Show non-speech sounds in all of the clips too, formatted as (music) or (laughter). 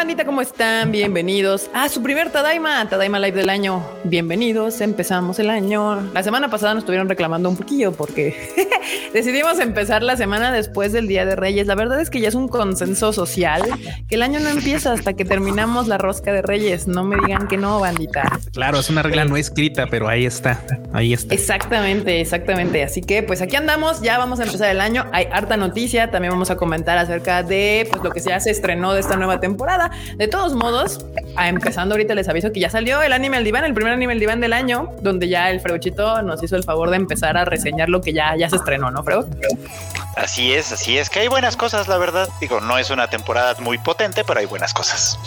bandita? ¿Cómo están? Bienvenidos a su primer Tadaima, Tadaima Live del año. Bienvenidos, empezamos el año. La semana pasada nos estuvieron reclamando un poquillo porque (laughs) decidimos empezar la semana después del Día de Reyes. La verdad es que ya es un consenso social que el año no empieza hasta que terminamos la rosca de Reyes. No me digan que no, bandita. Claro, es una regla no escrita, pero ahí está, ahí está. Exactamente, exactamente. Así que pues aquí andamos, ya vamos a empezar el año. Hay harta noticia, también vamos a comentar acerca de pues, lo que ya se estrenó de esta nueva temporada. De todos modos, empezando ahorita les aviso que ya salió el anime al diván, el primer anime al diván del año, donde ya el Freuchito nos hizo el favor de empezar a reseñar lo que ya, ya se estrenó, ¿no, Freud? Así es, así es, que hay buenas cosas, la verdad. Digo, no es una temporada muy potente, pero hay buenas cosas.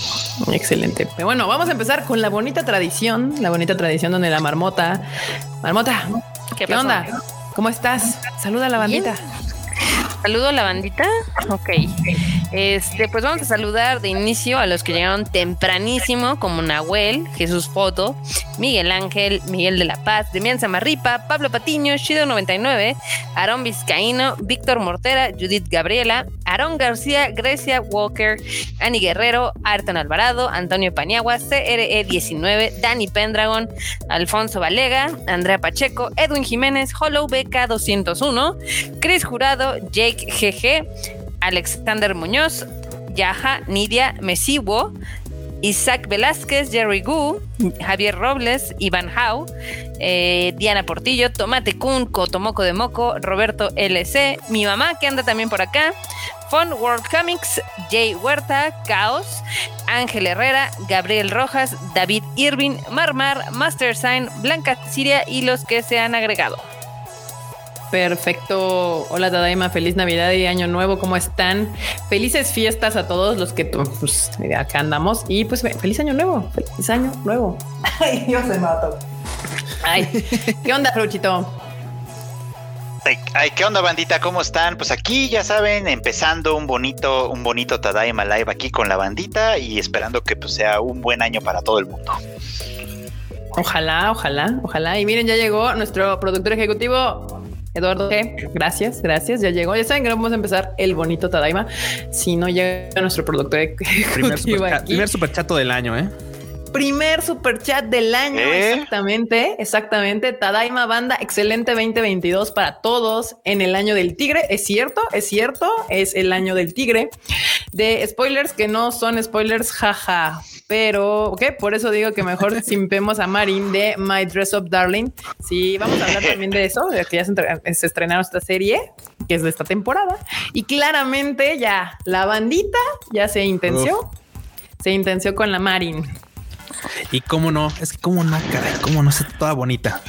Excelente. Pero bueno, vamos a empezar con la bonita tradición, la bonita tradición donde la marmota. Marmota, ¿qué, onda? ¿Cómo estás? Saluda a la bandita. Saludo a la bandita. Ok. Este, pues vamos a saludar de inicio a los que llegaron tempranísimo, como Nahuel, Jesús Foto, Miguel Ángel, Miguel de la Paz, Demian Zamarripa, Pablo Patiño, Shido99, Aarón Vizcaíno, Víctor Mortera, Judith Gabriela, Aarón García, Grecia Walker, Ani Guerrero, Arton Alvarado, Antonio Paniagua, CRE19, Dani Pendragon, Alfonso Valega, Andrea Pacheco, Edwin Jiménez, Hollow BK201, Chris Jurado, Jake GG, Alexander Muñoz, Yaja, Nidia Mesiwo, Isaac Velázquez, Jerry Gu, Javier Robles, Iván Hau, eh, Diana Portillo, Tomate Kun, Cotomoco de Moco, Roberto LC, mi mamá que anda también por acá, Fun World Comics, Jay Huerta, Caos, Ángel Herrera, Gabriel Rojas, David Irving, Marmar, Master Sign, Blanca Siria y los que se han agregado. Perfecto. Hola Tadaima, feliz Navidad y Año Nuevo. ¿Cómo están? Felices fiestas a todos los que pues, acá andamos y pues feliz Año Nuevo. Feliz Año Nuevo. (laughs) Ay, Dios se mato. Ay, ¿qué onda, Fruchito? Ay, ¿qué onda, bandita? ¿Cómo están? Pues aquí, ya saben, empezando un bonito, un bonito Tadaima Live aquí con la bandita y esperando que pues, sea un buen año para todo el mundo. Ojalá, ojalá, ojalá. Y miren, ya llegó nuestro productor ejecutivo, Eduardo gracias, gracias. Ya llegó. Ya saben que no vamos a empezar el bonito Tadaima si no llega nuestro productor primer super, primer superchato del año, ¿eh? Primer super chat del año. ¿Eh? Exactamente, exactamente. Tadaima Banda, excelente 2022 para todos en el año del tigre. Es cierto, es cierto, es el año del tigre. De spoilers que no son spoilers, jaja. Pero, ok, por eso digo que mejor (laughs) simpemos a Marin de My Dress Up Darling. Sí, vamos a hablar también de eso, de que ya se, estrenaron esta serie, que es de esta temporada. Y claramente ya la bandita ya se intenció. Se intenció con la Marin. Y cómo no, es que cómo no, caray, cómo no, está toda bonita.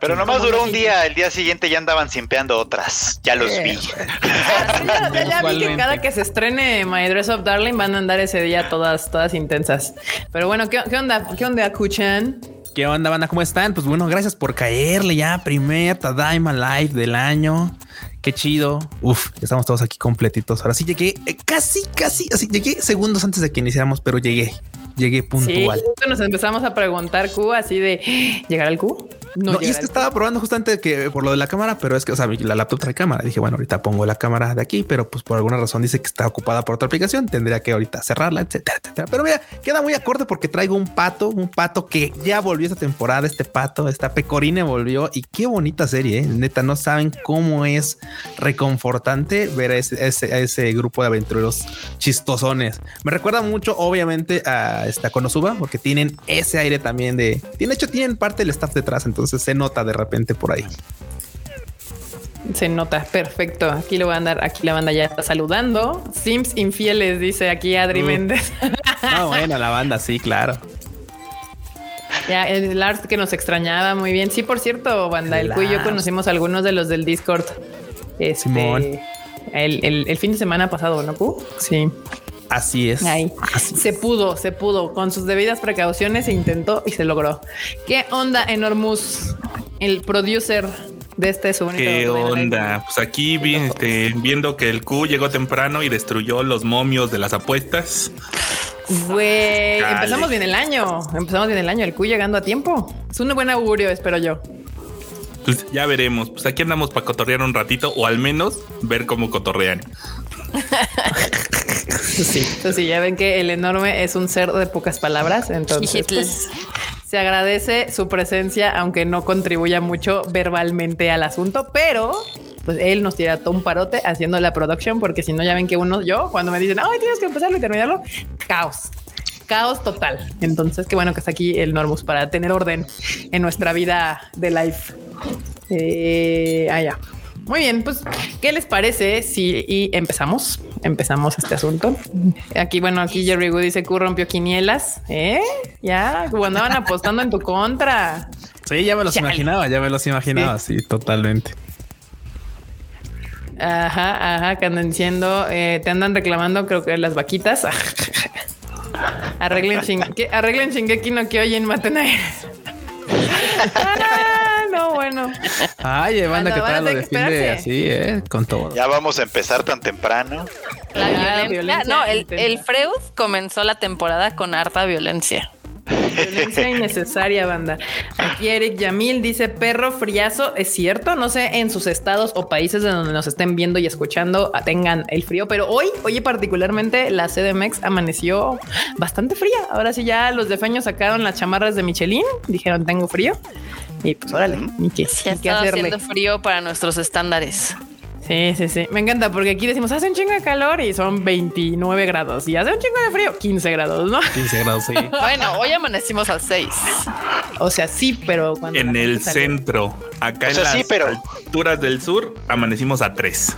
Pero nomás duró un día, el día siguiente ya andaban simpeando otras, ya los vi. (laughs) ya, vi que cada que se estrene My Dress Up Darling van a andar ese día todas, todas intensas. Pero bueno, ¿qué, onda? ¿Qué onda, Kuchan? ¿Qué onda, banda? ¿Cómo están? Pues bueno, gracias por caerle ya. Primer Tadaima Live del año. Qué chido. Uf, estamos todos aquí completitos. Ahora sí llegué eh, casi, casi, así llegué segundos antes de que iniciáramos, pero llegué llegué puntual. Sí, nos empezamos a preguntar Q así de (gasps) llegar al Q. No, y es que estaba probando justamente que por lo de la cámara, pero es que, o sea, la laptop trae cámara. Dije, bueno, ahorita pongo la cámara de aquí, pero pues por alguna razón dice que está ocupada por otra aplicación. Tendría que ahorita cerrarla, etcétera, etcétera. Pero mira, queda muy acorde porque traigo un pato, un pato que ya volvió esta temporada. Este pato, esta pecorine volvió y qué bonita serie. ¿eh? Neta, no saben cómo es reconfortante ver a ese, a ese grupo de aventureros chistosones. Me recuerda mucho, obviamente, a esta Konosuba, porque tienen ese aire también de. De hecho, tienen parte del staff detrás. Entonces, entonces se nota de repente por ahí. Se nota, perfecto. Aquí lo van a andar, aquí la banda ya está saludando. Sims infieles, dice aquí Adri Méndez. No, bueno, la banda, sí, claro. Ya, el Lars que nos extrañaba muy bien. Sí, por cierto, banda, el cuyo conocimos algunos de los del Discord. Este, El, el, fin de semana pasado, ¿no? Sí. Así es. Se pudo, se pudo. Con sus debidas precauciones se intentó y se logró. ¿Qué onda, Enormus? El producer de este su ¿Qué onda? Pues aquí este, viendo que el Q llegó temprano y destruyó los momios de las apuestas. Güey, empezamos bien el año. Empezamos bien el año. El Q llegando a tiempo. Es un buen augurio, espero yo. Pues ya veremos. Pues aquí andamos para cotorrear un ratito o al menos ver cómo cotorrean. (laughs) (laughs) Sí, eso sí, ya ven que el enorme es un ser de pocas palabras, entonces pues, se agradece su presencia, aunque no contribuya mucho verbalmente al asunto, pero pues él nos tira todo un parote haciendo la production, porque si no, ya ven que uno, yo, cuando me dicen, ay, tienes que empezarlo y terminarlo, caos caos total. Entonces, qué bueno que está aquí el Normus para tener orden en nuestra vida de life. Eh, allá. Muy bien, pues, ¿qué les parece si y empezamos? Empezamos este asunto. Aquí, bueno, aquí Jerry Wood dice que rompió quinielas. ¿Eh? Ya, cuando andaban apostando en tu contra. Sí, ya me los imaginaba, ya me los imaginaba, sí, totalmente. Ajá, ajá, que andan diciendo, eh, te andan reclamando, creo que las vaquitas. (laughs) Arreglen, Shingeki, arreglen Shingeki no Kyojin, maten a bueno. Ay, banda, que tal lo defiende así, eh, con todo. Ya vamos a empezar tan temprano. La violencia. No, el, el Freud comenzó la temporada con harta violencia. Violencia innecesaria, banda. Aquí Eric Yamil dice perro friazo. Es cierto, no sé en sus estados o países de donde nos estén viendo y escuchando ah, tengan el frío, pero hoy, oye, particularmente la CDMX amaneció bastante fría. Ahora sí, ya los defeños sacaron las chamarras de Michelin, dijeron tengo frío. Y pues órale, ni qué, qué hacerle. haciendo frío para nuestros estándares. Sí, sí, sí. Me encanta porque aquí decimos hace un chingo de calor y son 29 grados y hace un chingo de frío, 15 grados, ¿no? 15 grados, sí. (laughs) bueno, hoy amanecimos a 6. O sea, sí, pero cuando en el centro, acá en las alturas del sur, amanecimos a 3.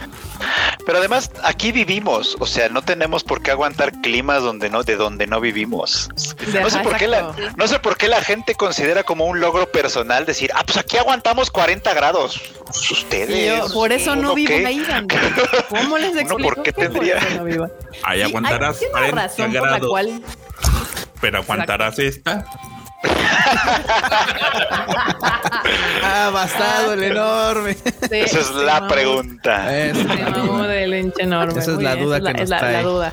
Pero además aquí vivimos, o sea, no tenemos por qué aguantar climas donde no, de donde no vivimos. No sé por qué la, no sé por qué la gente considera como un logro personal decir, ah, pues aquí aguantamos 40 grados. Pues ustedes. por eso no (laughs) vivo ahí. ¿Cómo les explico? ¿Por qué tendría? Ahí aguantarás 40 grados. Pero aguantarás esta. Ah, basado el enorme. Esa es la pregunta. Esa es la duda que nos la, duda.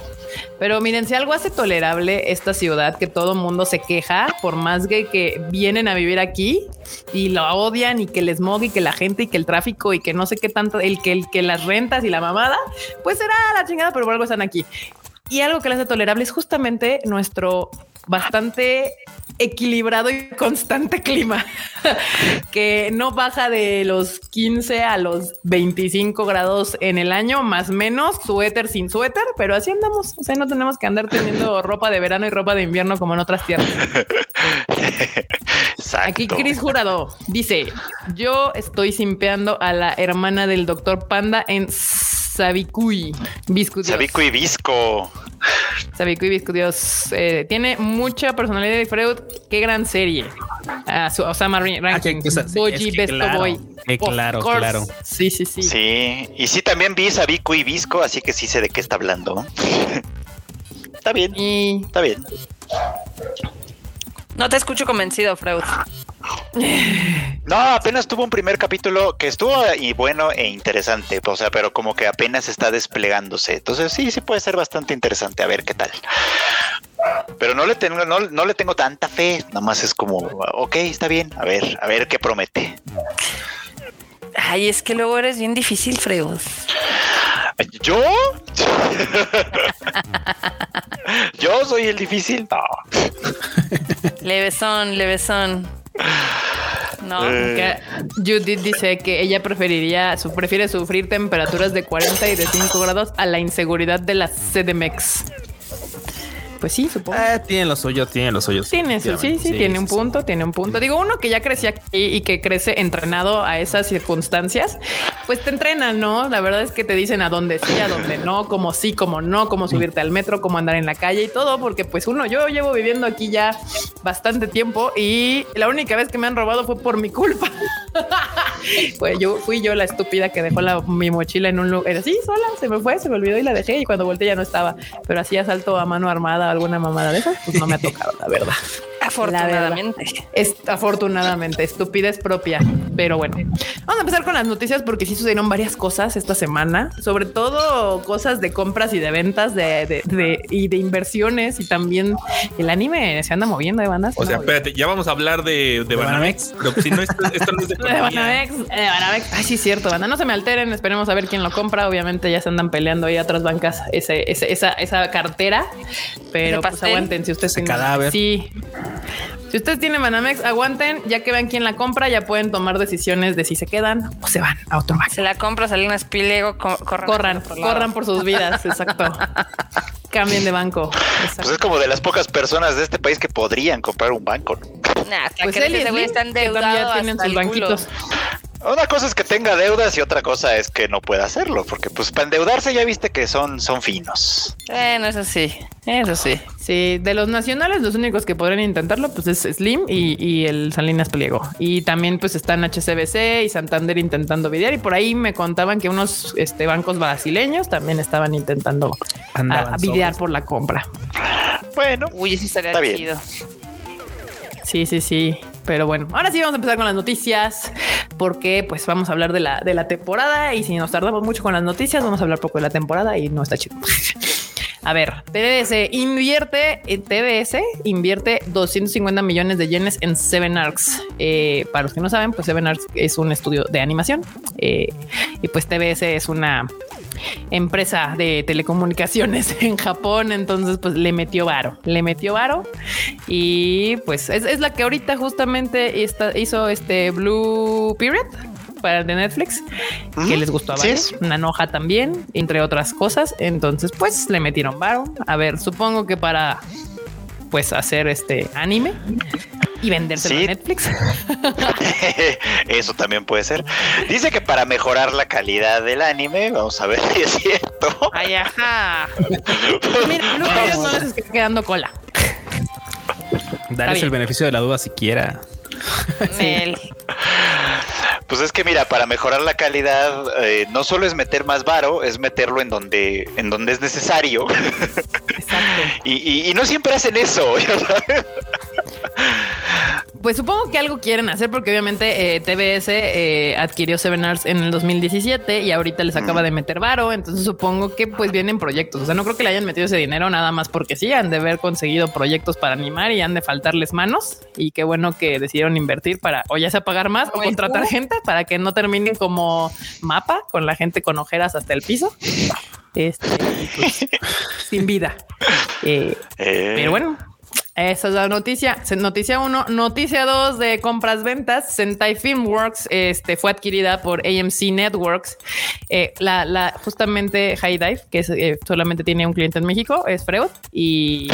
Pero miren, si algo hace tolerable esta ciudad, que todo el mundo se queja, por más que, que vienen a vivir aquí y lo odian y que les smog y que la gente y que el tráfico y que no sé qué tanto, el que, el que las rentas y la mamada, pues será la chingada, pero por algo están aquí. Y algo que le hace tolerable es justamente nuestro bastante equilibrado y constante clima (laughs) que no baja de los 15 a los 25 grados en el año, más menos suéter sin suéter, pero así andamos. O sea, no tenemos que andar teniendo ropa de verano y ropa de invierno como en otras tierras. (laughs) Aquí Chris Jurado dice: Yo estoy simpeando a la hermana del doctor Panda en Sabikui. Visco Sabikui Visco. Sabikui Visco Dios. Eh, tiene mucha personalidad de Freud. Qué gran serie. Uh, su Osama Ranking. Ah, Boji, Best claro, Boy. claro, claro. Sí, sí, sí. Sí. Y sí, también vi Sabikui Visco, así que sí sé de qué está hablando. (laughs) está bien. Está bien. No te escucho convencido, Freud. No, apenas tuvo un primer capítulo que estuvo y bueno e interesante, o sea, pero como que apenas está desplegándose. Entonces sí, sí puede ser bastante interesante, a ver qué tal. Pero no le tengo, no, no le tengo tanta fe, nada más es como, ok, está bien, a ver, a ver qué promete. Ay, es que luego eres bien difícil, Freud. ¿Yo? (laughs) ¿Yo soy el difícil? No. Levesón, levesón. No, eh. Judith dice que ella preferiría, su, prefiere sufrir temperaturas de 40 y de 5 grados a la inseguridad de la CDMX. Pues sí, supongo. Eh, tiene los suyos, tiene los suyos. Tiene sí, sí, sí, tiene un punto, tiene un punto. Digo, uno que ya crecía aquí y que crece entrenado a esas circunstancias, pues te entrenan, ¿no? La verdad es que te dicen a dónde sí, a dónde no, como sí, como no, cómo subirte al metro, cómo andar en la calle y todo, porque pues uno, yo llevo viviendo aquí ya bastante tiempo y la única vez que me han robado fue por mi culpa. (laughs) pues yo fui yo la estúpida que dejó la, mi mochila en un lugar así sola, se me fue, se me olvidó y la dejé y cuando volteé ya no estaba, pero así asalto a mano armada alguna mamada de esas, pues no me ha tocado, la verdad. (laughs) Afortunadamente. Es, afortunadamente, estupidez propia. Pero bueno, vamos a empezar con las noticias porque sí sucedieron varias cosas esta semana, sobre todo cosas de compras y de ventas de, de, y de inversiones y también el anime se anda moviendo de bandas. O sea, espérate, ya vamos a hablar de, de, Banamex. Pero si no, esto, no es de, (laughs) de Banamex. De Banamex. Ay, sí, cierto, banda. No se me alteren. Esperemos a ver quién lo compra. Obviamente ya se andan peleando ahí a otras bancas ese, ese, esa, esa cartera, pero pues aguanten si ustedes tienen. Cadáver. Sí. Si ustedes tienen Banamex, aguanten, ya que vean quién la compra, ya pueden tomar decisiones de si se quedan o se van a otro banco. Se la compra, salen a Pilego, corran, corran, corran por sus vidas, (laughs) exacto. Cambien de banco. Pues es como de las pocas personas de este país que podrían comprar un banco. Nah, pues él están endeudados tienen sus banquitos. Una cosa es que tenga deudas y otra cosa es que no pueda hacerlo, porque pues para endeudarse ya viste que son, son finos. Bueno, eso sí, eso sí. Sí, de los nacionales los únicos que podrían intentarlo pues es Slim y, el Salinas Pliego. Y también pues están HCBC y Santander intentando videar y por ahí me contaban que unos este, bancos brasileños también estaban intentando a, videar por la compra. Bueno, uy, sí estaría chido. Sí, sí, sí. Pero bueno, ahora sí vamos a empezar con las noticias porque pues vamos a hablar de la, de la temporada y si nos tardamos mucho con las noticias vamos a hablar poco de la temporada y no está chido. (laughs) A ver, TBS invierte, eh, TBS invierte 250 millones de yenes en Seven Arcs. Eh, para los que no saben, pues Seven Arcs es un estudio de animación eh, y pues TBS es una empresa de telecomunicaciones (laughs) en Japón. Entonces, pues le metió varo, le metió varo y pues es, la que ahorita justamente hizo este Blue Period para de Netflix que les gustó a varios. Una noja también, entre otras cosas. Entonces, pues le metieron varo. A ver, supongo que para pues hacer este anime y vendérselo a Netflix. (laughs) Eso también puede ser. Dice que para mejorar la calidad del anime, vamos a ver (laughs) si es cierto. Ay, ajá. (laughs) Mira, no les está quedando cola. Darles el beneficio de la duda siquiera. Pues es que mira, para mejorar la calidad, eh, no solo es meter más varo, es meterlo en donde, en donde es necesario. Exacto. y, y, no siempre hacen eso. Pues supongo que algo quieren hacer porque obviamente eh, TBS eh, adquirió Seven Arts en el 2017 y ahorita les acaba de meter varo, entonces supongo que pues vienen proyectos, o sea, no creo que le hayan metido ese dinero nada más porque sí, han de haber conseguido proyectos para animar y han de faltarles manos. Y qué bueno que decidieron invertir para o ya sea pagar más o contratar gente para que no terminen como mapa con la gente con ojeras hasta el piso. Este, pues, (laughs) sin vida. Eh, pero bueno, esa es la noticia. Noticia 1. Noticia 2 de compras ventas. Sentai Filmworks este, fue adquirida por AMC Networks. Eh, la, la, justamente High Dive, que eh, solamente tiene un cliente en México, es Freud. Y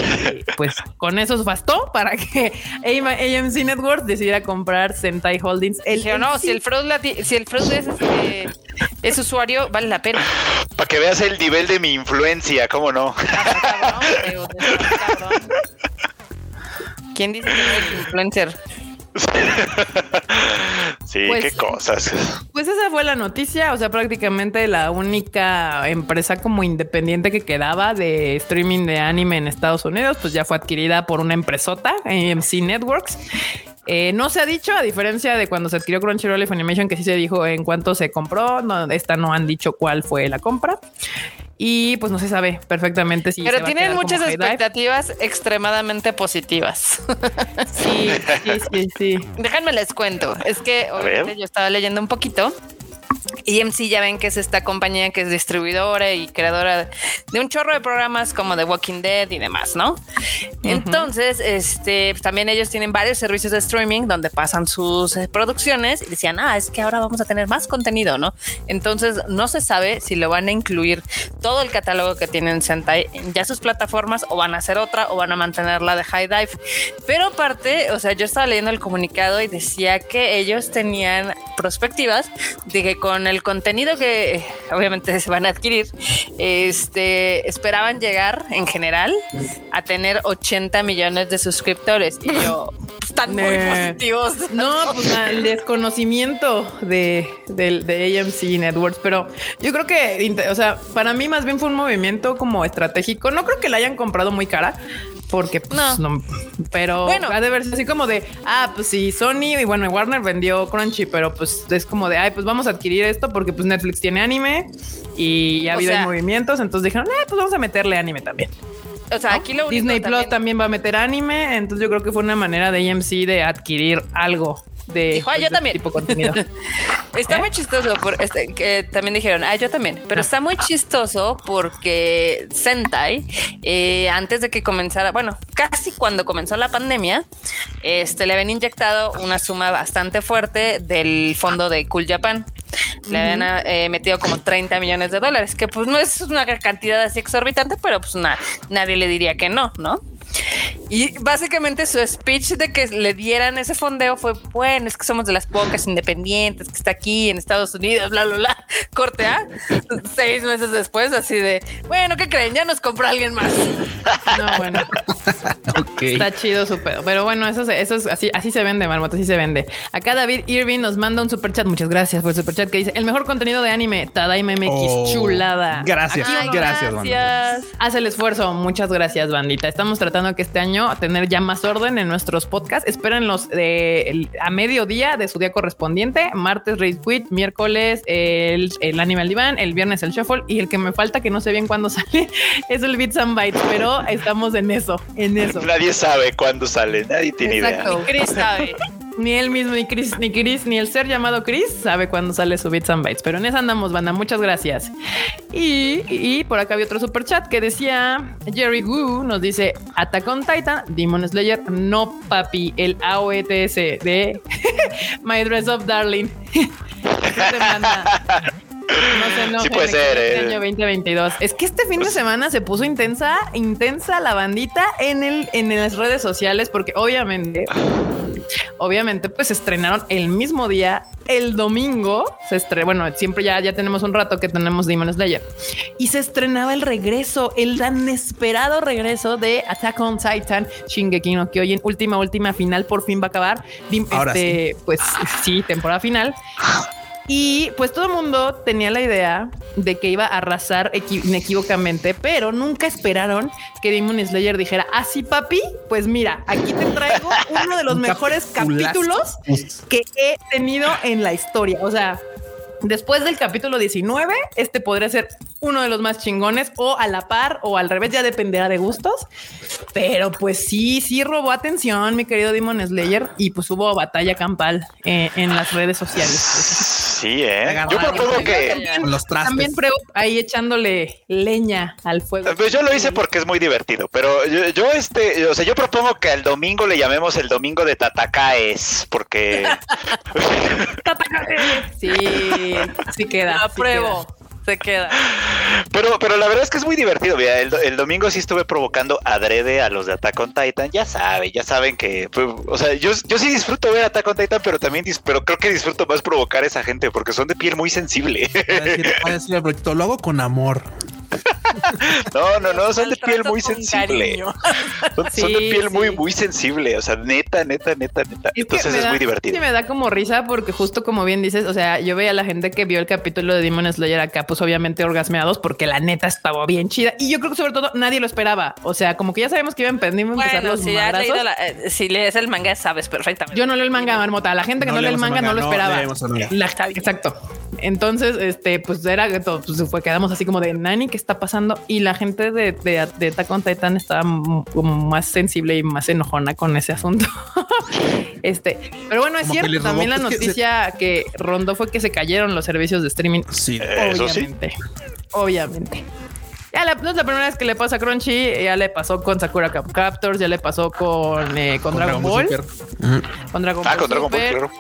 pues con eso bastó para que AMC Networks decidiera comprar Sentai Holdings. El, no, si el Freud, si el Freud es, este, es usuario, vale la pena. Para que veas el nivel de mi influencia, ¿cómo no? Ah, ¿Quién dice que es influencer? (laughs) sí, pues, qué cosas. Pues esa fue la noticia, o sea, prácticamente la única empresa como independiente que quedaba de streaming de anime en Estados Unidos, pues ya fue adquirida por una empresota, AMC Networks. Eh, no se ha dicho, a diferencia de cuando se adquirió Crunchyroll y Funimation, que sí se dijo en cuánto se compró, esta no han dicho cuál fue la compra y pues no se sabe perfectamente si. Pero tienen muchas expectativas extremadamente positivas. sí, sí, sí, sí. Déjenme les cuento. Es que yo estaba leyendo un poquito EMC ya ven que es esta compañía que es distribuidora y creadora de un chorro de programas como The Walking Dead y demás, ¿no? Entonces, este, también ellos tienen varios servicios de streaming donde pasan sus eh, producciones y decían, ah, es que ahora vamos a tener más contenido, ¿no? Entonces, no se sabe si lo van a incluir todo el catálogo que tienen Sentai en ya sus plataformas o van a hacer otra o van a mantener la de High Dive. Pero aparte, o sea, yo estaba leyendo el comunicado y decía que ellos tenían perspectivas de que con el contenido que obviamente se van a adquirir, este, esperaban llegar en general a tener 80 millones de suscriptores. Y yo, (laughs) están muy positivos. No, pues el desconocimiento de, de, AMC Networks, pero yo creo que, o sea, para mí más bien fue un movimiento como estratégico. No creo que la hayan comprado muy cara, porque pues no, pero bueno, ha de verse así como de, ah, pues sí, Sony y bueno, Warner vendió Crunchy, pero pues es como de, ay, pues vamos a adquirir esto porque pues Netflix tiene anime y ha habido movimientos, entonces dijeron, eh, pues vamos a meterle anime también. O sea, aquí lo Disney Plus también va a meter anime, entonces yo creo que fue una manera de AMC de adquirir algo de, ah, yo también. tipo contenido. (laughs) está muy chistoso por este, que también dijeron, ah, yo también, pero ah. está muy chistoso porque Sentai, eh, antes de que comenzara, bueno, casi cuando comenzó la pandemia, este le habían inyectado una suma bastante fuerte del fondo de Cool Japan. Le habían eh, metido como 30 millones de dólares, que pues no es una cantidad así exorbitante, pero pues nadie le diría que no, ¿no? Y básicamente su speech de que le dieran ese fondeo fue, bueno, es que somos de las pocas independientes que está aquí en Estados Unidos, bla, bla, bla. (laughs) Corte A, seis meses después, así de, bueno, ¿qué creen? Ya nos compró alguien más. No, bueno. (laughs) Está chido su pedo. Pero bueno, eso, eso es así, así se vende, Marmota, así se vende. Acá David Irving nos manda un super chat. Muchas gracias por el super chat que dice, el mejor contenido de anime, Tadaima MX, oh, chulada. Gracias, gracias, gracias. Hace el esfuerzo. Muchas gracias, bandita. Estamos tratando que este año tener ya más orden en nuestros podcasts. Espérenlos de, a mediodía de su día correspondiente. Martes Raid Quit, miércoles el, el Animal Divan, el viernes el Shuffle y el que me falta que no sé bien cuándo (laughs) sale es el Bits and Bytes, pero estamos en eso, en eso. Nadie sabe cuándo sale, nadie tiene Exacto. idea. Chris sabe. Ni él mismo, ni Chris, ni Chris, ni el ser llamado Chris sabe cuándo sale su Bits and Bytes. Pero en esa andamos, banda. Muchas gracias. Y, y por acá había otro super chat que decía Jerry Wu nos dice Attack on Titan, Demon Slayer, no papi, el AOETS de (laughs) My Dress Up Darling. (laughs) No no. Sí puede ser. Este año 2022. Es que este fin de semana se puso intensa, intensa la bandita en el, en las redes sociales, porque obviamente, obviamente, pues estrenaron el mismo día, el domingo. Se estrenó, bueno, siempre ya, ya tenemos un rato que tenemos Demon Slayer y se estrenaba el regreso, el tan esperado regreso de Attack on Titan, Shingeki no Kyojin, última, última final, por fin va a acabar. este, Pues sí, temporada final. Y pues todo el mundo tenía la idea de que iba a arrasar inequívocamente, pero nunca esperaron que Demon Slayer dijera, así ah, papi, pues mira, aquí te traigo (laughs) uno de los mejores capítulos que he tenido en la historia. O sea, Después del capítulo 19, este podría ser uno de los más chingones o a la par o al revés, ya dependerá de gustos. Pero pues sí, sí robó atención, mi querido Demon Slayer, y pues hubo batalla campal eh, en las redes sociales. Sí, ¿eh? Yo propongo que... También, los También ahí echándole leña al fuego. Pues yo lo hice porque es muy divertido, pero yo, este, o sea, yo propongo que al domingo le llamemos el domingo de Tatacaes, porque... (laughs) Tatacaes. Sí, sí queda. Apruebo se queda. Pero, pero la verdad es que es muy divertido. Mira, el, domingo sí estuve provocando adrede a los de Attack on Titan. Ya saben, ya saben que, pues, o sea, yo, yo sí disfruto ver Attack on Titan, pero también, pero creo que disfruto más provocar a esa gente porque son de piel muy sensible. lo hago con amor. No, no, no, son de piel muy sensible. Son, de piel muy, muy sensible. O sea, neta, neta, neta, neta. Entonces es muy divertido. Sí, me da como risa porque justo como bien dices, o sea, yo veía a la gente que vio el capítulo de Demon Slayer acá, pues obviamente orgasmeados porque la neta estaba bien chida. Y yo creo que sobre todo nadie lo esperaba. O sea, como que ya sabemos que iban a empezar los si, eh, si lees el manga, sabes perfectamente. Yo no leo el manga, Marmota. La gente que no, lee el manga, no lo esperaba. exacto. Entonces, este, pues era que todo, pues fue, quedamos así como de Nani, ¿qué está pasando? y la gente de, de, de Attack Titan estaba como más sensible y más enojona con ese asunto. (laughs) este, pero bueno, es cierto. También la noticia que, rondó fue que se cayeron los servicios de streaming. Sí, obviamente. Obviamente. Ya la, no es la primera vez que le pasa a Crunchy, ya le pasó con Sakura Cap Captors, ya le pasó con, eh, con, Dragon, Ball. Con Dragon ah, Ball. Con Dragon Ball, claro.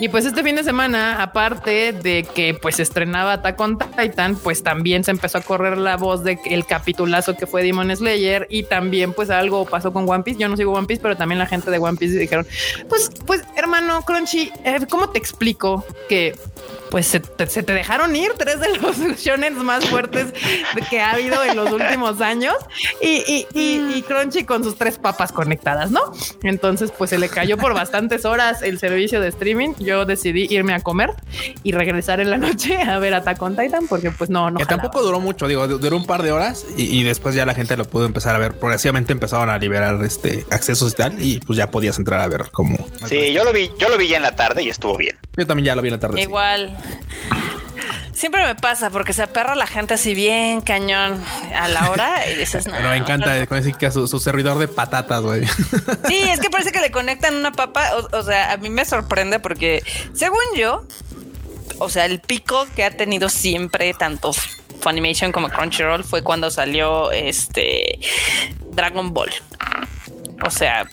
Y pues este fin de semana, aparte de que pues estrenaba Attack on Titan, pues también se empezó a correr la voz de el capitulazo que fue Demon Slayer y también pues algo pasó con One Piece. Yo no sigo One Piece, pero también la gente de One Piece dijeron, pues, pues hermano Crunchy, eh, ¿cómo te explico que pues se te, dejaron ir tres de los (laughs) shonen más fuertes que ha habido en los últimos años y, y, y, y Crunchy con sus tres papas conectadas, ¿no? Entonces, pues se le cayó por bastantes horas el servicio de streaming. Yo decidí irme a comer y regresar en la noche a ver Attack on Titan porque pues no, no. Que tampoco duró mucho, digo, duró un par de horas y, y, después ya la gente lo pudo empezar a ver. Progresivamente empezaron a liberar este accesos y tal y pues ya podías entrar a ver cómo. Sí, yo lo vi, yo lo vi ya en la tarde y estuvo bien. Yo también ya lo vi en la tarde. Igual. Siempre me pasa porque se aperra la gente así bien cañón a la hora y dices, no. Pero me encanta no. que su, su, servidor de patatas, güey. Sí, es que parece que le conectan una papa. O, o, sea, a mí me sorprende porque, según yo, o sea, el pico que ha tenido siempre tanto Funimation como Crunchyroll fue cuando salió este Dragon Ball. O sea,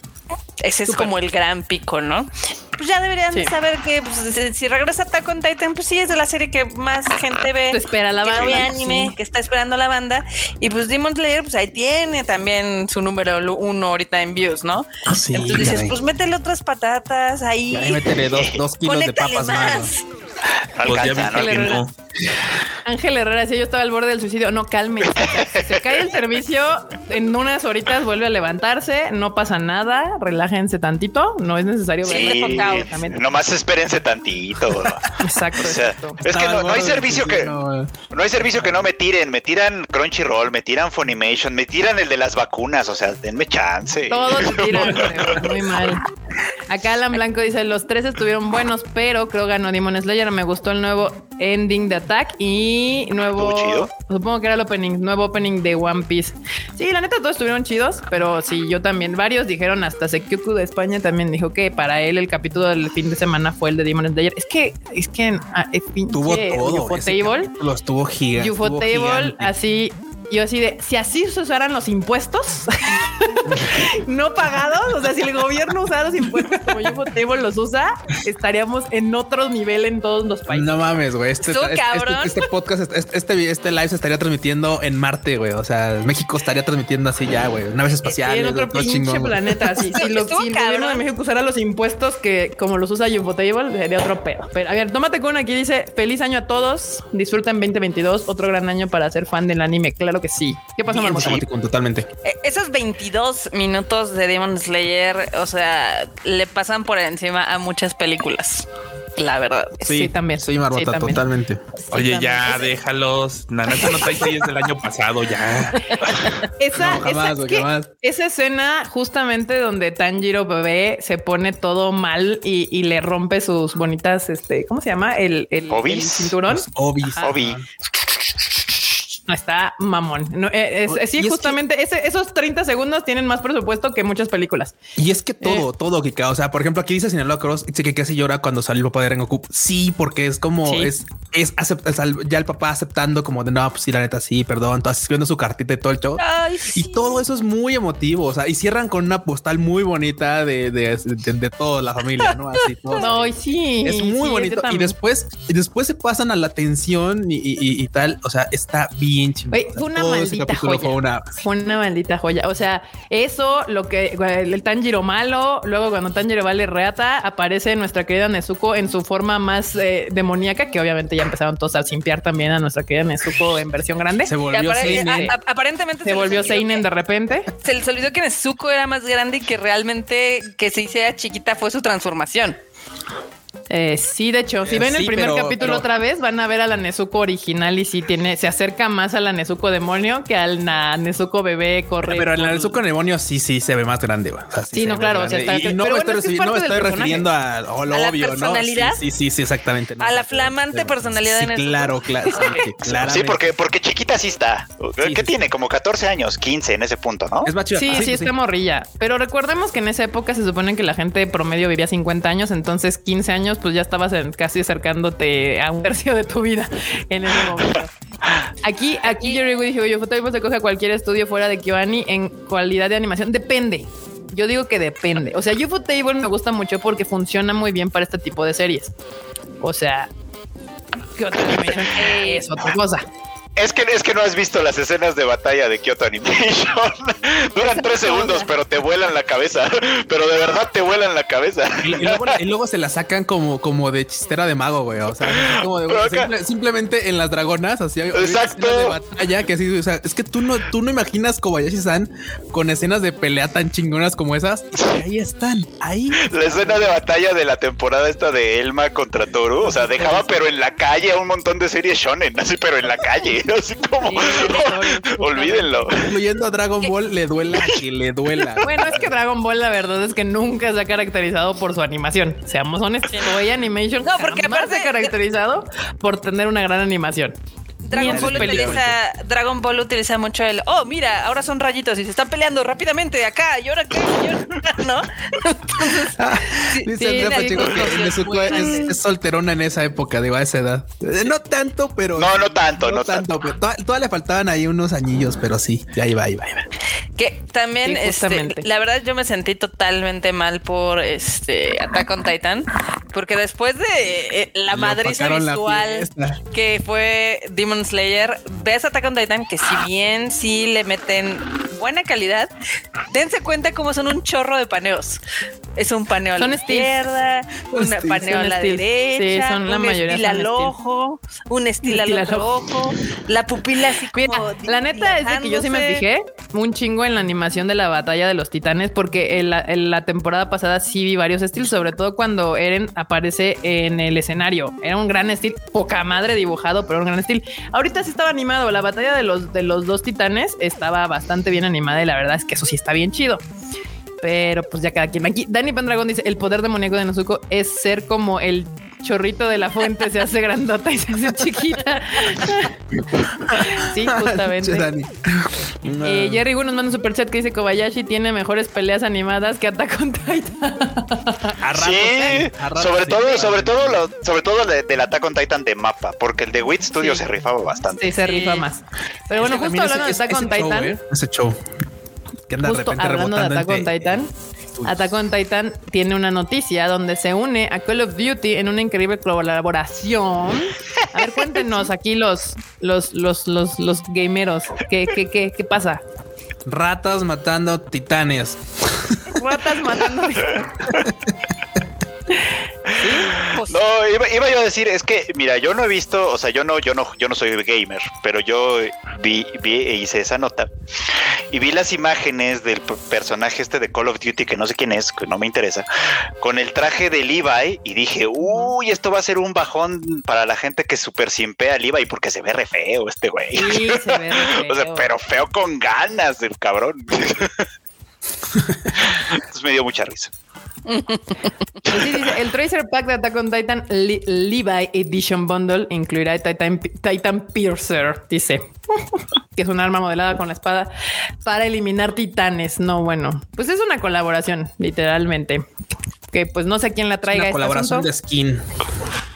ese es Super. como el gran pico, ¿no? Pues ya deberían sí. saber que pues, si regresa Attack on Titan, pues sí es de la serie que más gente ve. Te espera la banda. Que anime, sí. que está esperando la banda. Y pues Demon Slayer, pues ahí tiene también su número uno ahorita en views, ¿no? Ah, sí, Entonces dices, pues métele otras patatas ahí. ahí métele dos, dos (laughs) kilos de papas más. más. Alcanza, Ángel, Herrera. Ángel Herrera, si yo estaba al borde del suicidio, no calme. Se cae el servicio, en unas horitas vuelve a levantarse, no pasa nada, relájense tantito, no es necesario sí, Nomás espérense tantito. exacto, o sea, exacto. Es que no, no hay servicio que no, no, hay servicio que no me tiren, me tiran Crunchyroll, me tiran Funimation, me tiran el de las vacunas, o sea, denme chance. Todos se tiran, (laughs) muy mal. Acá Alan Blanco dice, los tres estuvieron buenos, pero creo ganó Demon Slayer, me gustó el nuevo ending de Attack y nuevo, supongo que era el opening, nuevo opening de One Piece. Sí, la neta todos estuvieron chidos, pero sí, yo también, varios dijeron, hasta Sekyoku de España también dijo que para él el capítulo del fin de semana fue el de Demon Slayer. Es que, es que ah, es tuvo todo. Ufotable, lo estuvo gigante. Ufotable, así yo así de, si así se usaran los impuestos (laughs) no pagados, o sea, si el gobierno usara los impuestos como Ufotable los usa, estaríamos en otro nivel en todos los países. No mames, güey. Este, este, este, podcast, este, este live se estaría transmitiendo en Marte, güey. O sea, México estaría transmitiendo así ya, güey. Naves espaciales. en otro pinche chingón, planeta. Sí, si, lo, si el gobierno de México usara los impuestos que como los usa Ufotable, sería otro pedo. Pero a ver, tómate con aquí dice, feliz año a todos. Disfruten 2022, otro gran año para ser fan del anime. Claro que sí. ¿Qué pasa, Marmota? Sí, totalmente. Eh, esos 22 minutos de Demon Slayer, o sea, le pasan por encima a muchas películas. La verdad. Sí, sí también. Sí, Marmota, sí, totalmente. Sí, Oye, también. ya, déjalos. Nanata no trae series del año pasado, ya. esa, no, jamás, esa, jamás. esa, escena justamente donde Tanjiro bebé se pone todo mal y, y, le rompe sus bonitas, este, ¿cómo se llama? El, el, el cinturón. Obis. Obi. No está mamón. No, es, es, sí, justamente es que, ese, esos 30 segundos tienen más presupuesto que muchas películas. Y es que todo, eh. todo, Kika. O sea, por ejemplo, aquí dice Sinaloa Cross, que casi llora cuando sale el papá de Rengoku. Sí, porque es como sí. es, es acepta, ya el papá aceptando como de no, pues sí, la neta, sí, perdón, todas escribiendo su cartita y todo el show. Ay, sí. Y todo eso es muy emotivo. O sea, y cierran con una postal muy bonita de, de, de, de toda la familia, no así. (laughs) Todo, no, sí, es muy sí, bonito. Y después, y después se pasan a la tensión y, y, y tal. O sea, está bien Oye, fue una maldita joya. Fue una... fue una... maldita joya. O sea, eso, lo que el, Tanjiro malo, luego cuando Tanjiro vale reata, aparece nuestra querida Nezuko en su forma más eh, demoníaca, que obviamente ya empezaron todos a simpiar también a nuestra querida Nezuko en versión grande. Se volvió Seinen. Aparentemente se, se volvió Seinen de repente. Se les olvidó que Nezuko era más grande y que realmente que se hiciera chiquita fue su transformación. Eh, sí, de hecho, si ven sí, el primer pero, capítulo pero... otra vez, van a ver a la Nezuko original y sí tiene, se acerca más a la Nezuko demonio que al na Nezuko bebé corre. Pero la Nezuko demonio sí, sí se ve más grande. O sea, sí, sí no, claro. O sea, está, y, y no, pero me bueno, estoy, es que no me estoy del refiriendo a, lo ¿A obvio, la personalidad? ¿no? Sí, sí, sí, exactamente. A la flamante personalidad sí, de Nezuko. Claro, claro. Sí, (laughs) sí, porque, porque chiquita sí está. ¿Qué tiene? Como 14 años, 15 en ese punto, ¿no? Es más chida. Sí, sí, está morrilla. Pero recordemos que en esa época se supone que la gente promedio vivía 50 años, entonces 15 años, pues ya estabas en, casi acercándote a un tercio de tu vida en ese momento. Aquí, aquí yo digo, yo fotógrafo se coge a cualquier estudio fuera de Kyoani en cualidad de animación. Depende. Yo digo que depende. O sea, Ufotable me gusta mucho porque funciona muy bien para este tipo de series. O sea, ¿qué otra animación es otra cosa? Es que, es que no has visto las escenas de batalla de Kyoto Animation. (laughs) Duran tres segundos, pero te vuelan la cabeza. (laughs) Pero de verdad te vuelan la cabeza. Y, luego, se la sacan como, como de chistera de mago, güey. O sea, como de, simplemente en las dragonas, así Exacto. de batalla que así, o sea, es que tú no, tú no imaginas Kobayashi-san con escenas de pelea tan chingonas como esas. Y ahí están, ahí. La escena de batalla de la temporada esta de Elma contra Toru, o sea, dejaba pero en la calle a un montón de series shonen, así pero en la calle. (laughs) Así como, (laughs) olvídenlo. Incluyendo a Dragon Ball, le duela que le duela. (laughs) Bueno, es que Dragon Ball, la verdad es que nunca se ha caracterizado por su animación. Seamos honestos, Toei Animation no, porque jamás se ha caracterizado por tener una gran animación. Dragon Ball, utiliza, Dragon Ball utiliza mucho el, oh, mira, ahora son rayitos y se están peleando rápidamente de acá y ahora qué, (laughs) ¿no? dice Andrea Pacheco que es, solterona en esa época, digo, a esa edad. Eh, no tanto, pero. No, no tanto, no, tanto. todavía le faltaban ahí unos anillos, pero sí, ya iba, iba, iba. Que también, este, la verdad, yo me sentí totalmente mal por este Attack on Titan, porque después de eh, la madriza visual que fue Demon Slayer, ves Attack on Titan que si bien sí le meten buena calidad, dense cuenta cómo son un chorro de paneos. Es un paneo a la izquierda, un paneo a la derecha, son la un estilo al ojo, un estilo al ojo, la pupila así como... la neta es que yo sí me fijé un chingo en la animación de la batalla de los titanes porque en la, temporada pasada sí vi varios estilos, sobre todo cuando Eren aparece en el escenario. Era un gran estilo, poca madre dibujado, pero un gran estilo. Ahorita sí estaba animado. La batalla de los, de los dos titanes estaba bastante bien animada y la verdad es que eso sí está bien chido. Pero pues ya cada quien. Aquí Dani Pendragon dice: el poder demoníaco de Nozuko es ser como el chorrito de la fuente se hace grandota y se hace chiquita. sí, justamente. Eh, Jerry Gu nos manda un super chat que dice Kobayashi tiene mejores peleas animadas que Attack on Titan. sí, sobre todo, sobre todo, sobre todo del Attack on Titan de mapa, porque el de Wit Studio se rifaba bastante. Sí, se rifa más. Pero bueno, justo hablando de Attack on Titan. ¿eh? Ese show. Que anda justo hablando de Attack on Titan. Attack on Titan tiene una noticia donde se une a Call of Duty en una increíble colaboración. A ver, cuéntenos aquí los, los, los, los, los gameros. ¿Qué, qué, qué, qué pasa? Ratas matando titanes. Ratas matando titanes. (laughs) No, iba, yo a decir, es que, mira, yo no he visto, o sea, yo no, yo no, yo no soy gamer, pero yo vi, vi e hice esa nota y vi las imágenes del personaje este de Call of Duty, que no sé quién es, que no me interesa, con el traje de Levi y dije, uy, esto va a ser un bajón para la gente que super simpea a Levi porque se ve re feo este güey. Sí, se ve (laughs) o sea, pero feo con ganas el cabrón. (laughs) Entonces me dio mucha risa. Pues el Tracer Pack de Attack on Titan Levi Edition Bundle incluirá Titan, Titan Piercer, dice, que es un arma modelada con la espada para eliminar titanes. No, bueno, pues es una colaboración, literalmente. Que pues no sé quién la traiga. Una este colaboración de skin.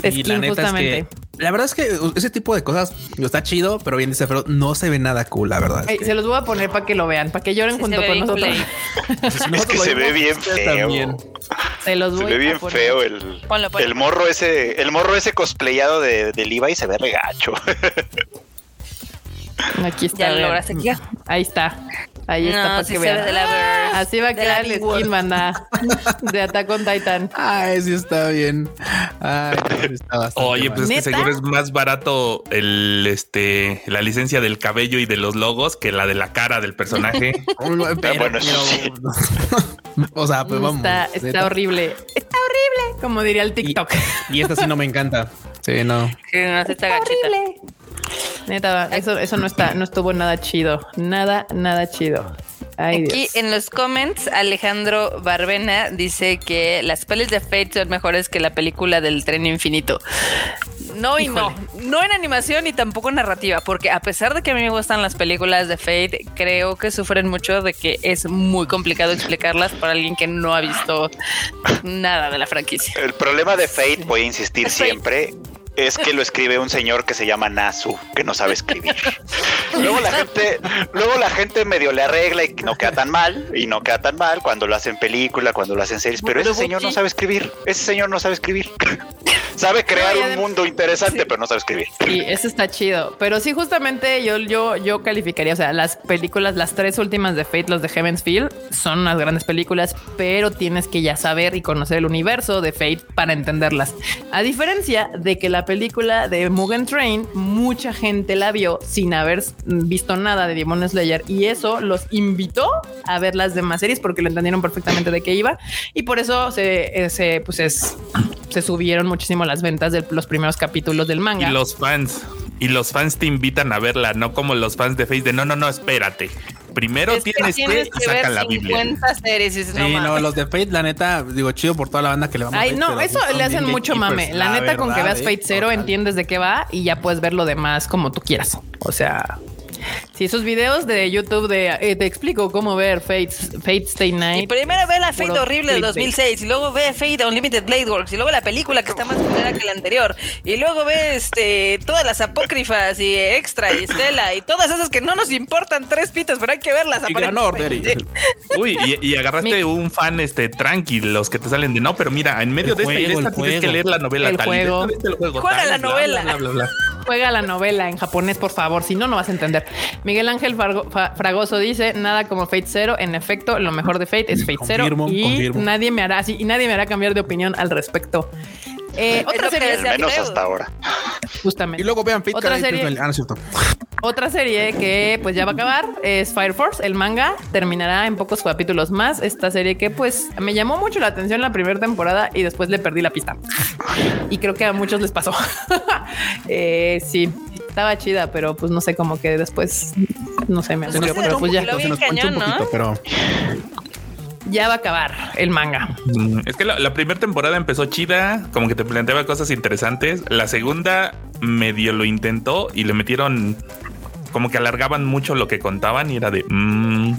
y la neta justamente. la verdad es que ese tipo de cosas está chido, pero bien dice, pero no se ve nada cool, la verdad. Se los voy a poner para que lo vean, para que lloren junto con nosotros. (laughs) es que se ve bien feo. Se los voy se ve bien feo el, el morro ese, el morro ese cosplayado de, de Levi se ve regacho. (laughs) Aquí está. Ahí está. Ahí está para que vean. Así va a quedar el skin, banda. (laughs) De Attack on Titan. Ay, sí está bien. Ay, está Oye, pues es que seguro es más barato el este la licencia del cabello y de los logos que la de la cara del personaje. (laughs) pero, (laughs) o sea, pues vamos. Está, está horrible. Está horrible. Como diría el TikTok. Y, esta sí no me encanta. Sí, no. Sí, no, está horrible. Neta, eso, eso no está, no estuvo nada chido. Nada, nada chido. Aquí en los comments, Alejandro Barbena dice que las pelis de Fate son mejores que la película del tren infinito. No y no. No en animación y tampoco en narrativa, porque a pesar de que a mí me gustan las películas de Fate, creo que sufren mucho de que es muy complicado explicarlas para alguien que no ha visto nada de la franquicia. El problema de Fate, voy a insistir siempre, es que lo escribe un señor que se llama Nasu, que no sabe escribir. luego la gente, luego la gente medio le arregla y no queda tan mal, y no queda tan mal cuando lo hacen película, cuando lo hacen series, pero ese señor no sabe escribir, ese señor no sabe escribir. Sabe crear un mundo interesante, pero no sabe escribir. Sí, eso está chido. Pero sí, justamente yo, yo, yo calificaría, o sea, las películas, las tres últimas de Fate, los de Heaven's Field, son unas grandes películas, pero tienes que ya saber y conocer el universo de Fate para entenderlas. A diferencia de que la película de Mugen Train, mucha gente la vio sin haber visto nada de Demon Slayer y eso los invitó a ver las demás series porque lo entendieron perfectamente de qué iba y por eso se, eh, se pues es, se subieron muchísimo las ventas de los primeros capítulos del manga. Y los fans y los fans te invitan a verla, no como los fans de Face de no, no, no, espérate. Primero tienes, que, sacar la Biblia. Series, sí, no, los de Fate, la neta, digo, chido por toda la banda que le vamos Ay, a no, eso le hacen mucho mame. La, neta, con que veas Fate Zero, entiendes de qué va y ya puedes ver lo demás como tú quieras. O sea, si esos videos de YouTube de eh, te explico cómo ver Fate, Fate Stay Night. Y primero ve la Fate horrible del 2006 y luego ve Fate Unlimited Blade Works y luego la película que está más culera que la anterior y luego ve este todas las apócrifas y extra y Stella y todas esas que no nos importan tres pitas, pero hay que verlas. Y ganó, (laughs) Uy, y, agarraste un fan este tranqui, los que te salen de no, pero mira, en medio de esta, tienes que leer la novela el tal. Juego. Juega la novela. Juega la novela en japonés, por favor, si no, no vas a entender. Miguel Ángel Fragoso dice nada como Fate Zero. En efecto, lo mejor de Fate es Fate Zero y nadie me hará así y nadie me hará cambiar de opinión al respecto. Eh, otra serie menos hasta ahora. Justamente. Y luego vean Fate otra serie. Ah, otra serie que pues ya va a acabar es Fire Force. El manga terminará en pocos capítulos más. Esta serie que pues me llamó mucho la atención la primera temporada y después le perdí la pista. Y creo que a muchos les pasó. (laughs) eh, sí, estaba chida, pero pues no sé, como que después no sé, me pues pero pues ya se nos cañón, un poquito, pero ya va a acabar el manga. Es que la, primera temporada empezó chida, como que te planteaba cosas interesantes. La segunda medio lo intentó y le metieron como que alargaban mucho lo que contaban y era de, mm,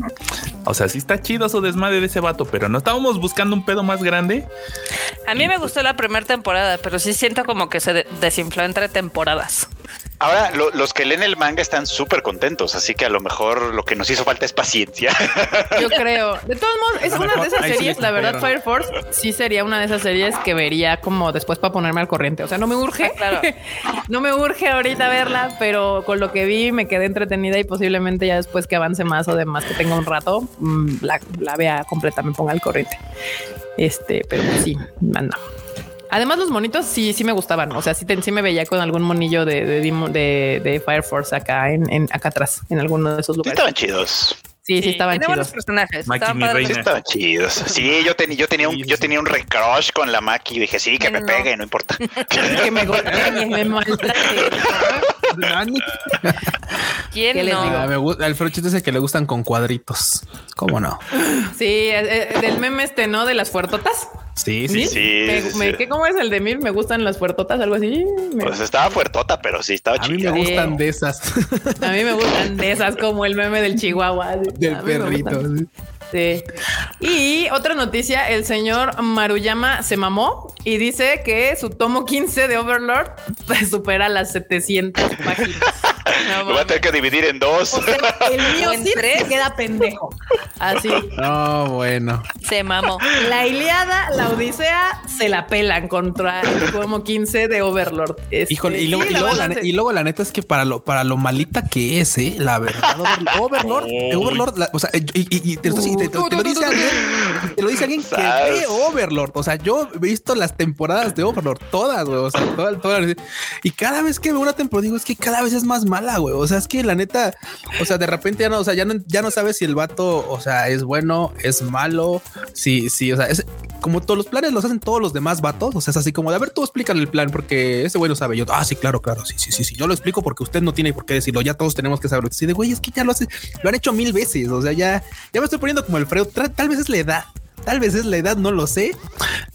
o sea, sí está chido su desmadre de ese vato, pero no estábamos buscando un pedo más grande. A mí me gustó la primera temporada, pero sí siento como que se desinfló entre temporadas. Ahora, los que leen el manga están súper contentos, así que a lo mejor lo que nos hizo falta es paciencia. (laughs) Yo creo. De todos modos, es una de esas series, la verdad, Fire Force sí sería una de esas series que vería como después para ponerme al corriente. O sea, no me urge, claro. (laughs) no me urge ahorita verla, pero con lo que vi me quedé entretenida y posiblemente ya después que avance más o demás que tenga un rato, mm, la, la vea completa, me ponga al corriente. Este, pero pues sí, anda. Además, los monitos sí, sí me gustaban. O sea, sí, sí me veía con algún monillo de, de, de, Fire Force acá en, acá atrás, en alguno de esos lugares. estaban chidos. Sí, sí, estaban chidos. personajes. estaban, chidos. Sí, yo, tenía, yo tenía un, yo tenía un recrush con la Maki y dije, sí, que me pegue, no importa. (laughs) que me golpee, me maltrate. (laughs) ¿Quién ¿Qué no? Digo? Me gusta, el frochito es el que le gustan con cuadritos. ¿Cómo no? Sí, eh, eh, del meme este, ¿no? De las fuertotas. Sí, sí, sí. Me, ¿qué, ¿Cómo es el de mil? Me gustan las puertotas, algo así. Pues estaba fuertota, pero sí estaba chida. A mí me gustan de esas. A mí me gustan de esas, como el meme del Chihuahua. Del perrito. Sí. Y otra noticia, el señor Maruyama se mamó y dice que su tomo 15 de Overlord (laughs) supera las 700 páginas. Lo va a tener que dividir en dos. el (laughs) mío sí se queda pendejo. Así. No, bueno. Se mamó. La Iliada, la Odisea se la pelan contra el tomo 15 de Overlord. Este, Híjole, y luego, y, luego la, neta es que para lo, para lo malita que es, ¿eh? la verdad, (laughs) Overlord, Overlord, o sea, y, te, lo dice alguien, te lo dice alguien que ve Overlord. O sea, yo he visto las temporadas de Overlord, todas, güey. O sea, todas, todas. Y cada vez que veo una temporada, digo, es que cada vez es más O sea, es que la neta, o sea, de repente ya no, o sea, ya no, ya no sabes si el vato, o sea, es bueno, es malo, sí, sí, o sea, es como todos los planes los hacen todos los demás vatos. O sea, es así como de a ver, tú explican el plan porque ese güey lo sabe. Yo, ah, sí, claro, claro, sí, sí, sí, sí. Yo lo explico porque usted no tiene por qué decirlo. Ya todos tenemos que saberlo. Sí, de güey, es que ya lo hace, lo han hecho mil veces. O sea, ya, ya me estoy poniendo como el freo. Tal vez es la edad. Tal vez es la edad, no lo sé,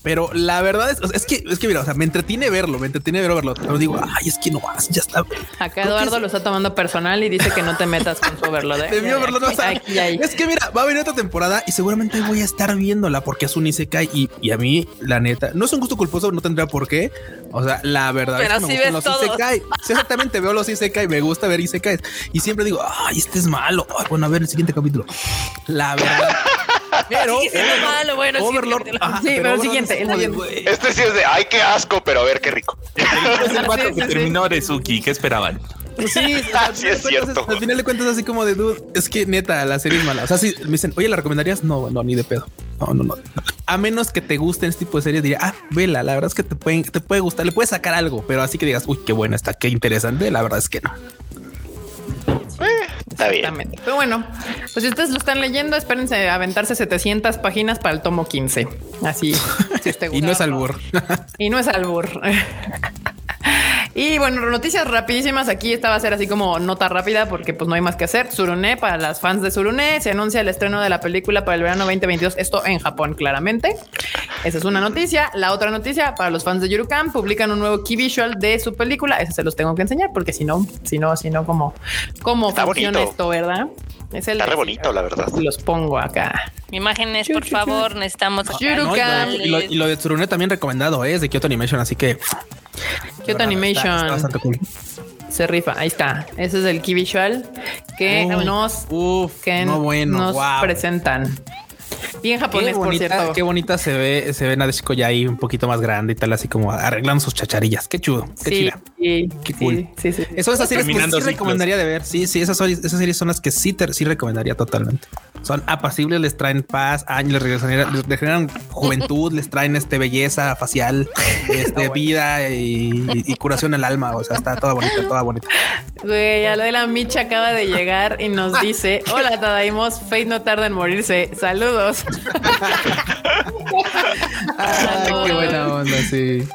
pero la verdad es, es que, es que mira, o sea, me entretiene verlo, me entretiene verlo, pero digo, ay, es que no más, ya está. Acá Eduardo lo está tomando personal y dice que no te metas con su verlo. (laughs) De, es que mira, va a venir otra temporada y seguramente voy a estar viéndola porque es un Isekai y, y a mí, la neta, no es un gusto culposo, no tendría por qué. O sea, la verdad es que me gustan los Isekai. Sí, exactamente, veo los Isekai, me gusta ver Isekai y siempre digo, ay, este es malo. bueno, a ver el siguiente capítulo. La verdad. Pero Sigue siendo malo, bueno, sí, Overlord, ajá, Sí, pero siguiente, es el siguiente. Este sí es de, ay, qué asco, pero a ver qué rico. (laughs) Es el vato Sí, que sí, sí. terminó Arezuki. ¿Qué esperaban? Pues sí, (laughs) Sí, final es de cuentas, cierto. Al final de cuentas, así como de dude, es que neta, la serie es mala. O sea, si me dicen, oye, ¿la recomendarías? No, no, ni de pedo. No, no, no. A menos que te gusten este tipo de series, diría, ah, vela. La verdad es que te, pueden, te puede gustar, le puedes sacar algo, pero así que digas, uy, qué buena está, qué interesante. La verdad es que no. Está bien. Exactamente. Pero bueno, pues si ustedes lo están leyendo, espérense a aventarse 700 páginas para el tomo 15. Así. si (laughs) Y no es albur. Y no es albur. (laughs) Y bueno, noticias rapidísimas. Aquí esta va a ser así como nota rápida porque pues no hay más que hacer. Surune, para las fans de Surune, se anuncia el estreno de la película para el verano 2022. Esto en Japón, claramente. Esa es una noticia. La otra noticia, para los fans de Yurukan, publican un nuevo key visual de su película. Ese se los tengo que enseñar porque si no, si no, si no, ¿cómo, cómo Está funciona bonito. esto, verdad? Es el Está re bonito, la verdad. Los pongo acá. Imágenes, por favor, necesitamos. Yurukan. No, y, lo, y lo- y lo de Tsurune también recomendado ¿eh? es de Kyoto Animation, así que Kyoto Animation. está bastante cool. Se rifa. Ahí está. Ese es el key visual que Uy, nos Uf, que no bueno, nos wow. presentan. Bien Qué japonés, por cierto. qué bonita se ve, se ve Nadeshiko ya ahí un poquito más grande y tal, así como arreglando sus chacharillas. Qué chudo, qué sí, chida. sí, Qué sí, cool. sí, sí. Eso, esas series que sí recomendaría de ver. Sí, sí, esas, series- esas series son las que sí, te- sí recomendaría totalmente. Son apacibles, les traen paz, años, les, regresan- les, les generan juventud, les traen este belleza facial, (laughs) este, vida y, y curación al alma. O sea, está toda bonita, toda bonita. Güey, ya lo de la Micha acaba de llegar y nos dice: Hola, Tadaimos, Fate no tarda en morirse. Saludos. those. (laughs) (laughs) Ay, qué buena onda, sí.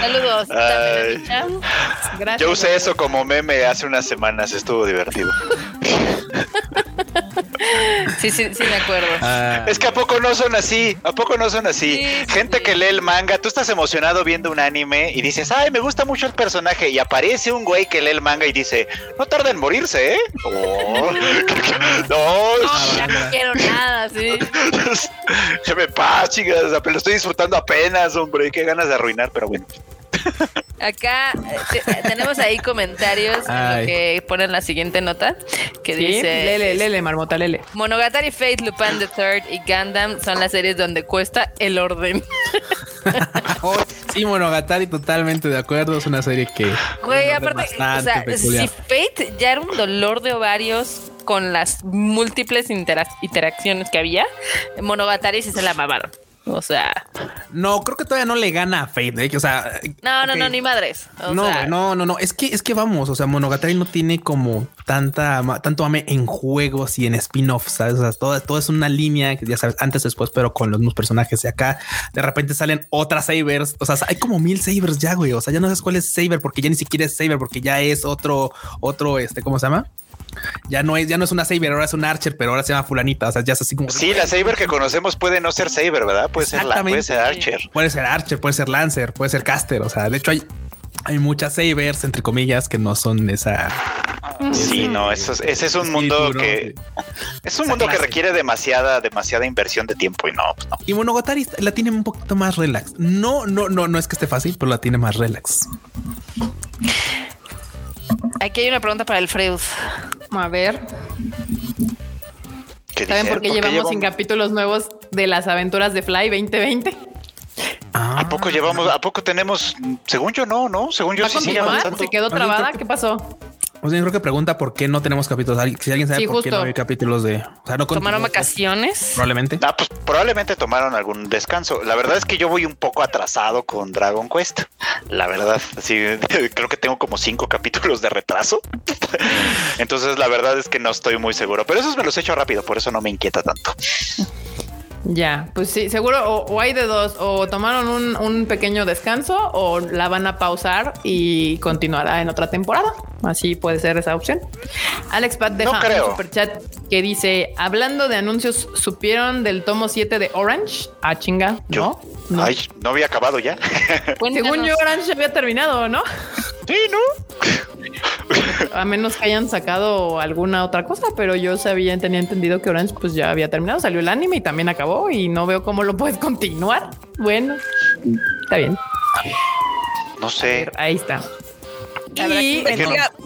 Saludos. Ay. Gracias. Yo usé eso como meme hace unas semanas, estuvo divertido. Sí, sí, sí, me acuerdo. Ah, Es que a poco no son así, a poco no son así. Sí, sí, Gente sí. que lee el manga, tú estás emocionado viendo un anime y dices, ay, me gusta mucho el personaje y aparece un güey que lee el manga y dice, no tarda en morirse, ¿eh? Oh. (laughs) no, Ya no quiero nada, sí. (laughs) ya me paz, chicas, lo estoy disfrutando apenas, hombre, qué ganas de arruinar, pero bueno. Acá eh, te- tenemos ahí comentarios en Ay. lo que ponen la siguiente nota que Sí, dice lele, lele, marmota, lele. Monogatari Fate, Lupin the Third y Gundam son las series donde cuesta el orden. (laughs) oh, sí, Monogatari, totalmente de acuerdo. Es una serie que. Güey, aparte, o bastante sea, peculiar. si Fate ya era un dolor de ovarios con las múltiples intera- interacciones que había, Monogatari sí se la mamaron. O sea, No, creo que todavía no le gana a Fate. ¿eh? O sea, no, no, no, ni madres. O no, sea, no, no, no. Es que, es que vamos. O sea, Monogatari no tiene como tanta, tanto ame en juegos y en spin-offs. ¿sabes? O sea, todo, todo es una línea que ya sabes, antes, después, pero con los mismos personajes. Y acá de repente salen otras Sabers. O sea, hay como mil Sabers ya, güey. O sea, ya no sabes cuál es Saber porque ya ni siquiera es Saber, porque ya es otro, otro, este, ¿cómo se llama? Ya no es, ya no es una Saber, ahora es un Archer, pero ahora se llama Fulanita. O sea, ya es así como. Sí, la Saber que conocemos puede no ser Saber, ¿verdad? Puede ser, la, puede ser Archer. Puede ser Archer, puede ser Lancer, puede ser Caster. O sea, de hecho hay, hay muchas Sabers, entre comillas, que no son esa. Sí, no, eso es- ese es un Sí, mundo duro, que sí. (laughs) es un Esa mundo que requiere demasiada, demasiada inversión de tiempo y no, pues no. Y Monogatari la tiene un poquito más relax. No, no, no, no es que esté fácil, pero la tiene más relax. Aquí hay una pregunta para el Freud. A ver, ¿Qué ¿saben por qué llevamos sin llevamos- capítulos nuevos de las aventuras de Fly 2020? Ah, ¿A poco llevamos, a poco tenemos, según yo no, no, según yo ¿Va a sí avanzando. ¿Se quedó trabada? ¿Qué pasó? O sea, yo creo que pregunta por qué no tenemos capítulos. Si alguien sabe Sí, por qué no hay capítulos de. O sea, no ¿Tomaron vacaciones? Probablemente. Ah, pues probablemente tomaron algún descanso. La verdad es que yo voy un poco atrasado con Dragon Quest. La verdad, sí, (laughs) creo que tengo como cinco capítulos de retraso. (laughs) Entonces, la verdad es que no estoy muy seguro. Pero esos me los he hecho rápido, por eso no me inquieta tanto. Ya, pues sí, seguro o, o hay de dos, o tomaron un, un pequeño descanso o la van a pausar y continuará en otra temporada. Así puede ser esa opción. Alex Pat deja No creo. un superchat que dice, hablando de anuncios, ¿supieron del tomo 7 de Orange? Ah, chinga, Yo, ¿no? No. ay, no había acabado ya. (laughs) Según yo, Orange había terminado, ¿no? sí, ¿no? A menos que hayan sacado alguna otra cosa, pero yo sabía, tenía entendido que Orange pues ya había terminado, salió el anime y también acabó y no veo cómo lo puedes continuar. Bueno, está bien. No sé. Ahí está. Y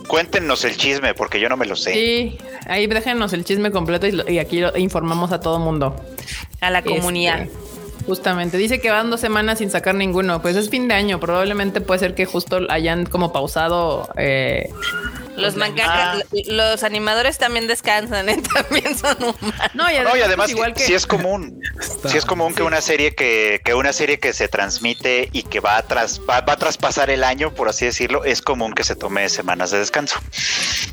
cuéntenos el chisme porque yo no me lo sé. Sí, ahí déjenos el chisme completo y, aquí lo informamos a todo mundo. A la comunidad. Este, justamente dice que van dos semanas sin sacar ninguno. Pues es fin de año. Probablemente puede ser que justo hayan como pausado eh, los mangakas, ah. los animadores también descansan, ¿eh? (laughs) también son humanos. No, y además, igual que... sí es común, sí es común que una serie que, que una serie que se transmite y que va a, tras, va, a traspasar el año, por así decirlo, es común que se tome semanas de descanso.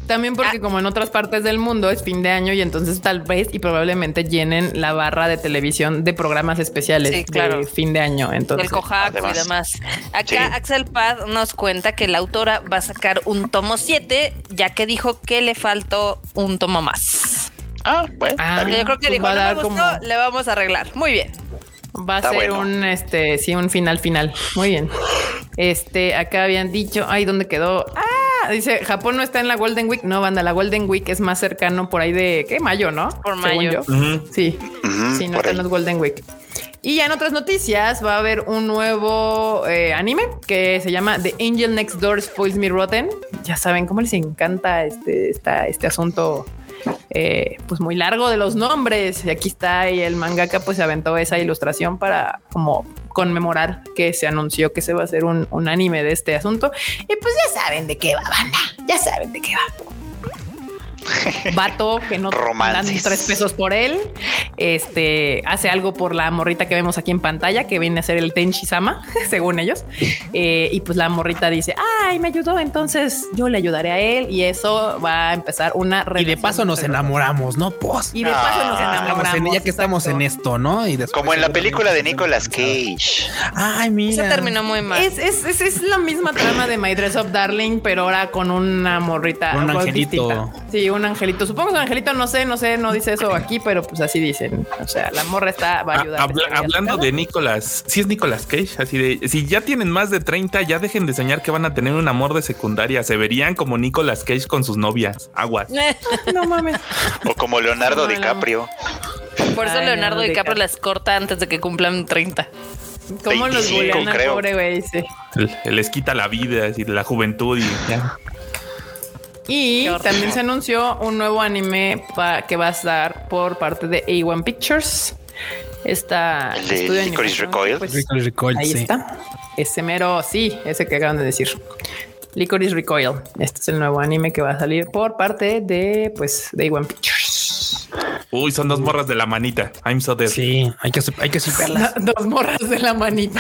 También porque ah. como en otras partes del mundo es fin de año y entonces tal vez y probablemente llenen la barra de televisión de programas especiales claro. de fin de año. Entonces, el Kohaku y demás. Acá Axel Paz nos cuenta que la autora va a sacar un tomo 7 ya que dijo que le faltó un tomo más. Ah, bueno. Ah, yo creo que pues dijo, no le vamos a arreglar. Muy bien. Va a ser un, este, sí, un final final. Muy bien. Este, acá habían dicho, ay, ¿dónde quedó? Ah, dice, Japón no está en la Golden Week. No, banda, la Golden Week es más cercano por ahí de, ¿qué? Mayo, ¿no? Por mayo. Sí, sí, no está en la Golden Week. Y ya en otras noticias va a haber un nuevo eh, anime que se llama The Angel Next Door Spoils Me Rotten. Ya saben cómo les encanta este, este asunto eh, pues muy largo de los nombres. Y aquí está y el mangaka pues se aventó esa ilustración para como conmemorar que se anunció que se va a hacer un, un anime de este asunto. Y pues ya saben de qué va, banda. Ya saben de qué va (laughs) vato que no dan tres pesos por él. Este hace algo por la morrita que vemos aquí en pantalla, que viene a ser el Tenchi Sama, (laughs) según ellos. Eh, y pues la morrita dice: Ay, me ayudó. Entonces yo le ayudaré a él y eso va a empezar una Y de paso nos enamoramos, no? Pues y de paso nos ah, enamoramos. ya que estamos en esto, no? Y como en la película de Nicolas Cage. Ay, mira, se terminó muy mal. Es, es, es, la misma trama de My Dress of Darling, pero ahora con una morrita, un angelito. Sí, un angelito. Supongo que un angelito, no sé, no sé, no dice eso aquí, pero pues así dicen. O sea, la morra está, va a ayudar. hablando de Nicolás, si es Nicolás Cage, así de, si ya tienen más de 30, ya dejen de soñar que van a tener un amor de secundaria. Se verían como Nicolás Cage con sus novias. Aguas. (laughs) no mames. O como Leonardo DiCaprio. Por eso Leonardo DiCaprio las corta antes de que cumplan 30. ¿Cómo los bulean al pobre güey? Les quita la vida, y la juventud y ya. Y también se anunció un nuevo anime que va a estar por parte de A1 Pictures. Esta de Licorice Recoil. Pues, Recoil. Ahí está. Ese mero, sí, ese que acaban de decir. Licorice Recoil. Este es el nuevo anime que va a salir por parte de pues de A1 Pictures. Uy, son dos morras de la manita. I'm so dead. Sí, hay que, hay que superlas. (laughs) dos morras de la manita.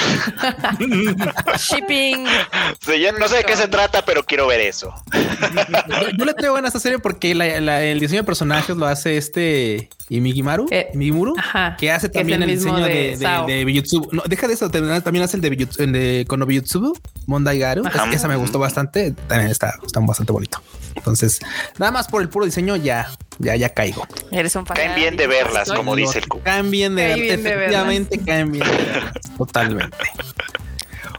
(laughs) Shipping. no sé de qué se trata, pero quiero ver eso. yo, le traigo a esta serie porque el diseño de personajes lo hace este y Migimaru, eh, Migimuru, que hace también el, diseño de, de, No, deja de eso, también hace el de, el de Kono Mondai Garu. esa me gustó bastante. También está, está bastante bonito. Entonces, nada más por el puro diseño ya, ya, ya caigo. Eres un Caen bien de verlas, como dice el Caen Caen bien de verlas. Efectivamente, caen bien de verlas. Totalmente.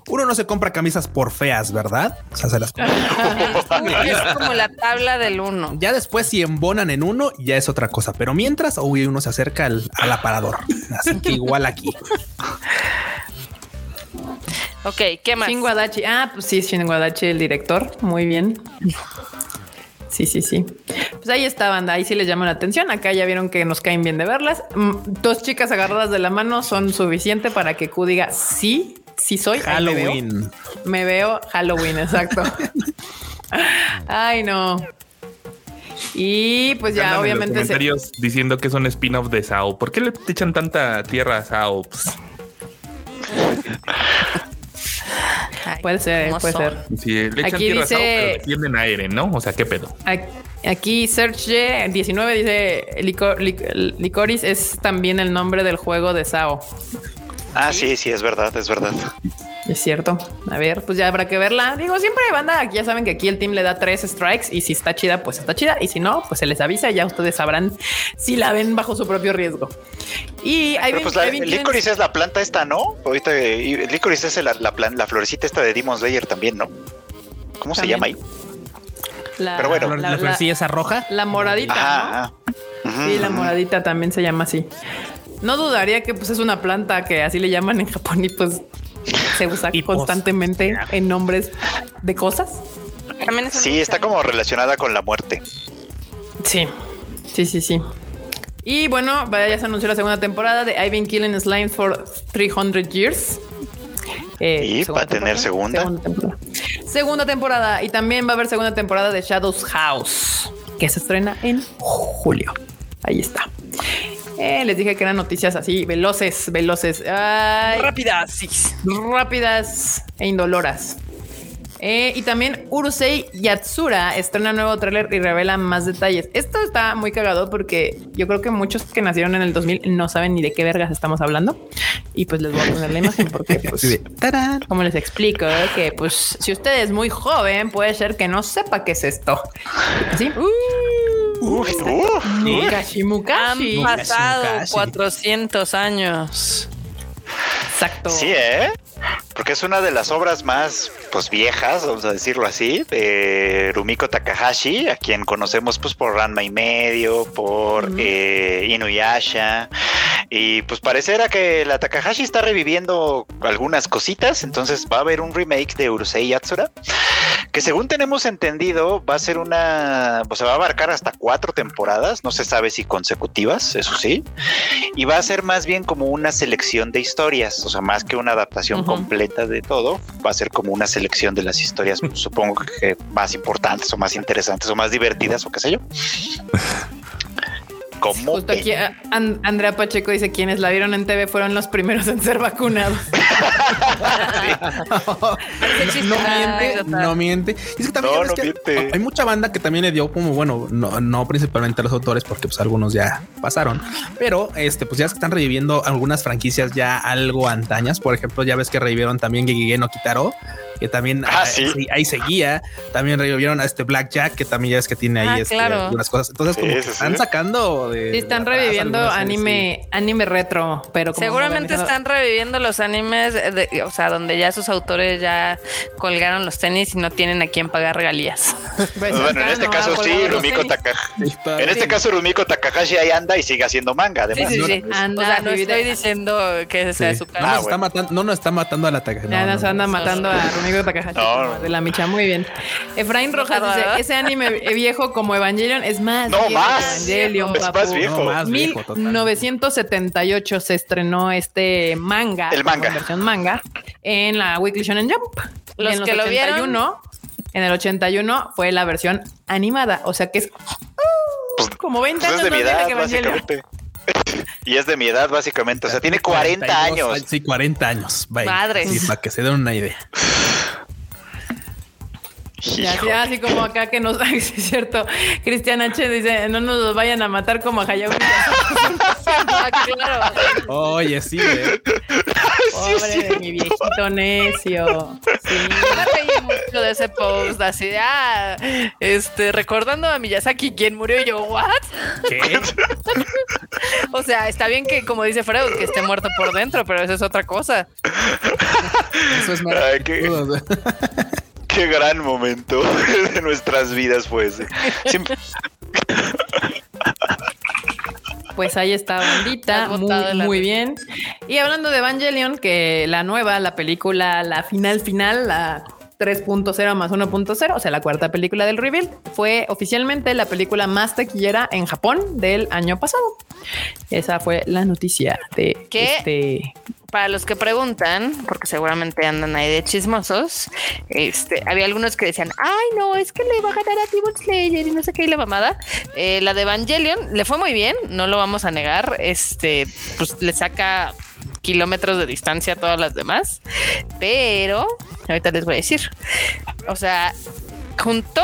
Uno no se compra camisas por feas, ¿verdad? O sea, se las (laughs) Es como la tabla del uno. Ya después, si embonan en uno, ya es otra cosa. Pero mientras, uy, uno se acerca al, aparador. Así que igual aquí. Ok, ¿qué más? Shin Ah, pues sí, Shin el director. Muy bien. Sí, sí, sí. Pues ahí está, banda. Ahí sí les llama la atención. Acá ya vieron que nos caen bien de verlas. Mm, dos chicas agarradas de la mano son suficiente para que Q diga sí, sí soy. Halloween. Me veo, Halloween, exacto. (laughs) Ay, no. Y pues ya, obviamente. comentarios diciendo que es un spin-off de Sao. ¿Por qué le echan tanta tierra a Sao? Pues... puede ser, puede ser. Sí, le echan Aquí tierra dice... a Sao, pero defienden a Eren, ¿no? O sea, ¿qué pedo? Aquí Serge 19 dice Licorice es también el nombre del juego de Sao. Ah, sí, sí, es verdad, es verdad. Es cierto. A ver, pues ya habrá que verla. Digo, siempre banda, ya saben que aquí el team le da tres strikes y si está chida, pues está chida. Y si no, pues se les avisa y ya ustedes sabrán si la ven bajo su propio riesgo. Y hay pues la, Licorice es la planta esta, ¿no? Ahorita Licorice es la, la, la, florecita esta de Demon Slayer también, ¿no? ¿Cómo se llama ahí? Pero bueno, la, florecilla esa roja. La moradita. sí, la moradita también se llama así. No dudaría que pues es una planta que así le llaman en Japón y pues se usa constantemente en nombres de cosas. También es Sí, está como relacionada con la muerte. Sí, sí, sí, sí. Y bueno, vaya, ya se anunció la segunda temporada de I've been killing slime for 300 years. Eh, Y a tener temporada. segunda. Segunda temporada. Segunda temporada. Y también va a haber segunda temporada de Shadows House, que se estrena en julio. Ahí está. Eh, les dije que eran noticias así, veloces, veloces. Ay, rápida, sí. rápidas e indoloras. Eh, y también Urusei Yatsura estrena nuevo tráiler y revela más detalles. Esto está muy cagado porque yo creo que muchos que nacieron en el 2000 no saben ni de qué vergas estamos hablando. Y pues les voy a poner la imagen porque, (laughs) pues, Así como les explico, que pues si usted es muy joven, puede ser que no sepa qué es esto. ¿Sí? Uf, uf. Mukashi, Han pasado casi. 400 años. Exacto. Sí, ¿eh? Porque es una de las obras más pues viejas, vamos a decirlo así, de Rumiko Takahashi, a quien conocemos pues por Ranma y medio, por eh, Inuyasha. Y pues pareciera que la Takahashi está reviviendo algunas cositas, entonces va a haber un remake de Urusei Yatsura, que según tenemos entendido va a ser una, pues se va a abarcar hasta cuatro temporadas, no se sabe si consecutivas, eso sí, y va a ser más bien como una selección de historias, o sea, más que una adaptación completa de todo, va a ser como una selección de las historias, supongo que más importantes o más interesantes o más divertidas o qué sé yo. Justo aquí Andrea Pacheco dice quienes la vieron en TV fueron los primeros en ser vacunados. (laughs) no miente, no miente. Y es que también No, ya ves no que miente. hay mucha banda que también le dio como, bueno, no, no principalmente a los autores, porque pues algunos ya pasaron, pero este, pues ya es que están reviviendo algunas franquicias ya algo antañas. Por ejemplo, ya ves que revivieron también Gegege no Kitaro, que también Ah, ah, sí. ahí seguía. También revivieron a este Blackjack, que también ya es que tiene ahí Ah, este, claro. algunas cosas. Entonces, como Sí, que sí, están sí. sacando de. Sí, están de atrás reviviendo sí, anime, anime retro, pero como Seguramente están reviviendo los animes, de- o sea, donde ya sus autores ya colgaron los tenis y no tienen a quién pagar regalías. (laughs) Pues bueno, en este no caso sí, Rumiko. Takahashi. En este caso, Rumiko Takahashi ahí anda y sigue haciendo manga, Sí, además. sí, no, sí. anda, o sea, no estoy diciendo que sea Sí. su No, casa. Ah, nos está bueno. matando, no nos está matando a la Takahashi. Ya no, nos no. anda matando a Rumiko Takahashi No, no. de la micha. Muy bien. Efraín Rojas dice. Ese anime viejo como Evangelion es más No, más. Evangelion, Es papu. Más viejo. No, más viejo, total. 1978 se estrenó este manga, El manga. en versión manga, en la Weekly Shonen Jump. Y Los en que lo vieron- 81, en el 81 fue la versión animada, o sea que es Pues, como 20 pues es años de más mi edad, que básicamente. (laughs) y es de mi edad, básicamente. O sea, tiene 40 42, años. Sí, 40 años. Vaya. Madres. Sí, para que se den una idea. (laughs) Y así, así como acá que nos (laughs) es cierto. Cristian H dice: No nos vayan a matar como a Hayao Miyazaki". (laughs) Ah, claro. Oye, sí, eh. (laughs) Pobre de mi viejito necio. Sí. Me reí mucho de ese post así de, ah, este, recordando a Miyazaki quien murió y yo, ¿what? ¿Qué? O sea, está bien que, como dice Freud, que esté muerto por dentro, pero eso es otra cosa. Eso es Ay, (laughs) qué- gran momento (laughs) de nuestras vidas fue ese. Siempre- (laughs) Pues ahí está, bandita. Muy, bien. Y hablando de Evangelion, que la nueva, la película, la final final, la 3.0 más 1.0, o sea, la cuarta película del reveal, fue oficialmente la película más taquillera en Japón del año pasado. Esa fue la noticia de ¿Qué? este. Para los que preguntan, porque seguramente andan ahí de chismosos, este, había algunos que decían, ay, no, es que le va a ganar a Demon Slayer y no sé qué, y la mamada. Eh, la de Evangelion le fue muy bien, no lo vamos a negar. Este, pues le saca kilómetros de distancia a todas las demás, pero ahorita les voy a decir. O sea, juntó.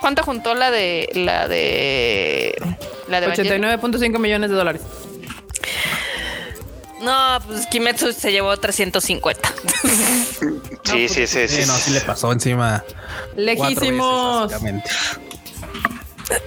¿Cuánto juntó la de la de la de Evangelion? 89.5 millones de dólares. No, pues Kimetsu se llevó 350. (laughs) Sí, sí, sí, sí. Sí, no, sí le pasó encima. Lejísimos.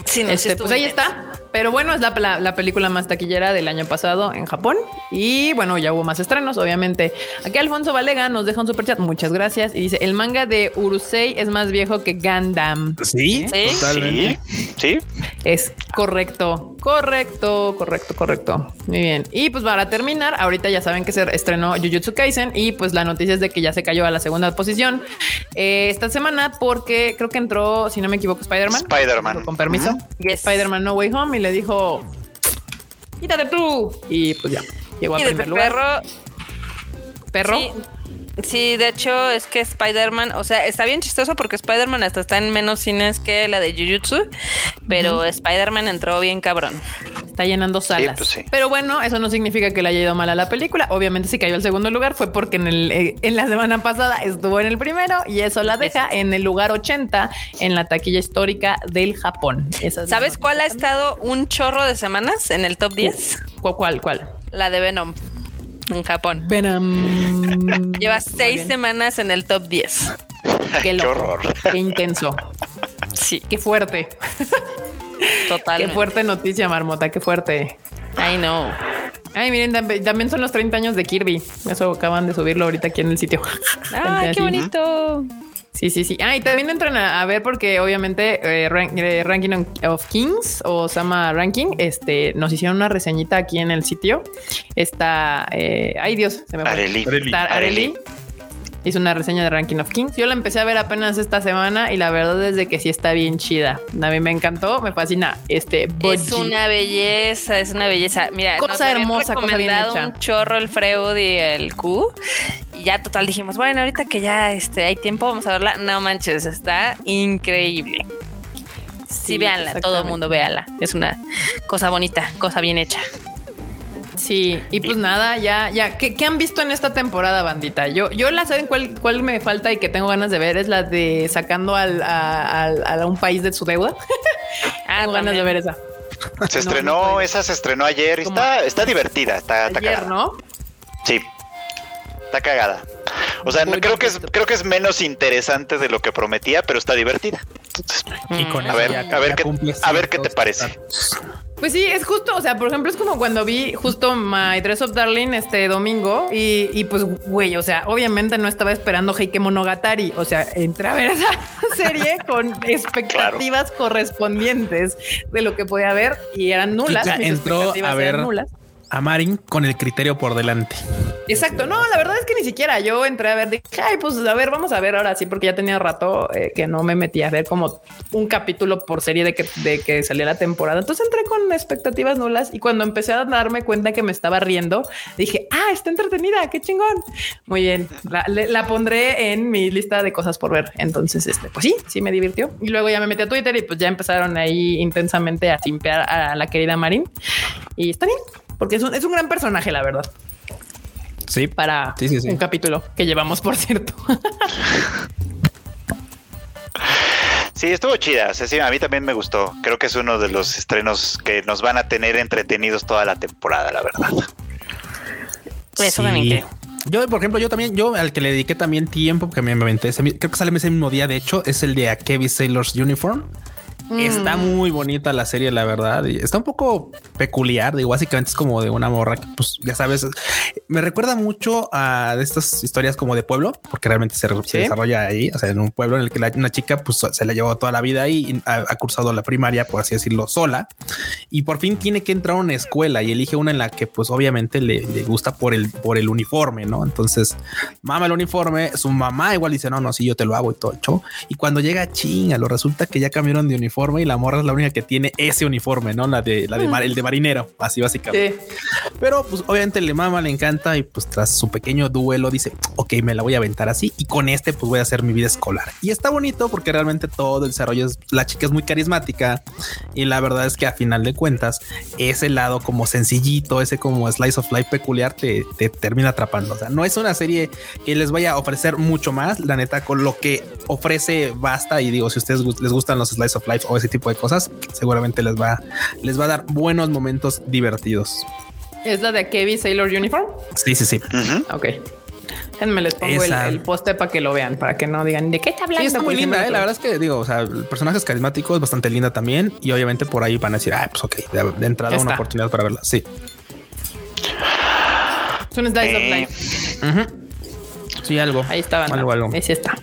Sí, no, sí Este, pues ahí está. Pero bueno, es la, la- la película más taquillera del año pasado en Japón. Y bueno, ya hubo más estrenos, obviamente. Aquí Alfonso Valega nos deja un superchat. Muchas gracias. Y dice: El manga de Urusei es más viejo que Gundam. Sí, Sí. totalmente. Sí, sí. Es correcto, Correcto, correcto, correcto. Muy bien. Y pues para terminar, ahorita ya saben que se estrenó Jujutsu Kaisen y pues la noticia es de que ya se cayó a la segunda posición eh, esta semana porque creo que entró, si no me equivoco, Spider-Man. Spider-Man. Con permiso. Y Spider-Man No Way Home y le dijo, quítate tú. Y pues ya, llegó a primer lugar. Perro. Perro. Sí, de hecho es que Spider-Man, o sea, está bien chistoso porque Spider-Man hasta está en menos cines que la de Jujutsu, pero Spider-Man entró bien cabrón. Está llenando salas. Pues pero bueno, eso no significa que le haya ido mal a la película. Obviamente si cayó al segundo lugar fue porque en, el, eh, en la semana pasada estuvo en el primero y eso la deja en el lugar 80 en la taquilla histórica del Japón. ¿Sabes cuál ha estado un chorro de semanas en el top 10? ¿Cuál? ¿Cuál? La de Venom en Japón. Venom. (laughs) Lleva seis semanas en el top 10. Qué, horror. Qué intenso. Sí. Qué fuerte. Total. Qué fuerte noticia, Marmota. Qué fuerte. Ay, no. Ay, miren, también son los 30 años de Kirby. Eso acaban de subirlo ahorita aquí en el sitio. ¡Ay, qué bonito! Sí, sí, sí. Ah, y también entran a, ver porque obviamente eh, eh, Ranking of Kings o Sama Ranking, este, nos hicieron una reseñita aquí en el sitio. Está, eh, ay Dios, se me fue. Areli. Areli. Hizo una reseña de Ranking of Kings. Yo la empecé a ver apenas esta semana y la verdad es de que sí está bien chida. A mí me encantó, me fascina. Este es una belleza, es una belleza. Mira, cosa hermosa, cosa bien hecha. un chorro el Freud y el Q y ya total dijimos, bueno, ahorita que ya este, hay tiempo, vamos a verla. No manches, está increíble. Sí, véanla, todo el mundo véala. Es una cosa bonita, cosa bien hecha. Sí, y pues nada, ya, ya. ¿Qué, han visto en esta temporada, bandita? Yo, yo la saben cuál, cuál me falta y que tengo ganas de ver es la de sacando al, a, un país de su deuda. ah, (laughs) tengo ganas de ver esa. Se estrenó, esa se estrenó ayer y está, está divertida, está, ayer, ¿no? Sí. Está cagada. O sea, creo que es creo que es menos interesante de lo que prometía, pero está divertida. y con a ver, a ver qué a ver qué te parece. Pues sí, es justo, o sea, por ejemplo, es como cuando vi justo My Dress of Darling este domingo y, y pues, güey, o sea, obviamente no estaba esperando Heike Monogatari, o sea, entré a ver esa (laughs) serie con expectativas correspondientes de lo que podía haber y eran nulas. entró a ver nulas a Marin con el criterio por delante. Exacto. No, la verdad es que ni siquiera yo entré a ver, dije, ay, pues a ver, vamos a ver ahora sí, porque ya tenía rato eh, que no me metí a ver como un capítulo por serie de que, de que salía la temporada. Entonces entré con expectativas nulas y cuando empecé a darme cuenta que me estaba riendo, dije, ah, está entretenida, qué chingón. Muy bien. La, pondré en mi lista de cosas por ver. Entonces, este, pues sí, sí me divirtió. Y luego ya me metí a Twitter y pues ya empezaron ahí intensamente a simpear a la querida Marín y está bien porque es un, es un gran personaje, la verdad. Sí. Para un capítulo que llevamos, por cierto. Sí, estuvo chida. sí, a mí también me gustó. Creo que es uno de los estrenos que nos van a tener entretenidos toda la temporada, la verdad. Eso también Yo, por ejemplo, yo también, yo al que le dediqué también tiempo, que me aventé, creo que sale ese mismo día, de hecho, es el de A Kevin Sailor's Uniform. Está mm. muy bonita la serie, la verdad. Y está un poco peculiar. Digo, básicamente es como de una morra que, pues ya sabes, me recuerda mucho a estas historias como de pueblo, porque realmente se, desarrolla ahí, o sea, en un pueblo en el que una chica pues se la llevó toda la vida y ha, cursado la primaria, por así decirlo, sola. Y por fin tiene que entrar a una escuela y elige una en la que, pues obviamente le, gusta por el, por el uniforme, no? Entonces, mama el uniforme. Su mamá igual dice, no, no, sí, yo te lo hago y todo el show. Y cuando llega chinga, lo resulta que ya cambiaron de uniforme y la morra es la única que tiene ese uniforme, ¿no? La de, la de el de marinero, así básicamente. Pero pues obviamente le mama, le encanta y pues tras su pequeño duelo dice, ok, me la voy a aventar así y con este pues voy a hacer mi vida escolar. Y está bonito porque realmente todo el desarrollo es, la chica es muy carismática y la verdad es que a final de cuentas ese lado como sencillito, ese como slice of life peculiar te, te termina atrapando. O sea, no es una serie que les vaya a ofrecer mucho más, la neta con lo que ofrece basta y digo, si a ustedes les gustan los slice of life o ese tipo de cosas, seguramente les va, les va a dar buenos momentos divertidos. ¿Es la de Kevin Sailor Uniform? Sí, sí, sí. Ok. Me les pongo el, poste para que lo vean, para que no digan de qué está hablando. Sí, está muy linda. Eh? La verdad es que digo, o sea, el personaje es carismático, es bastante linda también. Y obviamente por ahí van a decir, ah, pues ok, de, entrada una oportunidad para verla. Sí. Un slice of life. Sí, algo. Ahí estaban. Algo, algo. Ahí sí está.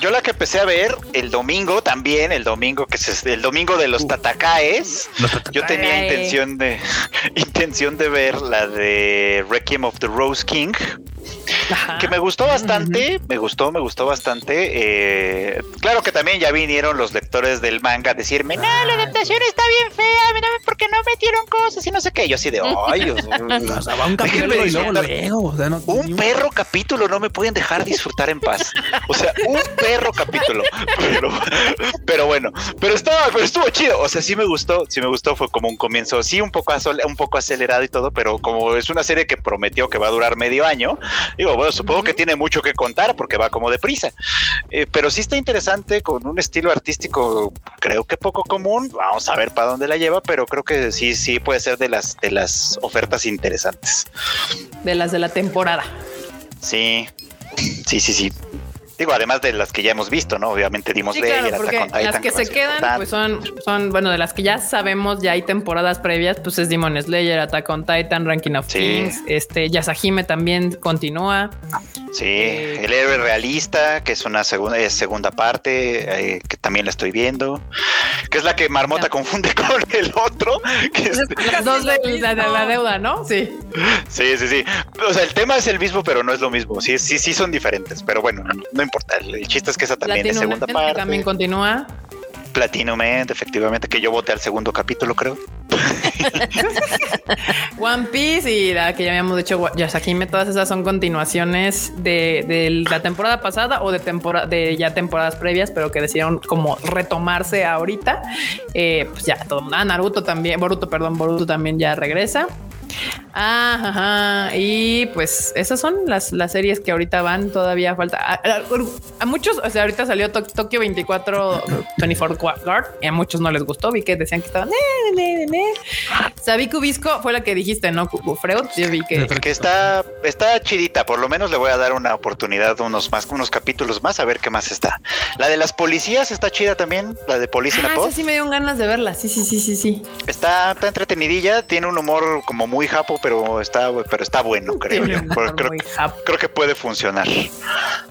Yo la que empecé a ver el domingo también, el domingo que es el domingo de los Tatakaes. Yo tenía intención de (laughs) intención de ver la de Requiem of the Rose King que me gustó bastante, me gustó, me gustó bastante. Eh, claro que también ya vinieron los lectores del manga a decirme, no, la adaptación está bien fea, mira, porque no metieron cosas y no sé qué. Yo así de, ay, (laughs) un capítulo un perro capítulo no me pueden dejar disfrutar en paz. O sea, un perro capítulo. (laughs) Pero, bueno, pero estaba, pero estuvo chido. O sea, sí me gustó, sí me gustó, fue como un comienzo, sí, un poco, un poco acelerado y todo, pero como es una serie que prometió que va a durar medio año, Digo, bueno, supongo que tiene mucho que contar porque va como deprisa. Eh, pero sí está interesante con un estilo artístico, creo que poco común. Vamos a ver para dónde la lleva, pero creo que sí, sí puede ser de las de las ofertas interesantes. De las de la temporada. Sí, sí, sí, sí. Digo, además de las que ya hemos visto, ¿no? Obviamente dimos sí, claro, porque las que se quedan, pues son, son, bueno, de las que ya sabemos, ya hay temporadas previas, pues es Demon Slayer, Attack on Titan, Ranking of Kings, este, Yasahime también continúa. Sí, eh, el héroe realista, que es una segunda, es segunda parte, eh, que también la estoy viendo, que es la que Marmota confunde (laughs) con el otro. Que es, las dos de, la, deuda, ¿no? Sí. Sí, sí, sí. O sea, el tema es el mismo, pero no es lo mismo. Sí, sí, sí son diferentes, pero bueno, no importa importa. El chiste es que esa también es segunda parte. También continúa. Platinum End, efectivamente, que yo voté al segundo capítulo, creo. (laughs) One Piece y la que ya habíamos dicho, Yasakime, todas esas son continuaciones de, la temporada pasada o de temporada de ya temporadas previas, pero que decidieron como retomarse ahorita. Eh, pues ya todo. Ah, Naruto también, Boruto, perdón, Boruto también ya regresa. Ajá, y pues esas son las, las series que ahorita van, todavía falta. A, muchos, o sea, ahorita salió Tokio 24, 24 Guard, y a muchos no les gustó, vi que decían que estaban... Sabiku Visco fue la que dijiste, ¿no, Freud? Yo vi que... Porque está, está chidita, por lo menos le voy a dar una oportunidad, unos más, unos capítulos más, a ver qué más está. La de las policías está chida también, la de Policía ah, sí me dio ganas de verla, sí, sí, sí, sí, sí. Está, está entretenidilla, tiene un humor como muy japo, pero está, pero está bueno, creo yo. Creo, que puede funcionar.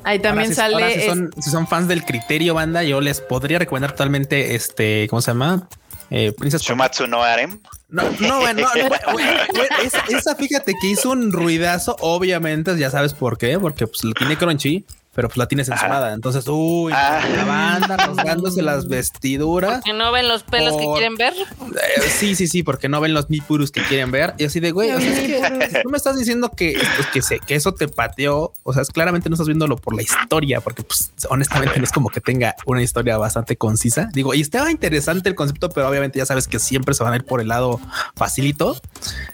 Ahí también sale. si, son, si, son, fans del criterio, banda, yo les podría recomendar totalmente este, ¿cómo se llama? Eh, Princess Shumatsu no Arem. No, no, no, (laughs) esa, fíjate que hizo un ruidazo, obviamente, ya sabes por qué, porque pues lo tiene Crunchy pero pues la tienes censurada. Entonces, uy, ah. la banda rasgándose las vestiduras. Porque no ven los pelos que quieren ver. Eh, sí, sí, sí, porque no ven los nipurus que quieren ver. Y así de, güey, o sea, es que tú me estás diciendo que, pues, que, se, que eso te pateó. O sea, es claramente no estás viéndolo por la historia, porque pues honestamente no es como que tenga una historia bastante concisa. Digo, y estaba interesante el concepto, pero obviamente ya sabes que siempre se van a ir por el lado facilito.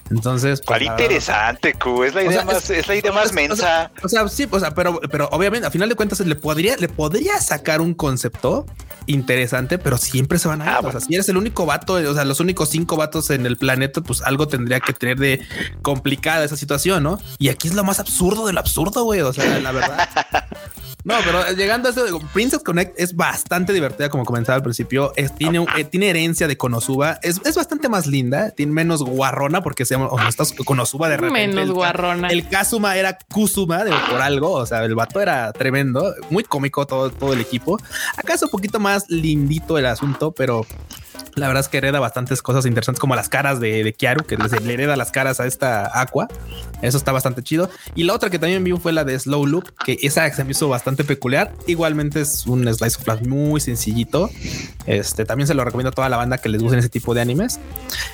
Entonces, pues, interesante, Q. Es la idea más, es, la idea más mensa. O sea, sí, o sea, pero, pero obviamente final de cuentas le podría, le podría sacar un concepto interesante, pero siempre se van a. Ah, o sea, si eres el único vato, o sea, los únicos cinco vatos en el planeta, pues algo tendría que tener de complicada esa situación, ¿no? Y aquí es lo más absurdo del absurdo, güey. O sea, la verdad. (laughs) No, pero llegando a eso, Princess Connect es bastante divertida, como comentaba al principio. Es, tiene, eh, tiene herencia de Konosuba. Es, es, bastante más linda, tiene menos guarrona porque se llama o estás Konosuba de repente. Menos el, guarrona. El Kazuma era Kusuma de, por algo. O sea, el vato era tremendo, muy cómico todo, todo el equipo. Acá es un poquito más lindito el asunto, pero la verdad es que hereda bastantes cosas interesantes como las caras de, de Kiaru, que le hereda las caras a esta Aqua. Eso está bastante chido. Y la otra que también vi fue la de Slow Loop, que esa se me hizo bastante peculiar. Igualmente es un slice of life muy sencillito. Este también se lo recomiendo a toda la banda que les gusten ese tipo de animes.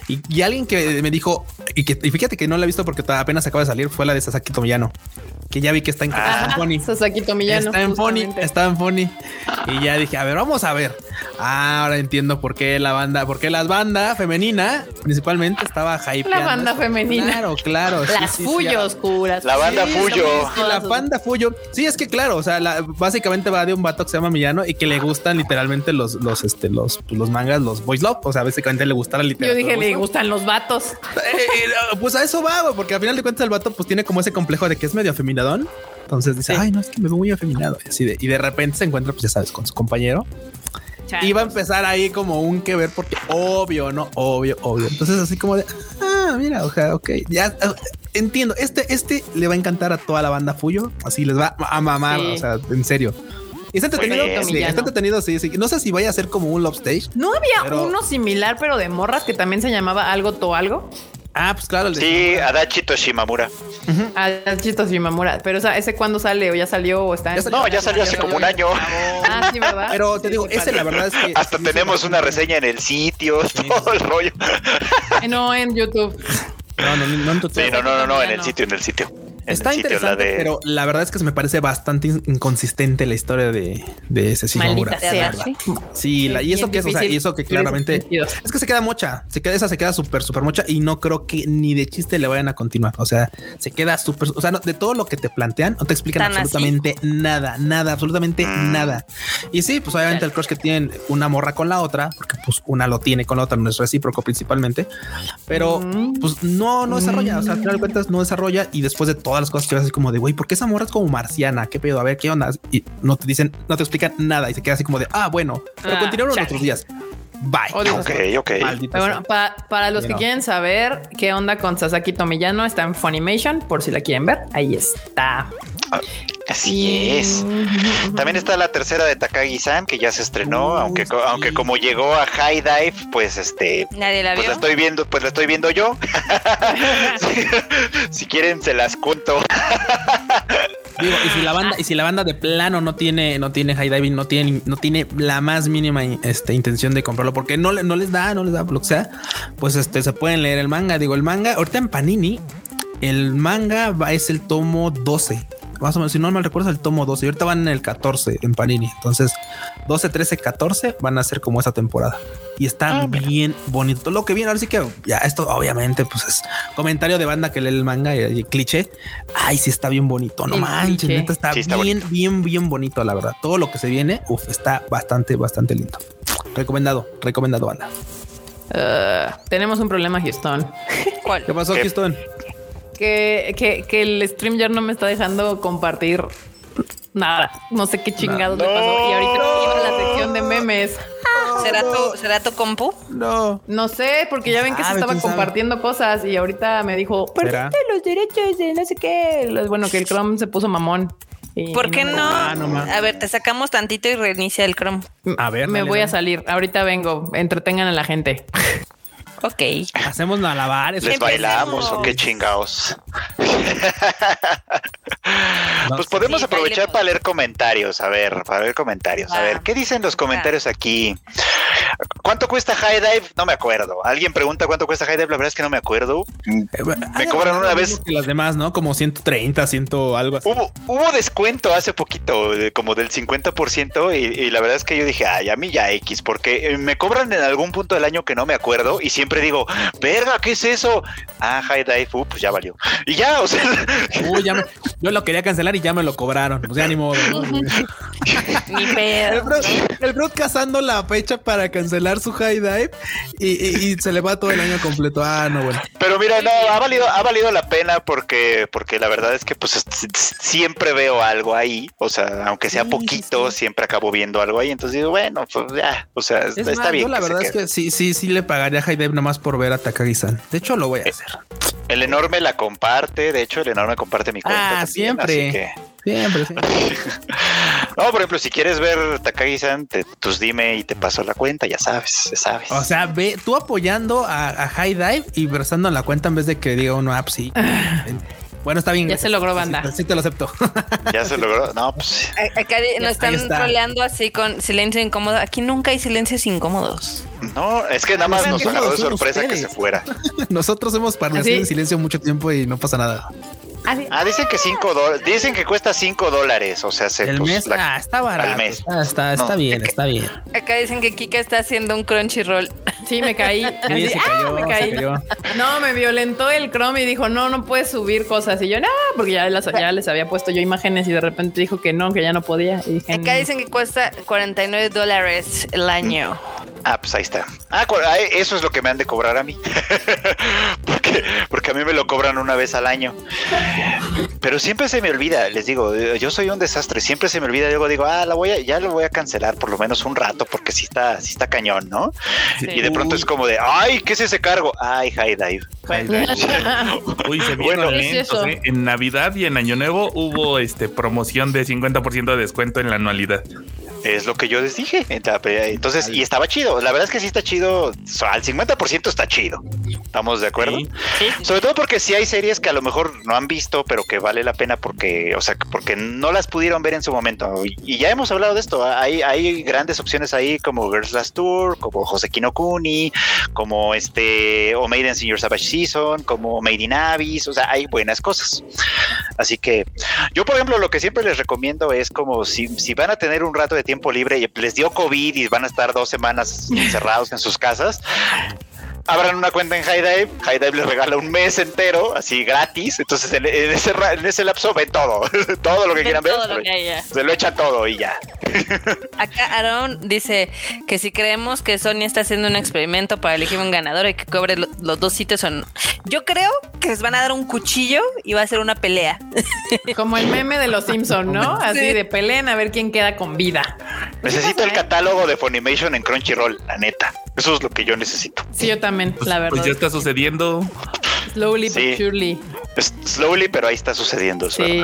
Y, alguien que me dijo, y que fíjate que no la he visto porque apenas acaba de salir, fue la de Sasaki Tomiyano que ya vi que está en, ah, Sasaki Tomiyano. Está en Pony, está en Pony. Y ya dije, a ver, vamos a ver. ahora entiendo por qué la banda, por qué las bandas femenina principalmente estaba hype. La banda femenina. Claro, claro. Las Fuyo oscuras. La banda Fuyo. La banda Fuyo. Sí, es que claro, o sea, básicamente va de un vato que se llama Millano y que le gustan literalmente los, los, este, los, los mangas, los boys love. O sea, básicamente le gusta la literatura. Yo dije, le gustan los vatos. Eh, eh, pues a eso va, porque al final de cuentas el vato pues tiene como ese complejo de que es medio afeminadón. Entonces dice, ay, no, es que me veo muy afeminado. Y, así de, y de repente se encuentra, pues ya sabes, con su compañero. Y va a empezar ahí como un que ver, porque obvio, no, obvio, obvio. Entonces, así como de, ah, mira, ojalá, ok, ya entiendo. Este, este le va a encantar a toda la banda Fuyo. Así les va a mamar, o sea, en serio. Y está entretenido, sí, está entretenido, sí, sí. No sé si vaya a ser como un love stage. No había Pero- uno similar, pero de morras que también se llamaba algo to algo. Ah, pues claro, el de Sí, Adachi Toshimamura. Ah, Chito Shimamura. Pero o sea, ese cuándo sale o ya salió o está. Ya salió. No, ya salió hace como un año. Ah, sí, ¿verdad? Pero te digo, Sí, ese la verdad es que Hasta sí, tenemos una reseña en el sitio, todo el rollo. (laughs) No, en YouTube. No, no, no, en tu- Sí, no, no, no, no, en el no. sitio, en el sitio. Está interesante, de- pero la verdad es que se me parece bastante in- inconsistente la historia de, de ese. Maldita sea. Sí. Sí, la- y eso Bien que es, o sea, y eso que claramente es que se queda mocha, se queda esa, se queda súper, súper mocha y no creo que ni de chiste le vayan a continuar. O sea, se queda súper, o sea, no- de todo lo que te plantean, no te explican ¿Tan así? absolutamente nada, nada, absolutamente Mm. nada. Y sí, pues obviamente el crush que tienen una morra con la otra, porque pues una lo tiene con la otra, no es recíproco principalmente, pero Mm. pues no, no desarrolla. O sea, al final de cuentas no desarrolla y después de todas las cosas que ves así como de güey, ¿por qué esa morra es como marciana? ¿Qué pedo? A ver, ¿qué onda? Y no te dicen, no te explican nada y se queda así como de ah, bueno, pero Ah, continuaron chale. nuestros días. Bye. Ok, ok. Bueno, pa- para los que no. quieren saber qué onda con Sasaki Tomiyano, está en Funimation, por si la quieren ver. Ahí está. Así es. También está la tercera de Takagi-san, que ya se estrenó, Uh, aunque, sí. aunque como llegó a High Dive, pues este, Nadie la pues vio. la estoy viendo, pues la estoy viendo yo. si, (laughs) (laughs) si quieren se las cuento. Digo, y si la banda, y si la banda de plano no tiene, no tiene high diving, no tiene, no tiene la más mínima este, intención de comprarlo, porque no, le- no les da, no les da lo que sea, pues este se pueden leer el manga. Digo, el manga, ahorita en Panini, el manga va, es el tomo 12. Más o menos, si no mal recuerdo, es el tomo 12. Y ahorita van en el 14 en Panini. Entonces, 12, 13, 14 van a ser como esa temporada. Y está bien bonito. Lo que viene, ahora sí que ya esto, obviamente, pues es comentario de banda que lee el manga y, y cliché. Ay, sí está bien bonito. No El manches, neta está, Sí, está bien, bien, bien bonito, la verdad. Todo lo que se viene, uf, está bastante, bastante lindo. Recomendado, recomendado, banda. Uh, tenemos un problema, Houston. ¿Cuál? ¿Qué pasó, ¿Qué? Houston? Que, que, que el stream ya no me está dejando compartir nada. No sé qué chingados No. le pasó. Y ahorita iba a la sección de memes. ¿Será tu, ¿Será tu compu? No. No sé, porque ya ven que se estaba sabe. compartiendo cosas y ahorita me dijo, perdiste los derechos de no sé qué. Bueno, que el Chrome se puso mamón. Y- ¿Por qué me- no? Ah, no. A ver, te sacamos tantito y reinicia el Chrome. A ver, Me dale, voy a salir. Ahorita vengo. Entretengan a la gente. (laughs) Ok. Hacemos malabares. ¿Les bailamos o qué chingados? (laughs) No pues podemos Sí, aprovechar bailemos. para leer comentarios. A ver, para leer comentarios. A ver, ¿qué dicen los comentarios aquí? ¿Cuánto cuesta High Dive? No me acuerdo. ¿Alguien pregunta cuánto cuesta High Dive? La verdad es que no me acuerdo. Eh, Me cobran una vez. Que las demás, ¿no? Como 130, 100 algo así. Hubo, hubo descuento hace poquito, de- como del 50%, y, y la verdad es que yo dije, ay, a mí ya X, porque eh, me cobran en algún punto del año que no me acuerdo, y siempre digo, verga, ¿qué es eso? Ah, High Dive, uh, pues ya valió. Y ya, o sea, Uy, (laughs) ya me- yo lo quería cancelar y ya me lo cobraron. Pues ya ni modo. ¿no? Ni (laughs) El pedo. bro, el bro cazando la fecha para cancelar su high dive y, y- y se le va todo el año completo. Ah, no, bueno. pero mira, no, ha valido, ha valido la pena porque, porque la verdad es que pues siempre veo algo ahí, o sea, aunque sea Sí, poquito, sí. siempre acabo viendo algo ahí, entonces digo, bueno, pues ya, o sea, Es está bien. Yo la se verdad es que sí, sí, sí le pagaría a high dive nomás por ver a Takagi-san. De hecho, lo voy a hacer. El enorme la comparte, de hecho, el enorme comparte mi cuenta. Ah, también, siempre. así que- Siempre, siempre. (laughs) No, por ejemplo, si quieres ver Takagi-san, pues dime y te paso la cuenta, ya sabes, ya sabes. O sea, ve tú apoyando a, a high dive y versando en la cuenta en vez de que diga uno, ah, pues sí. (laughs) Bueno, está bien. Ya gracias. se logró, banda. Sí, sí te lo acepto. (laughs) ya se logró. No, pues Acá nos están está. troleando así con silencio incómodo. Aquí nunca hay silencios incómodos. no, es que nada más nos ¿qué agarró de sorpresa que se fuera. (laughs) Nosotros hemos permanecido ¿Ah, en silencio mucho tiempo y no pasa nada. Así- Ah, dicen que 5 dólares, dicen que cuesta 5 dólares, o sea, se, El pues, mes, la- ah, está barato. al mes. Está, está, está No, bien, está bien. Acá dicen que Kika está haciendo un Crunchyroll. (laughs) Sí, me caí. Sí, Así, se ¡ah! me se caí. cayó. No, me violentó el Chrome y dijo, no, no puedes subir cosas. Y yo, no, porque ya, las- ya les había puesto yo imágenes y de repente dijo que no, que ya no podía. Y dije, Acá "Mm". dicen que cuesta 49 dólares el año. Ah, pues ahí está. Ah, ah, eso es lo que me han de cobrar a mí. (laughs) (laughs) Porque a mí me lo cobran una vez al año. Pero siempre se me olvida, les digo, yo soy un desastre, siempre se me olvida, luego digo, ah, la voy a, ya lo voy a cancelar por lo menos un rato, porque sí está, sí está cañón, ¿no? Y de pronto es como de, ay, ¿qué es ese cargo? Ay, High Dive. (laughs) Uy, se bueno, ¿eh? En Navidad y en Año Nuevo hubo este promoción de 50% de descuento en la anualidad. Es lo que yo les dije. Entonces, y estaba chido. La verdad es que sí está chido. Al 50% está chido. ¿Estamos de acuerdo? Sobre todo porque sí hay series que a lo mejor no han visto, pero que vale la pena porque, o sea, porque no las pudieron ver en su momento. Y, ya hemos hablado de esto. Hay, hay grandes opciones ahí como Girls Last Tour, como José Kuni, como este, o Maidens in Your Savage Season, como Made in Abyss. O sea, hay buenas cosas. Así que yo, por ejemplo, lo que siempre les recomiendo es como si, si van a tener un rato de tiempo tiempo libre y les dio COVID y van a estar dos semanas encerrados en sus casas, abran una cuenta en High Dive, High Dive les regala un mes entero, así gratis, entonces en, ese, en ese lapso ven todo, (laughs) todo lo que quieran ver, se lo echa todo y ya. (laughs) Acá Aaron dice que si creemos que Sony está haciendo un experimento para elegir un ganador y que cobre los dos sitios son... Yo creo que les van a dar un cuchillo y va a ser una pelea. (laughs) Como el meme de los Simpsons, ¿no? Así de peleen a ver quién queda con vida. Necesito el catálogo de Funimation en Crunchyroll, la neta. Eso es lo que yo necesito. Sí, yo también, pues, la verdad. Pues ya está sucediendo. Slowly but surely. Slowly, pero ahí está sucediendo. sí,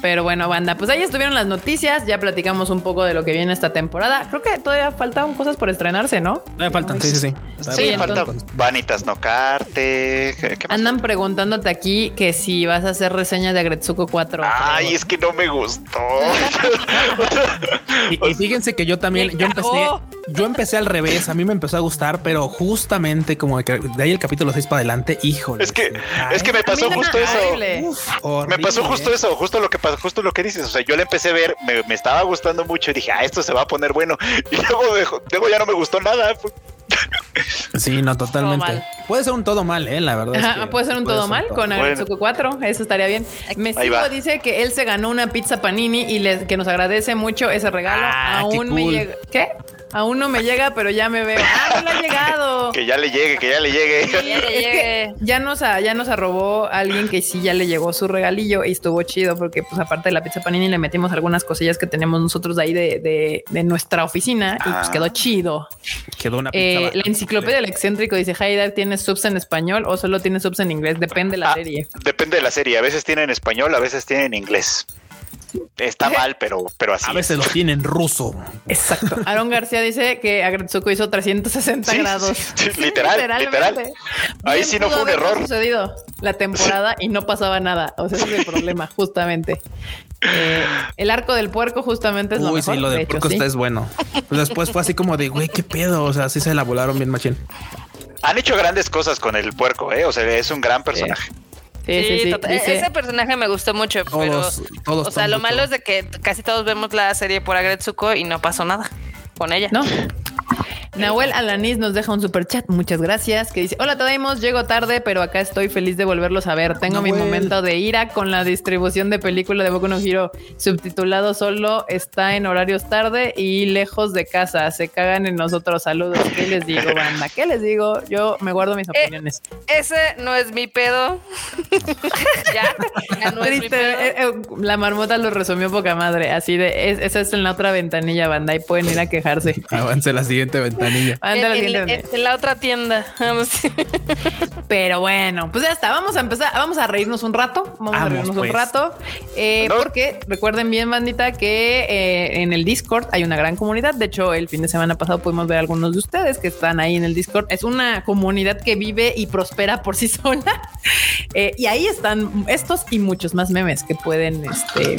pero bueno, banda, pues ahí estuvieron las noticias. Ya platicamos un poco de lo que viene esta temporada. Creo que todavía faltan cosas por estrenarse, ¿no? Todavía faltan, sí, sí, sí. Sí, faltan Vanitas no carte. Andan preguntándote aquí que si vas a hacer reseña de Agretsuko 4. Ay, es que no me gustó. (laughs) y, fíjense que yo también, yo empecé, yo empecé al revés. A mí me empezó a gustar, pero justamente como de ahí el capítulo 6 para adelante, híjole. Es que, es que me pasó justo eso. me pasó justo eso, justo lo que pasó, justo lo que dices. O sea, yo le empecé a ver, me, estaba gustando mucho y dije, ah, esto se va a poner bueno. (laughs) Y luego, luego ya no me gustó nada. (laughs) Sí, no, totalmente. Puede ser un todo mal, eh, la verdad. puede ser un todo mal con Agretsuko 4, eso estaría bien. Mesigo dice que él se ganó una pizza panini y que nos agradece mucho ese regalo. Ah, Aún me llega. ¿Qué? Aún no me llega, pero ya me veo. Ah, no ha llegado. (laughs) que ya le llegue, que ya le llegue. ya, le (laughs) ya nos ya nos arrobó alguien que sí ya le llegó su regalillo y estuvo chido porque pues aparte de la pizza panini le metimos algunas cosillas que tenemos nosotros de ahí de, de, nuestra oficina y pues quedó chido. Quedó una pizza. Eh, la enciclopedia del excéntrico dice Haidar tiene subs en español o solo tiene subs en inglés, depende de la ah, serie. Depende de la serie, a veces tiene en español, a veces tiene en inglés. Está mal, pero, pero así. A veces lo tiene en ruso. Exacto. Aaron García dice que Agretsuko hizo 360 grados. literal, literal. Ahí sí no fue un error. sucedido la temporada y no pasaba nada. O sea, ese es el problema, (laughs) justamente. Eh, el arco del puerco justamente es lo mejor. sí, lo del puerco está es bueno. Después fue así como de, güey, qué pedo. O sea, sí se la volaron bien machín. Han hecho grandes cosas con el puerco, ¿eh? O sea, es un gran personaje. Sí, sí, Ese personaje me gustó mucho, pero o sea, lo malo es de que casi todos vemos la serie por Agretsuko y no pasó nada con ella. No. Nahuel Alanis nos deja un super chat, muchas gracias, que dice, hola Tadaimos, llego tarde, pero acá estoy feliz de volverlos a ver. Tengo mi momento de ira con la distribución de película de Boku no Hero, subtitulado solo, está en horarios tarde y lejos de casa, se cagan en nosotros. Saludos, ¿qué les digo, banda? ¿Qué les digo? Yo me guardo mis eh, opiniones. ese no es mi pedo. (laughs) ya, no es mi pedo. Eh, eh, la marmota lo resumió poca madre, así de, esa es en la otra ventanilla, banda, y pueden ir a quejarse. Avance la siguiente ventanilla. (laughs) En, la otra tienda. (laughs) Pero bueno, pues ya está. Vamos a empezar. Vamos a reírnos un rato. Vamos, a reírnos un pues. rato. Eh, porque recuerden bien, bandita, que eh, en el Discord hay una gran comunidad. De hecho, el fin de semana pasado pudimos ver a algunos de ustedes que están ahí en el Discord. Es una comunidad que vive y prospera por sí (laughs) sola. Eh, y ahí están estos y muchos más memes que pueden este,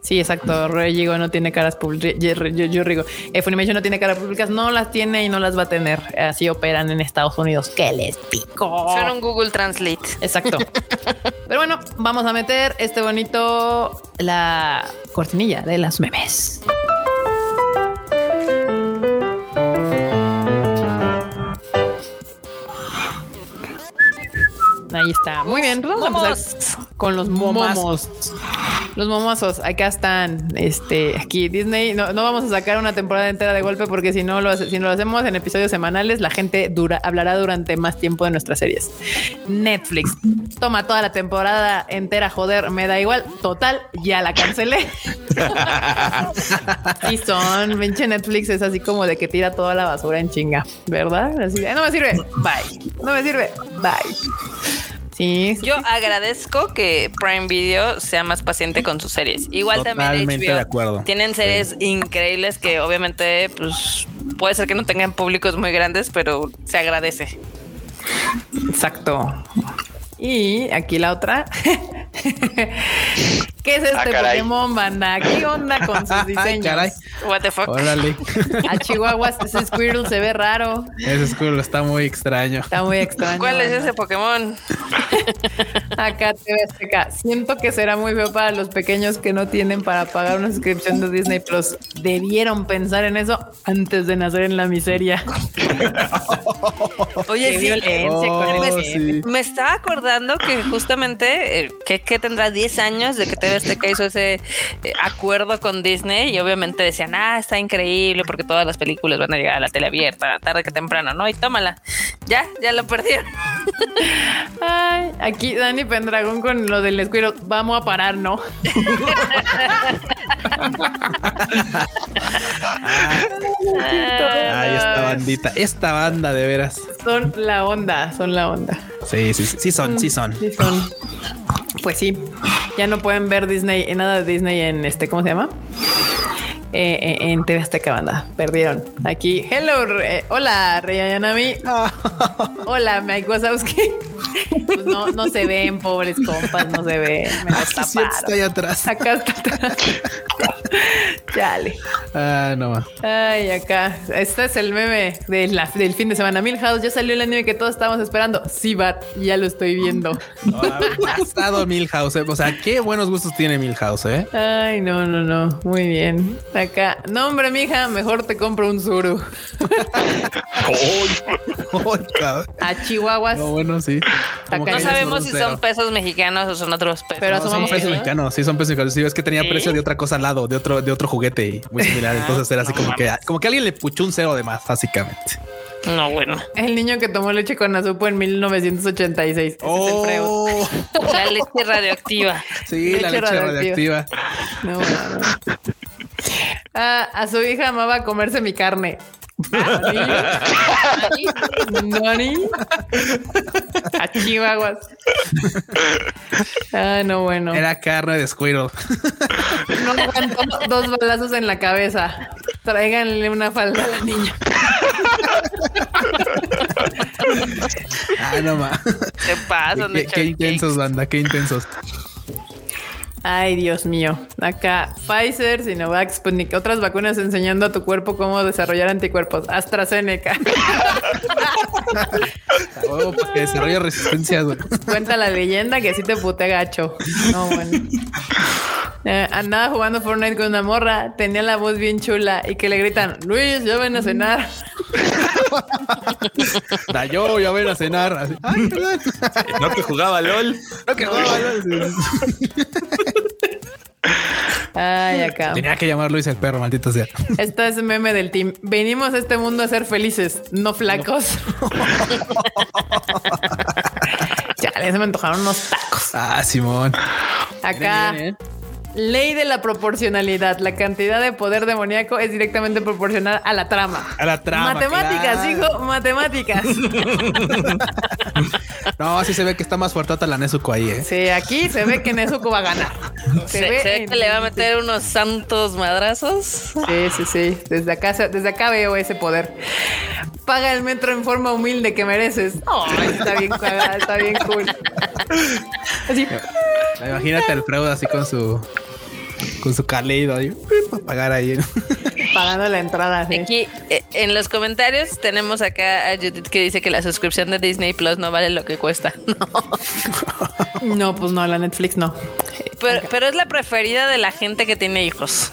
Sí, exacto. Regigo no tiene caras públicas. Yo, yo, digo, eh, Funimation no tiene caras públicas, no las tiene y no las va a tener. Así operan en Estados Unidos. ¿Qué les pico? Son un Google Translate. Exacto. (laughs) Pero bueno, vamos a meter este bonito, la cortinilla de las memes. Ahí está. Muy bien. Vamos a empezar con los momos. Los momosos, acá están. Este, aquí Disney. No, no vamos a sacar una temporada entera de golpe porque si no lo, hace- si no lo hacemos en episodios semanales, la gente dura, hablará durante más tiempo de nuestras series. Netflix. Toma toda la temporada entera, joder, me da igual. Total, ya la cancelé. (laughs) Y son, pinche Netflix es así como de que tira toda la basura en chinga, ¿verdad? Así no me sirve, bye. No me sirve, bye. Sí, sí, Yo agradezco que Prime Video sea más paciente con sus series. Igual también Totalmente HBO de acuerdo. tienen series increíbles que obviamente pues puede ser que no tengan públicos muy grandes, pero se agradece. exacto. Y aquí la otra. (laughs) ¿Qué es este Ah. Pokémon, banda? ¿Qué onda con sus (laughs) Ay, diseños? caray. What the fuck. Órale. A Chihuahua ese Squirtle se ve raro. Ese escudo está muy extraño. Está muy extraño. ¿Cuál es ese Pokémon? (laughs) Acá TV Azteca. Siento que será muy feo para los pequeños que no tienen para pagar una suscripción de Disney Plus. Debieron pensar en eso antes de nacer en la miseria. (laughs) Oye, sí, violencia Oh, el sí. Me estaba acordando que justamente eh, que, que tendrá 10 años de que TV Azteca hizo ese eh, acuerdo con Disney y obviamente decían, ah, está increíble porque todas las películas van a llegar a la tele abierta, tarde que temprano, ¿no? Y tómala. Ya, ya lo perdieron. (laughs) Ay, aquí Dani Pendragón con lo del Squirtle. Vamos a parar, ¿no? (laughs) Ay, esta bandita, esta banda de veras. Son la onda, son la onda. Sí, sí, sí, sí son, sí son. Sí son. Pues sí, ya no pueden ver Disney, en nada de Disney en este, ¿cómo se llama? Eh, eh, en TV Azteca banda, perdieron. Aquí, hello, re- hola, Reyanami. (laughs) Hola, Mike Wazowski. Pues no, no se ven, pobres compas, no se ven. Me Ah, los sí, cierto, está ahí taparon. atrás. Acá está atrás. Chale. Ah, no. Ay, acá. Este es el meme de la- del fin de semana. Milhouse, ya salió el anime que todos estábamos esperando. Sí, Bat, ya lo estoy viendo. (laughs) Ha estado Milhouse. eh. O sea, qué buenos gustos tiene Milhouse, eh. Ay, no, no, no. Muy bien. Acá. No, hombre, mija, mejor te compro un Zuru. (laughs) (laughs) A Chihuahuas. No, bueno, sí. Como No sabemos si son pesos mexicanos o son otros pesos. Pero No, son pesos mexicanos, sí, son pesos mexicanos. Sí, es que tenía ¿Sí? precio de otra cosa al lado, de otro, de otro juguete y muy similar. Entonces era así como que, como que alguien le puchó un cero de más, básicamente. No, bueno. El niño que tomó leche con azupo en 1986. Ese es. Oh, (laughs) La leche radioactiva. sí, la Leche leche radioactiva. radioactiva. No, no, no. Ah, a su hija amaba comerse mi carne. ¿Nani? ¿Nani? A Chihuahuas. Ah, no, bueno. Era carne de Squirtle. No aguantó dos balazos en la cabeza. Tráiganle una falda a la niña. Ah, no más. ¿Qué pasa? Qué, qué intensos, banda, qué intensos. Ay, Dios mío. Acá Pfizer, Sinovac, Sputnik, otras vacunas enseñando a tu cuerpo cómo desarrollar anticuerpos. AstraZeneca. (laughs) Oh, para que desarrolle resistencia. güey. Cuenta la leyenda que sí te puté gacho. No, bueno. Eh, andaba jugando Fortnite con una morra, tenía la voz bien chula y que le gritan, Luis, ya ven a cenar. (laughs) Da yo, ya ven a cenar. Ay. No que jugaba LOL. No, que jugaba, ¿no? (laughs) Ay, acá. Tenía que llamar Luis el perro, maldito sea. Este es meme del team. Venimos a este mundo a ser felices, no flacos. (laughs) ya, se me antojaron unos tacos. Ah, Simón. Acá. ¿eh? Ley de la proporcionalidad. La cantidad de poder demoníaco es directamente proporcional a la trama. A la trama. matemáticas, claro. hijo, matemáticas. (laughs) No, sí se ve que está más fuerte la Nezuko ahí, ¿eh? Sí, aquí se ve que Nezuko va a ganar. Se, se ve en- que le va a meter unos santos madrazos. Sí, sí, sí. Desde acá, desde acá veo ese poder. Paga el metro en forma humilde que mereces. Ay, está bien está bien cool. (laughs) Así. Imagínate al Freud así con su con su Kaleido ahí para pagar ahí. (laughs) Pagando la entrada. sí. Aquí eh, en los comentarios tenemos acá a Judith que dice que la suscripción de Disney Plus no vale lo que cuesta. (laughs) No. (laughs) No, pues no, la Netflix no. Pero, pero es la preferida de la gente que tiene hijos.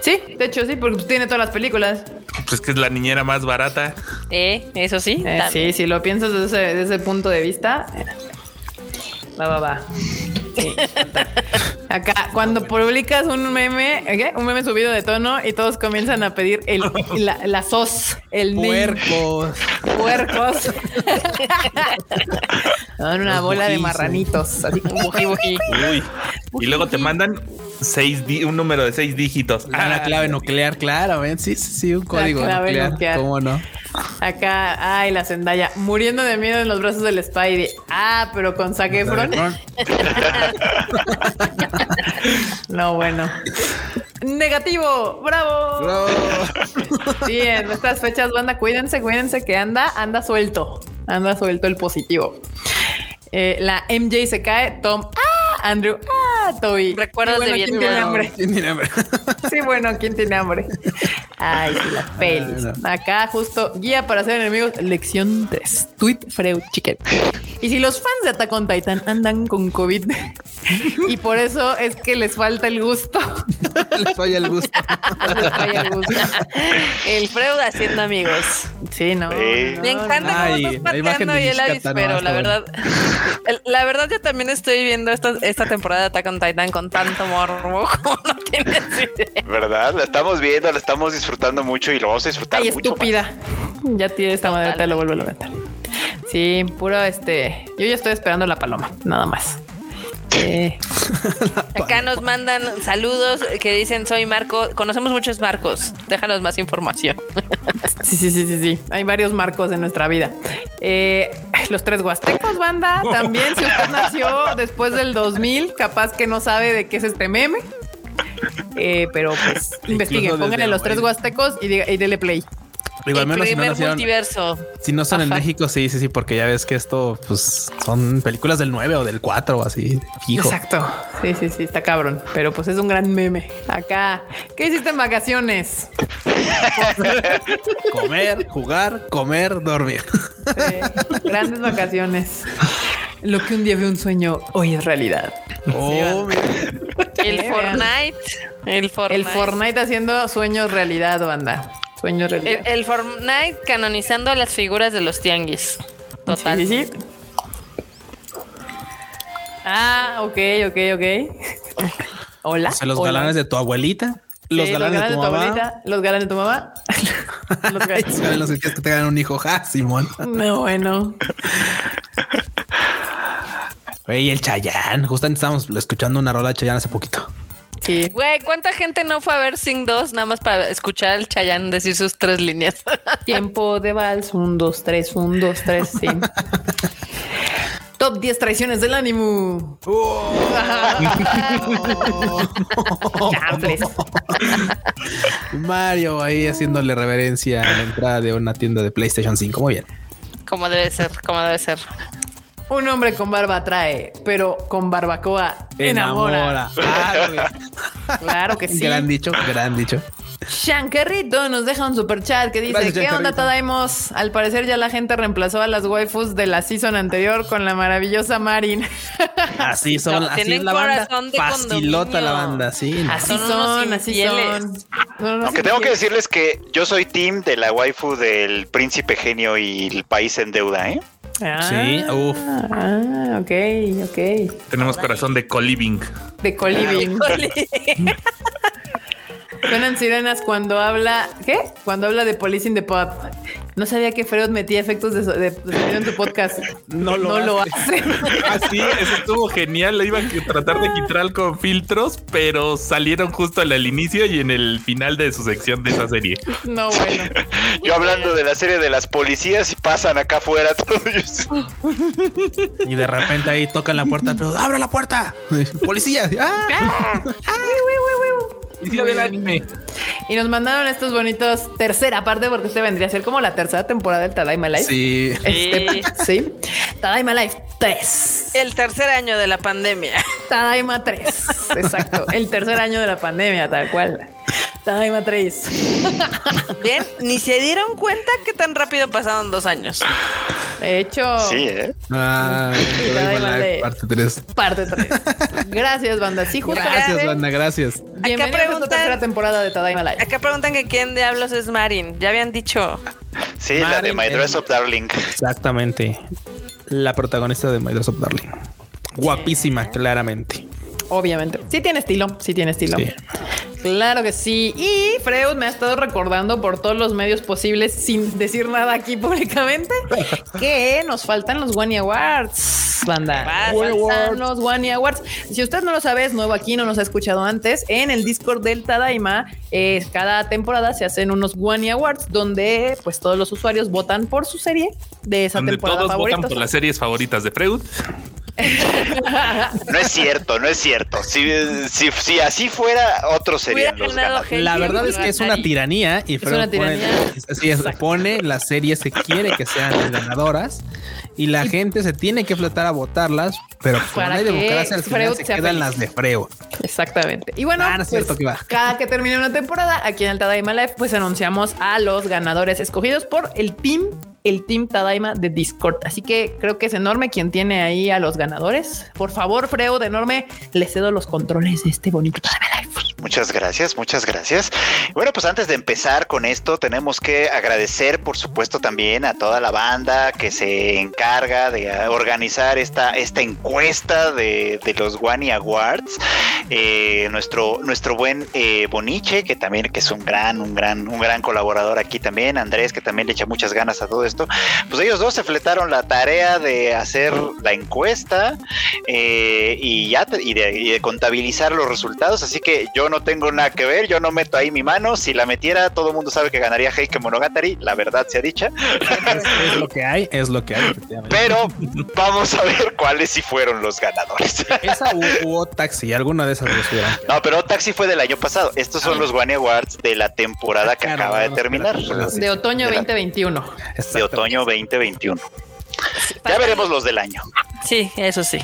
Sí, de hecho sí, porque tiene todas las películas. Pues que es la niñera más barata. Eh, eso sí. Eh, sí, si lo piensas desde ese, desde ese punto de vista. Va, va, va. Acá, cuando publicas un meme, ¿qué? un meme subido de tono y todos comienzan a pedir el, (laughs) la, la sos, el Puercos. puercos. (laughs) Son una Los bola de marranitos, así como buji, buji. Uy. Y luego te mandan seis un número de seis dígitos. Ah, la clave nuclear, claro, ven. Sí, sí, sí, un código clave nuclear. nuclear. ¿Cómo no? Acá, ay, la Zendaya, muriendo de miedo en los brazos del Spidey. Ah, pero con Zac Efron. (laughs) No, bueno. Negativo, bravo. Bravo. Sí, en (laughs) estas fechas, banda, cuídense, cuídense que anda, anda suelto. Anda suelto el positivo. Eh, la MJ se cae, Tom, ah, Andrew, ah, Toby. Recuerdos Y de ¿quién tiene hambre? ¿Quién tiene hambre? Sí, bueno, ¿quién tiene hambre? (laughs) Ay, sí, las pelis. Acá justo guía para hacer enemigos, lección 3. Tweet Freud Chicken. Y si los fans de Attack on Titan andan con COVID (laughs) y por eso es que les falta el gusto, (laughs) Les falla el gusto. les falla el gusto. El Freud haciendo amigos. Sí, no. Sí. no, Me encanta Ay, cómo estás pateando y el Nishikata, avis, no, pero está la verdad, la verdad yo también estoy viendo esta, esta temporada de Attack on Titan con tanto morbo (laughs) como no tienes idea. ¿Verdad? La estamos viendo, la estamos disfrutando mucho y lo vamos a disfrutar Ay, mucho. estúpida. Ya tiene esta madre, te lo vuelvo a levantar. Sí, puro este. Yo ya estoy esperando la paloma, nada más. Eh, (laughs) Acá nos mandan saludos que dicen soy Marco, conocemos muchos Marcos, déjanos más información. (laughs) Sí, sí, sí, sí, sí. Hay varios marcos en nuestra vida. Eh, los tres huastecos, banda. También, si usted nació después del 2000, capaz que no sabe de qué es este meme. Eh, pero pues (laughs) investiguen, pónganle los tres huastecos y, diga- y dele play. Digo, al el menos si no, primer nacieron- multiverso. si no son en. México, sí, sí, sí, porque ya ves que esto pues son películas del 9 o del 4 o así, fijo. Exacto. Sí, sí, sí, está cabrón. Pero pues es un gran meme. Acá, ¿qué hiciste en vacaciones? (laughs) Comer, jugar, comer, dormir. Grandes vacaciones. (laughs) Lo que un día veo un sueño, hoy es realidad. Oh, mira. El Fortnite. El Fortnite. El Fortnite haciendo sueños realidad, banda. Sueños realidad. El, el Fortnite canonizando las figuras de los tianguis. Total. Sí, sí, sí. Ah, ok, ok, ok. (laughs) Hola. O sea, los hola. galanes de tu abuelita, los Sí, galanes de tu mamá. abuelita, los galanes de tu mamá. (laughs) los galanes. los que te hagan un hijo, ja, Simón. No, bueno. Güey, el Chayán. Justamente estábamos escuchando una rola de Chayán hace poquito. Sí. Güey, ¿cuánta gente no fue a ver Sing 2 nada más para escuchar al Chayanne decir sus tres líneas? (laughs) Tiempo de vals. Un, dos, tres, un, dos, tres, sí. (laughs) Top 10 traiciones del ánimo. (laughs) Mario ahí haciéndole reverencia a la entrada de una tienda de PlayStation 5. Muy bien. como debe ser, como debe ser. Un hombre con barba atrae, pero con barbacoa enamora. Ah, güey. Claro que sí. Gran dicho, gran dicho. Shankerrito nos deja un super chat que dice: Gracias, ¿Qué onda. Tadaimos? Al parecer ya la gente reemplazó a las waifus de la season anterior con la maravillosa Marin. (laughs) Así son, No, así tienen es la banda. corazón de Facilota la banda, sí. no. Así Son así son. Aunque tengo que decirles que yo soy team de la waifu del príncipe genio y el país en deuda, ¿eh? Ah, Sí, uf. Ah, ok, ok. Tenemos corazón de coliving. De coliving. (laughs) (laughs) Suenan sirenas cuando habla. ¿Qué? Cuando habla de Police in the Pod. No sabía que Freud metía efectos de, en tu podcast. No lo lo hace. hace. (laughs) Ah, sí, eso estuvo genial. Le iban a tratar de quitar con filtros, pero salieron justo al al inicio y en el final de su sección de esa serie. No, bueno. Yo hablando de la serie de las policías y pasan acá afuera todos. Y de repente ahí tocan la puerta, pero abre la puerta. (laughs) Policía. ¡Ah! (laughs) Inicio del anime. Y nos mandaron estos bonitos tercera parte, porque este vendría a ser como la tercera temporada del Tadaima Life. Sí. Este, sí. Tadaima Life 3. El tercer año de la pandemia. Tadaima 3. Exacto. El tercer año de la pandemia, tal cual. Tadaima 3. (laughs) Bien, ni se dieron cuenta que tan rápido pasaron dos años. De hecho, Sí, ¿eh? Ah, Ay, vale. parte 3. parte 3. Gracias, banda. Sí, justo. Gracias, banda, gracias. Bienvenidos a esta preguntan- tercera temporada de Tadaima Life. Acá preguntan que quién diablos es Marin. Ya habían dicho. Sí, la de My Dress Up Darling. Exactamente. La protagonista de My Dress Up Darling. guapísima, claramente. Obviamente. Sí tiene estilo, sí tiene estilo. Claro que sí. Y Freud me ha estado recordando por todos los medios posibles, sin decir nada aquí públicamente, (laughs) que nos faltan los One Awards, banda. Faltan los One Awards. Si usted no lo sabe, es nuevo aquí, no nos ha escuchado antes, en el Discord del Tadaima, eh, cada temporada se hacen unos One Awards donde pues todos los usuarios votan por su serie de esa temporada todos votan por las series favoritas de Freud. (laughs) no es cierto, no es cierto. Si, si, así fuera, otros serían los ganadores. La verdad es que es una tiranía y Freud pone, pone las series que quiere que sean ganadoras y la gente se tiene que fletar a votarlas, pero no hay democracia, al final se, quedan las de Freud. Exactamente. Y bueno, ah, pues, cada que termine una temporada, aquí en el Tadaima Life, pues anunciamos a los ganadores escogidos por el team el Team Tadaima de Discord. Así que creo que es enorme quien tiene ahí a los ganadores. Por favor, Freud, enorme, le cedo los controles de este bonito Tadaima Life. Muchas gracias, muchas gracias. Bueno, pues antes de empezar con esto, tenemos que agradecer, por supuesto, también a toda la banda que se encarga de organizar esta, esta encuesta de, los Wani Awards. Eh, nuestro, nuestro buen eh, Boniche, que también que es un gran, un gran, un gran colaborador aquí también. Andrés, que también le echa muchas ganas a todo esto. Pues ellos dos se fletaron la tarea de hacer la encuesta eh, y ya y de contabilizar los resultados. Así que yo no tengo nada que ver, yo no meto ahí mi mano. Si la metiera, todo el mundo sabe que ganaría Heike Monogatari, la verdad sea dicha. Es, lo que hay, es lo que hay. Pero vamos a ver cuáles sí fueron los ganadores. Esa u, Taxi, alguna de esas dos No, pero Taxi fue del año pasado. Estos son ah. los One Awards de la temporada que acaba de terminar. De otoño 2021. De otoño 2021. Ya veremos los del año. Sí, eso sí.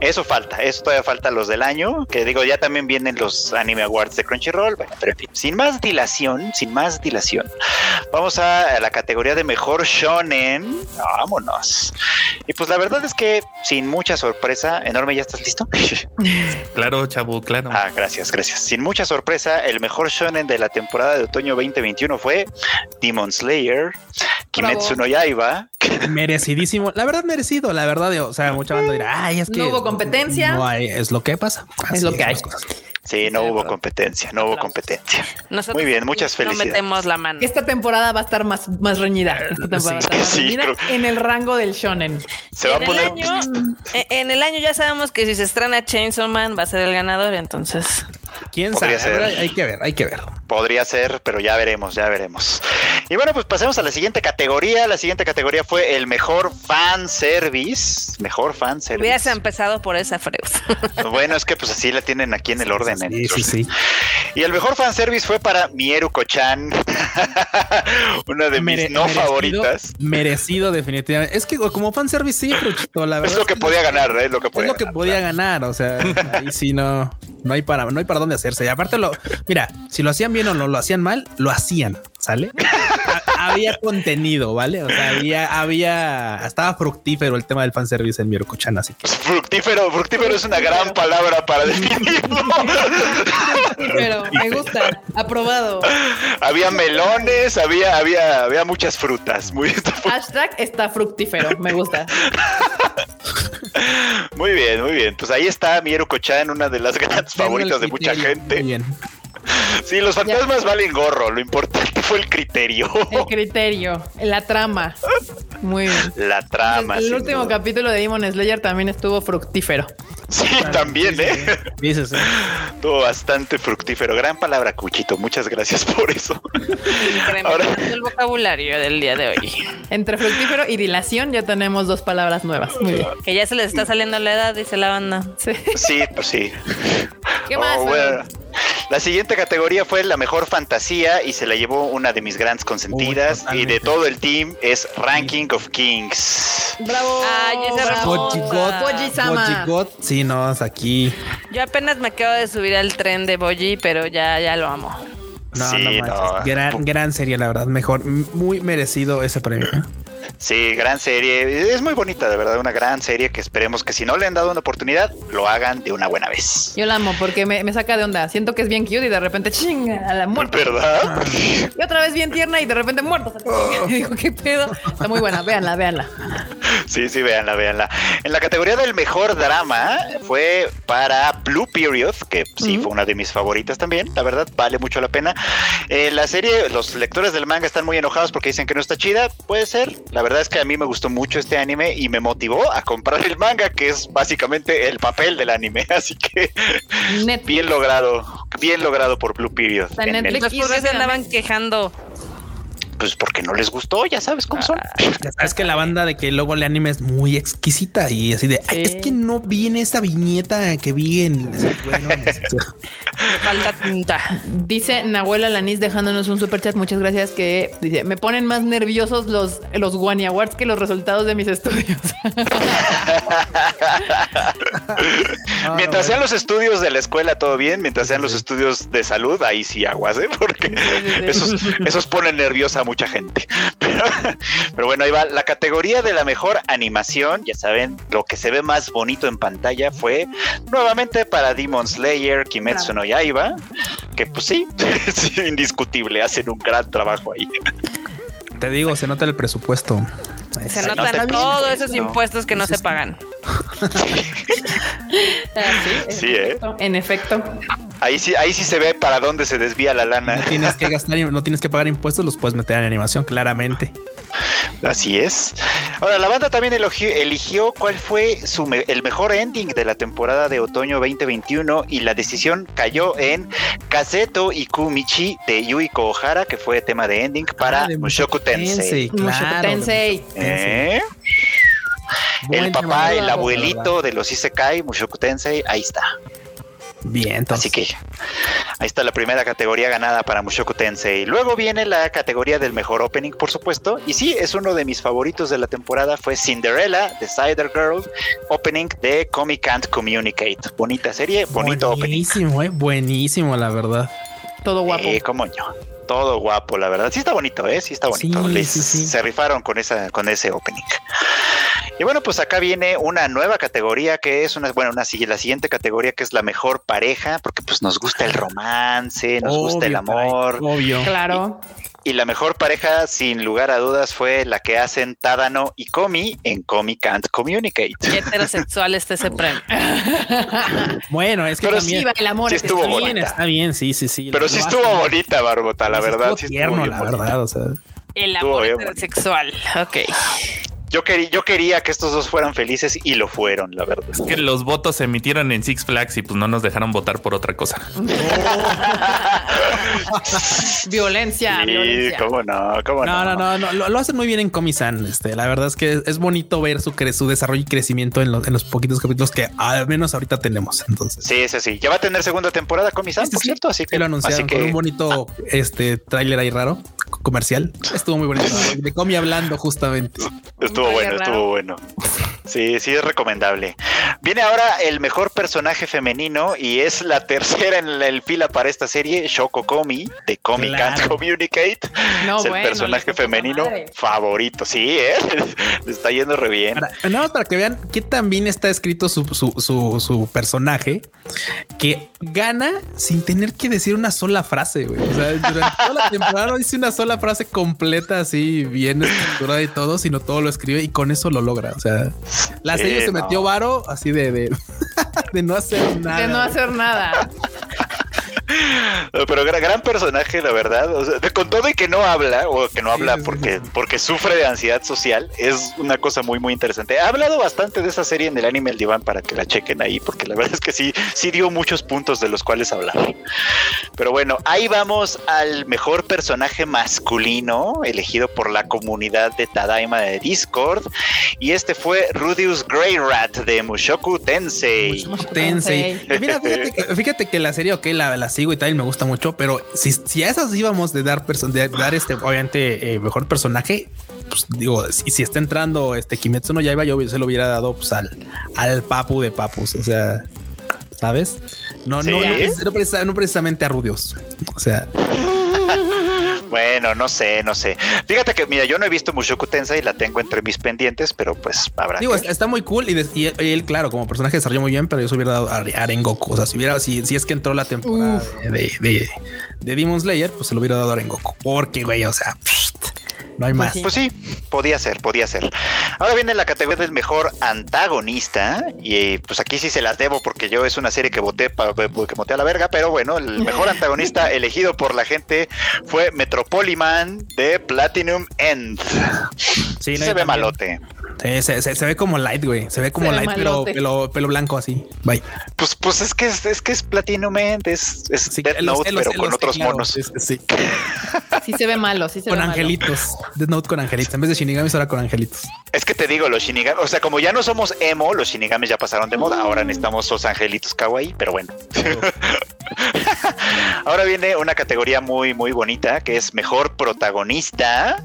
Eso falta, eso todavía falta los del año, que digo, ya también vienen los Anime Awards de Crunchyroll, bueno, pero en fin, sin más dilación, sin más dilación, vamos a la categoría de mejor shonen, vámonos. Y pues la verdad es que sin mucha sorpresa, enorme, ¿ya estás listo? (laughs) claro, chavo, claro. Ah, gracias, gracias. Sin mucha sorpresa, el mejor shonen de la temporada de otoño 2021 fue Demon Slayer, Kimetsu no Yaiba. Merecidísimo, la verdad merecido, la verdad, o sea, mucha banda dirá, ay, es que competencia. No hay, es lo que pasa. es lo que hay. Sí, no hubo competencia, no hubo competencia. Muy bien, muchas felicidades. No metemos la mano. Esta temporada va a estar más, más reñida. Esta temporada en el rango del shonen. Se va a poner. E, en el año ya sabemos que si se estrena Chainsaw Man va a ser el ganador, entonces. ¿Quién sabe? Hay que ver, hay que ver. Podría ser, pero ya veremos, ya veremos. Y bueno, pues pasemos a la siguiente categoría. La siguiente categoría fue el mejor fan service. Mejor fan service. Hubieras empezado por esa, Freud. (laughs) bueno, es que pues así la tienen aquí en el orden. Sí, sí, sí. Y el mejor fan service fue para Mieru Kochan. (laughs) Una de mis no favoritas. Merecido, definitivamente. Es que como fan service, sí, pero la verdad. Es lo que podía ganar, ¿eh? Lo que podía es lo que podía ganar. O sea, ahí sí no, no hay para, no hay para dónde hacerse. Y aparte lo, mira, si lo hacían bien o no lo hacían mal, lo hacían, ¿sale? había contenido, ¿vale? O sea, había, había, estaba fructífero el tema del fanservice en Mirocochan, así que. Fructífero, fructífero es una gran palabra para definirlo. Pero me gusta, aprobado. Había melones, había, había, había muchas frutas. Muy Hashtag está fructífero, me gusta. Muy bien, muy bien. Pues ahí está Mieru Kochan, una de las (laughs) grandes favoritas de mucha gente. Muy bien. Sí, los fantasmas valen gorro. Lo importante fue el criterio. El (laughs) criterio, la trama. Muy bien. La trama. El, último capítulo de Demon Slayer también estuvo fructífero. Sí, también, ¿eh? Dices, ¿eh? Estuvo bastante fructífero. Gran palabra, Cuchito. Muchas gracias por eso. Ahora el vocabulario del día de hoy. Entre fructífero y dilación ya tenemos dos palabras nuevas. Muy bien. Que ya se les está saliendo la edad, dice la banda. Sí, sí pues sí. ¿Qué más? Oh, la siguiente categoría fue la mejor fantasía y se la llevó una de mis grandes consentidas y de todo el team es Ranking of Kings. Bravo. Ay, God. Sí, no, es aquí. Yo apenas me acabo de subir al tren de Boji, pero ya, ya lo amo. No, no, no. Gran, gran serie, la verdad. Mejor, muy merecido ese premio. Sí, gran serie. Es muy bonita, de verdad, una gran serie que esperemos que si no le han dado una oportunidad, lo hagan de una buena vez. Yo la amo porque me, saca de onda. Siento que es bien cute y de repente chinga a la muerte. ¿Verdad? Y otra vez bien tierna y de repente muerta. (laughs) Digo, ¿qué pedo? Está muy buena, véanla, véanla. Sí, sí, véanla, véanla. En la categoría del mejor drama fue para Blue Period, que sí fue una de mis favoritas también. La verdad, vale mucho la pena. Eh, la serie, los lectores del manga están muy enojados porque dicen que no está chida. Puede ser. La verdad es que a mí me gustó mucho este anime y me motivó a comprar el manga, que es básicamente el papel del anime. (laughs) Así que bien logrado, bien logrado por Blue Period. Netflix se andaban quejando pues porque no les gustó, ya sabes cómo son. Ah, ya sabes que la banda de que luego el anime es muy exquisita y así de es que no viene esa viñeta que vi en (laughs) bueno, falta tinta. Dice Nahuel Alanis dejándonos un super chat. Muchas gracias. Que dice: Me ponen más nerviosos los, los Wani Awards que los resultados de mis estudios. (laughs) Mientras sean los estudios de la escuela, todo bien. Mientras sean los estudios de salud, ahí sí aguas, ¿eh? porque esos, esos ponen nerviosa mucha gente. (laughs) Pero, bueno, ahí va. La categoría de la mejor animación, ya saben, lo que se ve más bonito en pantalla fue nuevamente para Demon Slayer, Kimetsu no Yaiba, que pues sí, (laughs) es indiscutible, hacen un gran trabajo ahí. Te digo, se nota el presupuesto. Se, notan todos esos impuestos que no se pagan. Sí, ¿eh? En efecto. Ahí sí, ahí sí se ve para dónde se desvía la lana. No tienes que gastar, no tienes que pagar impuestos, los puedes meter en animación, claramente. Así es. Ahora, la banda también eligió, cuál fue su el mejor ending de la temporada de otoño 2021 y la decisión cayó en Kazeto y Kumichi de Yui Kohara, que fue tema de ending para ah, Mushoku Tensei. Mushoku Tensei. ¿Eh? El papá, el abuelito de los Isekai, Mushoku Tensei, ahí está. Bien, Así que ahí está la primera categoría ganada para Mushoku Tensei. Luego viene la categoría del mejor opening, por supuesto. Y sí, es uno de mis favoritos de la temporada. Fue Cinderella, The Cider Girl, opening de Comic Can't Communicate. Bonita serie, bonito opening. Buenísimo, eh, buenísimo, la verdad. Todo guapo. Eh, como yo. Todo guapo, la verdad. Sí está bonito, ¿eh? Sí está bonito. Se rifaron con, esa, con ese opening. Y bueno, pues acá viene una nueva categoría que es una, bueno, una, la siguiente categoría que es la mejor pareja, porque pues nos gusta el romance, nos gusta el amor. obvio. Claro. Y, la mejor pareja, sin lugar a dudas, fue la que hacen Tadano y Komi en Komi Can't Communicate. Qué heterosexual este ese premio. (laughs) bueno, es que Pero también, sí, el amor estuvo está bien, está bien, sí, sí, sí. Pero sí estuvo bonita, Barbota, la verdad. sí tierno, la verdad, o sea. El amor heterosexual. Ok. Yo, quería, yo quería que estos dos fueran felices y lo fueron, la verdad. Es que los votos se emitieron en Six Flags y pues no nos dejaron votar por otra cosa. (laughs) violencia, sí, ¿Cómo no? ¿Cómo no, no, no, no, lo, hacen muy bien en Comisan. Este, la verdad es que es bonito ver su, su desarrollo y crecimiento en, en los poquitos capítulos que al menos ahorita tenemos. Entonces, sí, sí, sí. Ya va a tener segunda temporada Comisan, por cierto. Así que lo anunciaron con un bonito este tráiler ahí raro comercial. Estuvo muy bonito. (laughs) De Comi hablando justamente estuvo bueno, estuvo bueno. Sí, sí es recomendable. Viene ahora el mejor personaje femenino y es la tercera en el fila para esta serie, Shoko Komi, de Comic Can't Communicate. es el personaje femenino favorito. Sí, ¿eh? (laughs) Le está yendo re bien. Para, nada para que vean que también está escrito su, su, su, personaje que gana sin tener que decir una sola frase. Güey. O sea, durante toda la temporada no dice una sola frase completa, así bien estructurada y todo, sino todo lo escribe y con eso lo logra. O sea, la serie se metió varo así de, de, (laughs) de no hacer nada. De no hacer nada. (laughs) pero gran, gran, personaje, la verdad. con todo y que no habla, o que no habla porque, porque sufre de ansiedad social, es una cosa muy, muy interesante. He hablado bastante de esa serie en el anime El Diván para que la chequen ahí, porque la verdad es que sí, sí dio muchos puntos de los cuales hablar. Pero bueno, ahí vamos al mejor personaje masculino elegido por la comunidad de Tadaima de Discord. Y este fue Rudius Greyrat de Mushoku Tensei. Mushoku Tensei. Mira, fíjate que, la serie, ok, la, la sigo y tal, y me gusta mucho, pero si, si a esas íbamos de dar, de dar este, obviamente, eh, mejor personaje, pues digo, si, si está entrando este Kimetsu no Yaiba, yo se lo hubiera dado pues, al, al papu de papus, o sea, ¿sabes? No, no, no, no, precisamente a Rudios, o sea. Bueno, no sé, no sé. Fíjate que, mira, yo no he visto Mushoku Tensei y la tengo entre mis pendientes, pero pues habrá. Digo, está muy cool y, él, claro, como personaje desarrolló muy bien, pero yo se hubiera dado a Arengoku. O sea, si hubiera, si, si es que entró la temporada de, de, Demon Slayer, pues se lo hubiera dado a Arengoku. Porque, güey, o sea, No hay más. Pues sí, podía ser, podía ser. Ahora viene la categoría del mejor antagonista. Y pues aquí sí se las debo porque yo es una serie que voté para que voté a la verga. Pero bueno, el mejor (laughs) antagonista elegido por la gente fue Metropoliman de Platinum End. Sí, no, se ve también. malote. Sí, se, se- se ve como light, güey. Se ve como Se ve light, pero pelo, pelo blanco así. Bye. Pues, pues es que es, es que es Platinum End, es, es Sí, Death lo Note, lo pero sé, con otros claro. monos. Sí, sí, (laughs) sí. Se ve malo, sí se Con ve malo. angelitos. Death Note con angelitos. En vez de Shinigami, ahora con angelitos. Es que te digo, los Shinigami, o sea, como ya no somos emo, los Shinigamis ya pasaron de moda. Ahora necesitamos los angelitos kawaii, pero bueno. (laughs) Ahora viene una categoría muy, muy bonita que es mejor protagonista.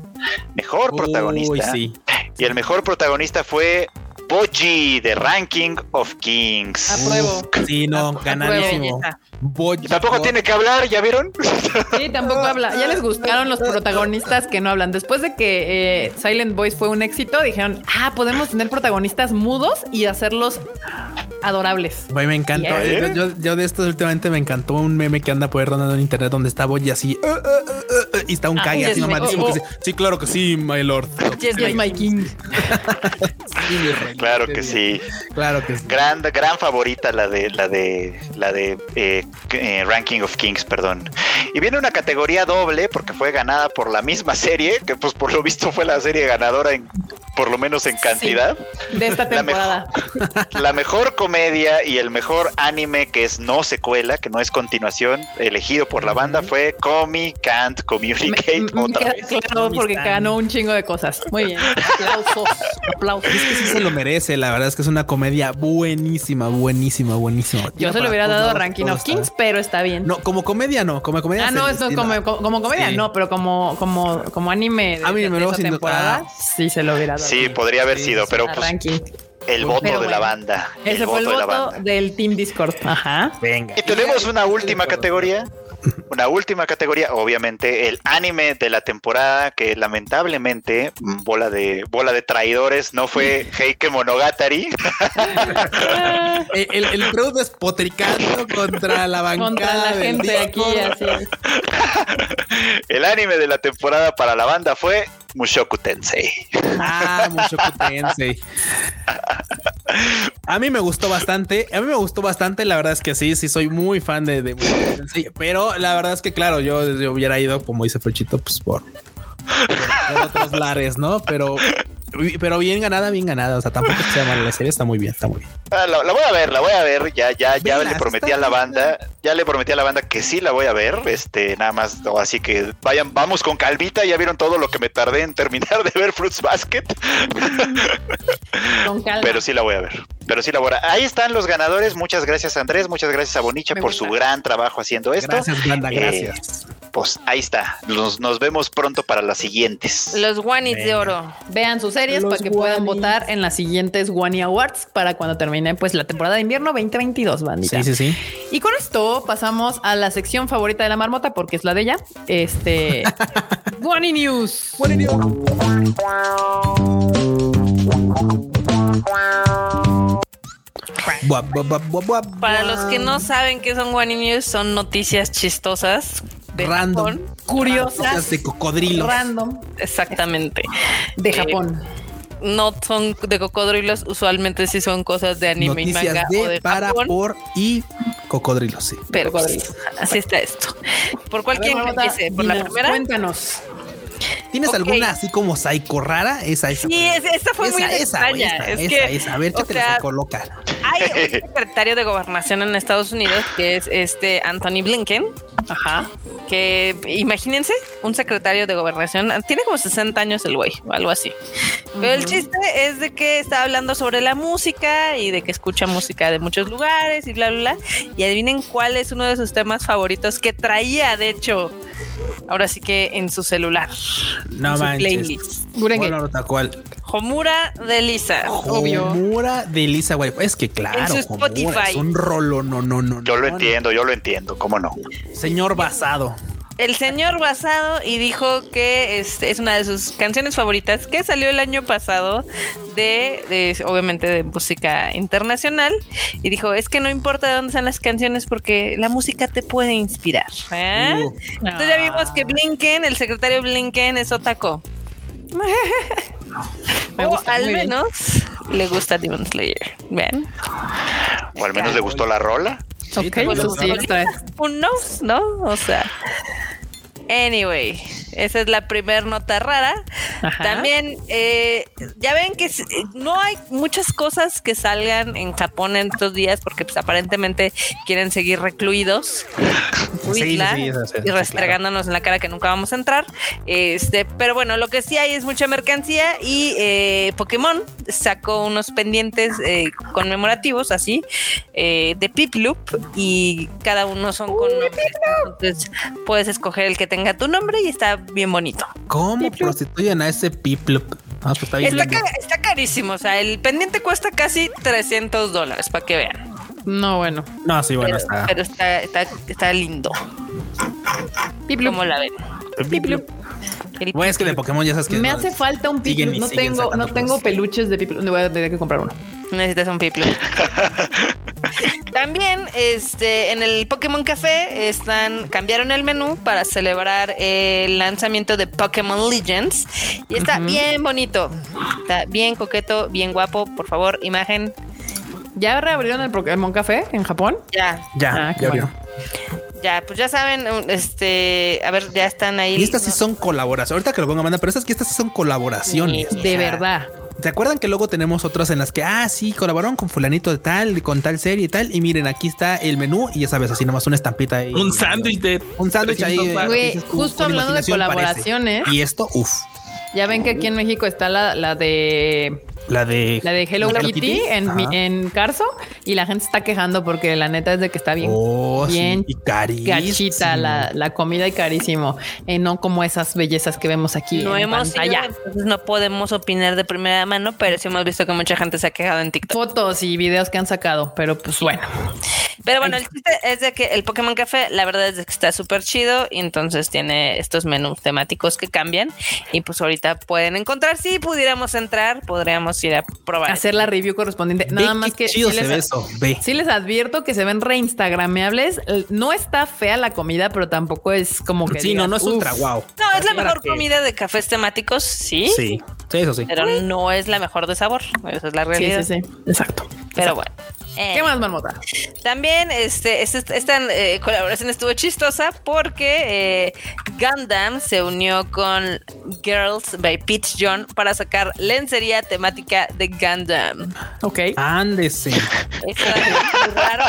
Mejor protagonista. Uy, sí. Y el mejor protagonista fue Boji de Ranking of Kings. Apruebo. Sí, no, Apruebo. ganadísimo. Y tampoco tiene que hablar, ¿ya vieron? Sí, tampoco (laughs) habla. Ya les gustaron los protagonistas que no hablan. Después de que eh, Silent Voice fue un éxito, dijeron, ah, podemos tener protagonistas mudos y hacerlos adorables. Güey, me encantó. Yeah. Yo, yo- yo de estos últimamente me encantó un meme que anda por ahí rondando en internet donde está Boy así "Uh, uh, uh, uh", y está un Ah, cague así mamadísimo oh, que dice, sí, claro que sí, my lord. Yes, yes, my king. (laughs) Sí, mi rey. Claro que sí. Claro que sí. Gran, gran favorita la de la de la de eh, eh, Ranking of Kings, perdón. Y viene una categoría doble porque fue ganada por la misma serie, que pues por lo visto fue la serie ganadora en por lo menos en cantidad. De esta La mejor- temporada. (laughs) La mejor comedia y el mejor anime que es no secuela, que no es continuación, elegido por la banda fue Comi Can't Communicate me otra queda vez. claro porque ganó un chingo de cosas. Muy bien. Aplausos. Aplausos. Es que sí se lo merece, la verdad es que es una comedia buenísima, buenísima, buenísima. Yo se lo hubiera dado a Ranking of Kings, pero está bien. No, como comedia no, como comedia. Ah, no, estila. como, como, comedia, Sí. no, pero como, como, como anime de, A mí de me lo esa siento- temporada, ah. sí se lo hubiera dado. Sí, podría haber Sí, sido, pero pues ranking. el voto Pero de la bueno. banda. Ese fue el de la voto banda. del Team Discord. Ajá. Venga. Y tenemos una última categoría. Una última categoría, obviamente, el anime de la temporada, que lamentablemente, bola de, bola de traidores, no fue Heike Monogatari. (laughs) El, el, el Freud despotricando contra la bancada Contra la del gente aquí, Discord. así es. El anime de la temporada para la banda fue Mushoku Tensei. Ah, Mushoku Tensei. A mí me gustó bastante. A mí me gustó bastante. La verdad es que sí, sí soy muy fan de, de Mushoku Tensei. Pero la verdad es que, claro, yo, yo hubiera ido, como dice Frechito, pues por, por, por otros lares, ¿no? Pero, pero bien ganada, bien ganada. O sea, tampoco sea mala la serie, está muy bien, está muy bien. Ah, la, la voy a ver, la voy a ver. Ya, ya, ya Vela, le prometí a la bien. banda, ya le prometí a la banda que sí la voy a ver. Este, nada más, así que vayan, vamos con calvita. Ya vieron todo lo que me tardé en terminar de ver Fruits Basket. (laughs) Con calma. Pero sí la voy a ver. Pero sí la voy a ver. Ahí están los ganadores. Muchas gracias, Andrés. Muchas gracias a Bonicha Me por gusta. su gran trabajo haciendo esto. Gracias, banda, Eh, gracias. Pues ahí está. Nos, nos vemos pronto para las siguientes. Los guanis de oro. Vean sus series Los para que puedan votar en las siguientes Wani Awards para cuando termine pues la temporada de invierno 2022, bandita. Sí, sí, sí. Y con esto pasamos a la sección favorita de la marmota porque es la de ella. Este (laughs) Wani News. Buap, Para los que no saben qué son guani news, son noticias chistosas. de Random. Japón. Curiosas. Noticias de cocodrilos. Random Exactamente. de Eh, Japón. No son de cocodrilos, usualmente sí son cosas de anime y Noticias manga de, o de para, Japón. por y cocodrilos, sí. Pero Cocodrilos. así está esto. ¿Por cuál quieren que empiece? ¿Por la primera? Cuéntanos. ¿Tienes alguna así como psycho rara? Esa, esa. Sí, es- esta fue muy esa, extraña. esa, Es esa, que, esa. A ver, sea, la coloca. Hay un (laughs) secretario de gobernación en Estados Unidos que es este Anthony Blinken. Ajá. Que imagínense, un secretario de gobernación. Tiene como 60 años el güey o algo así. Pero el chiste es de que está hablando sobre la música y de que escucha música de muchos lugares y bla, bla, bla. Y adivinen cuál es uno de sus temas favoritos que traía, de hecho, ahora sí que en su celular. No manches. Bueno, tal cual. Homura de Lisa. Obvio. Homura de Lisa, güey. Es que claro, En su Homura Spotify. es un rolo, no, no, no. Yo lo no, entiendo, yo lo entiendo, ¿cómo no? no. Señor basado. El señor basado y dijo que es, es una de sus canciones favoritas que salió el año pasado de, de, obviamente de música internacional y dijo es que no importa de dónde sean las canciones porque la música te puede inspirar ¿eh? Uh, entonces ya vimos que Blinken el secretario Blinken es otaku (laughs) Me o al bien. menos le gusta Demon Slayer. ¿Ven? O al menos le gustó la rola. Ok, también eso sí, extra. Who knows, ¿no? O sea. Anyway, esa es la primera nota rara. Ajá. También, eh, ya ven que s- no hay muchas cosas que salgan en Japón en estos días porque pues aparentemente quieren seguir recluidos (laughs) Sí, sí, sí, y restregándonos en la cara que nunca vamos a entrar. Este, pero bueno, lo que sí hay es mucha mercancía y eh, Pokémon sacó unos pendientes eh, conmemorativos así eh, de Piploop y cada uno son con. Entonces puedes escoger el que tenga tu nombre y está bien bonito. ¿Cómo prostituyen a ese Piplup? Ah, pues está bien. Está, lindo. ca- está carísimo, o sea, el pendiente cuesta casi 300 dólares para que vean. No, bueno. No, sí, bueno, pero, está. pero está, está, está lindo. Piplup. ¿Cómo la ven? Piplup. Bueno, es que de Pokémon ya sabes que. Me no- hace falta un Piplup. No siguen tengo, no tengo peluches de Piplup. Voy a tener que comprar uno. Necesitas un piplo. (laughs) También, este, en el Pokémon Café están cambiaron el menú para celebrar el lanzamiento de Pokémon Legends y está bien bonito, está bien coqueto, bien guapo. Por favor, imagen ¿Ya reabrieron el Pokémon Café en Japón? ya, Ya, Ah, ya bueno. Ya, pues ya saben, este, a ver, ya están ahí. Y estas sí son colaboraciones. Ahorita que lo ponga Amanda, pero estas que estas sí son colaboraciones. Sí. o De sea, verdad. ¿Se acuerdan que luego tenemos otras en las que, ah, sí, colaboraron con fulanito de tal, con tal serie y tal? Y miren, aquí está el menú y ya sabes, así nomás una estampita ahí. Un sándwich de. Un sándwich ahí. 300 eh. Güey, justo con hablando de colaboraciones. parece. Y esto, uff, Ya ven que aquí en México está la, la de la de... la de Hello ¿La Kitty, en, Ajá. en Carso y la gente está quejando porque la neta es de que está bien Oh, sí, bien y carísimo. gachita la, la comida y carísimo. Eh, no como esas bellezas que vemos aquí no en hemos ido, pantalla. entonces no podemos opinar de primera mano, pero sí hemos visto que mucha gente se ha quejado en TikTok. Fotos y videos que han sacado, pero pues bueno. Pero bueno, el chiste es de que el Pokémon Café, la verdad es que está súper chido y entonces tiene estos menús temáticos que cambian y pues ahorita pueden encontrar. Si pudiéramos entrar, podríamos ir a probar. Hacer la review correspondiente. Ve Nada qué más que chido sí se les- ve eso, ve. Sí les advierto que se ven reinstagrameables. No está fea la comida, pero tampoco es como que Sí, no, digas, no es "Uf". ultra wow. No, es la mejor que- comida de cafés temáticos, sí, Sí, sí, eso sí. pero no es la mejor de sabor. Esa es la Sí, realidad. sí, sí. Exacto. Pero bueno. Eh, ¿Qué más, Marmota? También este, este- esta eh, colaboración estuvo chistosa porque eh, Gundam se unió con Girls by Peach John para sacar lencería temática de Gundam. Ok. Ándese. Está muy raro,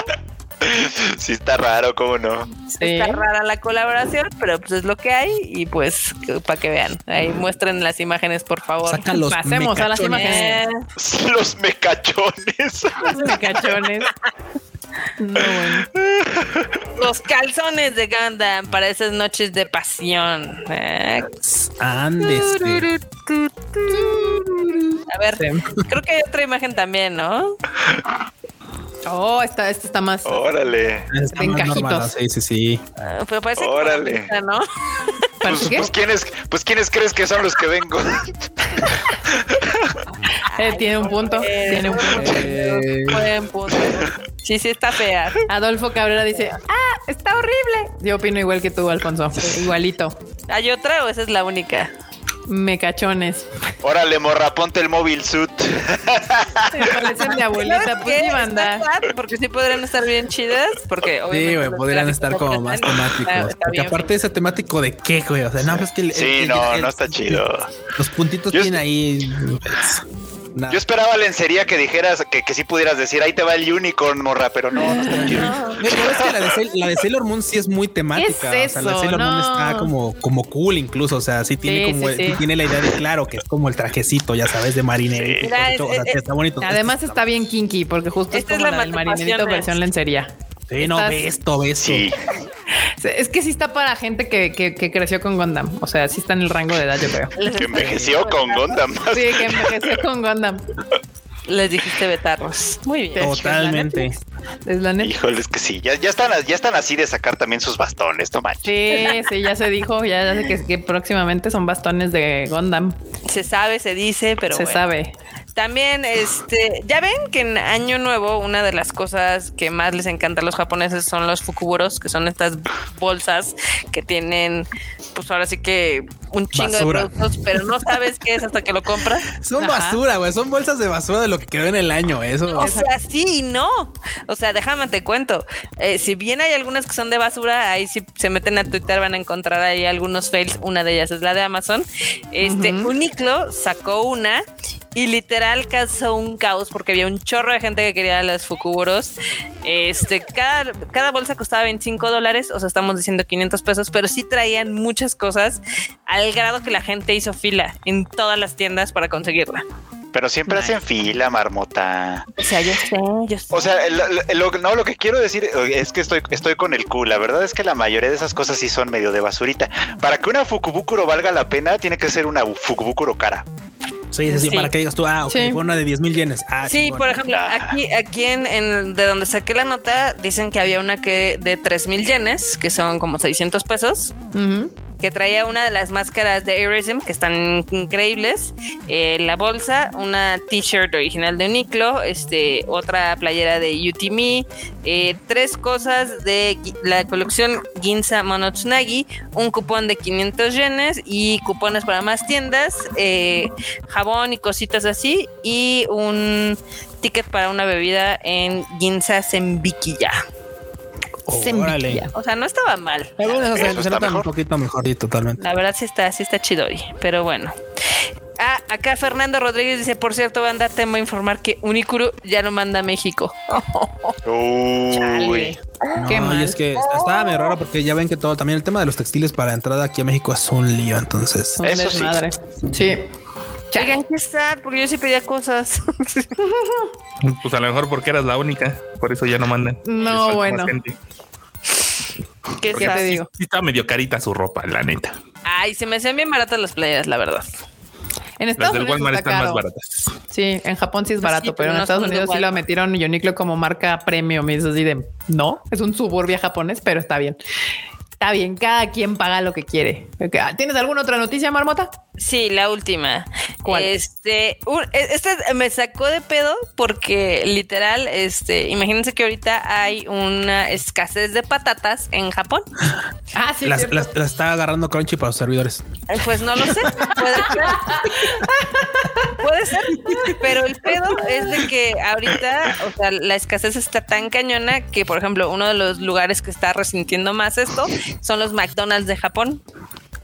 (laughs) Sí está raro, ¿cómo no? Sí. está rara la colaboración, pero pues es lo que hay y pues para que vean. Ahí muestren las imágenes, por favor. Saca los Pasemos a las mecachones. imágenes. Los mecachones. Los cachones. (laughs) No, bueno. los calzones de Gundam para esas noches de pasión. Eh, Ándese. A ver, Sí. creo que hay otra imagen también, ¿no? (laughs) Oh, esta, esta está más. Órale. Está En más cajitos. normal, Sí, sí, sí. Ah, Pero parece Órale. ¿no? (laughs) ¿Parece Pues, qué? pues, ¿quiénes, pues ¿quiénes crees que son los que vengo? Eh, tiene un punto. Eh, Tiene un punto. Eh, Buen punto. Sí, sí, está fea. Adolfo Cabrera dice: ¡Ah, está horrible! Yo opino igual que tú, Alfonso. (laughs) Igualito. ¿Hay otra o esa es la única? Me cachones. Órale, morra, ponte el móvil suit. Parecen de abuelita. ¿Sabes Pues qué? sí, banda. Porque sí podrían estar bien chidas. Porque Sí, obviamente güey, podrían estar como más temáticos. Porque bien aparte ese temático de qué, güey. O sea, no, pues que el- Sí, el- no, el- no está chido. Los puntitos Yo tienen ahí. Yo esperaba lencería que dijeras, que, que sí pudieras decir, ahí te va el unicorn, morra, pero no, no está pero es que la de, la de Sailor Moon sí es muy temática. ¿Qué es o sea, la de eso? Sailor Moon No. está como, como cool incluso. O sea, sí tiene Sí, como sí, sí sí. tiene la idea de claro que es como el trajecito, ya sabes, de marinero. O sea, es- está bonito. Además está bien kinky porque justo Esta es como la la del marinerito versión lencería. Sí, no, estás- ve esto, ve esto. Sí, Es que sí está para gente que, que, que creció con Gundam. O sea, sí está en el rango de edad, yo creo. Que envejeció con Gundam. Sí, que envejeció con Gundam. les dijiste betarros. Muy bien. Totalmente. Es la neta. Híjole, es que sí, ya, ya, están, ya están así de sacar también sus bastones, no manches. Sí, sí, ya se dijo, ya, ya sé que, que próximamente son bastones de Gundam. Se sabe, se dice, pero se bueno. sabe. También, este, ya ven que en Año Nuevo una de las cosas que más les encanta a los japoneses son los fukuburos, que son estas bolsas que tienen, pues ahora sí que un chingo Basura. de productos, pero no sabes qué es hasta que lo compras. Son Ajá. basura, güey. Son bolsas de basura de lo que quedó en el año. Eso. O sea, sí y no. O sea, déjame te cuento. Eh, si bien hay algunas que son de basura, ahí si se meten a Twitter van a encontrar ahí algunos fails. Una de ellas es la de Amazon. Este Uniqlo sacó una y literal causó un caos porque había un chorro de gente que quería los fukuburos. Este, cada, cada bolsa costaba 25 dólares, o sea, estamos diciendo 500 pesos, pero sí traían muchas cosas al grado que la gente hizo fila en todas las tiendas para conseguirla. Pero siempre hacen fila, marmota. O sea, yo sé, yo sé. O sea, lo, no, lo que quiero decir es que estoy, estoy con el Q. La verdad es que la mayoría de esas cosas sí son medio de basurita. Para que una Fukubukuro valga la pena, tiene que ser una Fukubukuro cara. Sí, sí, sí, Sí. para que digas tú, ah, ok, Sí. fue una de 10 mil yenes. Ah, Sí, chingón. por ejemplo, aquí, aquí en, en- de donde saqué la nota, dicen que había una que de 3 mil yenes, que son como 600 pesos, Ujú. Que traía una de las máscaras de Airism, que están increíbles, eh, la bolsa, una t-shirt original de Uniqlo, este, otra playera de UTME, eh, tres cosas de la colección Ginza Monotsunagi, un cupón de 500 yenes y cupones para más tiendas, eh, jabón y cositas así, y un ticket para una bebida en Ginza Órale. O sea, no estaba mal. Pero bueno, se, se nota un poquito mejor, sí, totalmente. La verdad sí está, sí está chidori, pero bueno. Ah, acá Fernando Rodríguez dice, por cierto, banda, temo informar que Unicuru ya no manda a México. (laughs) Uy. No, Qué y mal. es que estaba medio raro porque ya ven que todo, también el tema de los textiles para entrada aquí a México es un lío, entonces. Eso sí. desmadre. Sí. Oigan, ¿qué está? Porque yo sí pedía cosas. (laughs) Pues a lo mejor porque eras la única, por eso ya no mandan. No, bueno. ¿Qué Porque está? te sí- digo? sí está medio carita su ropa, la neta. Ay, se me hacían bien baratas las playeras, la verdad. En Las Estados del Unidos Walmart está están más baratas. Sí, en Japón sí es Pues barato, sí, pero pero en Estados Unidos sí lo metieron Uniqlo como marca premium y es así de no, es un suburbia japonés, pero está bien. Está bien, cada quien paga lo que quiere. Ok, ¿Tienes alguna otra noticia, Marmota? Sí, la última. ¿Cuál? Este, un- este me sacó de pedo porque literal, este, imagínense que ahorita hay una escasez de patatas en Japón. (laughs) Ah, sí, las- las está agarrando Crunchy para los servidores. Eh, Pues no lo sé, puede ser. (laughs) Puede ser, pero el pedo es de que ahorita, o sea, la escasez está tan cañona que, por ejemplo, uno de los lugares que está resintiendo más esto son los McDonald's de Japón.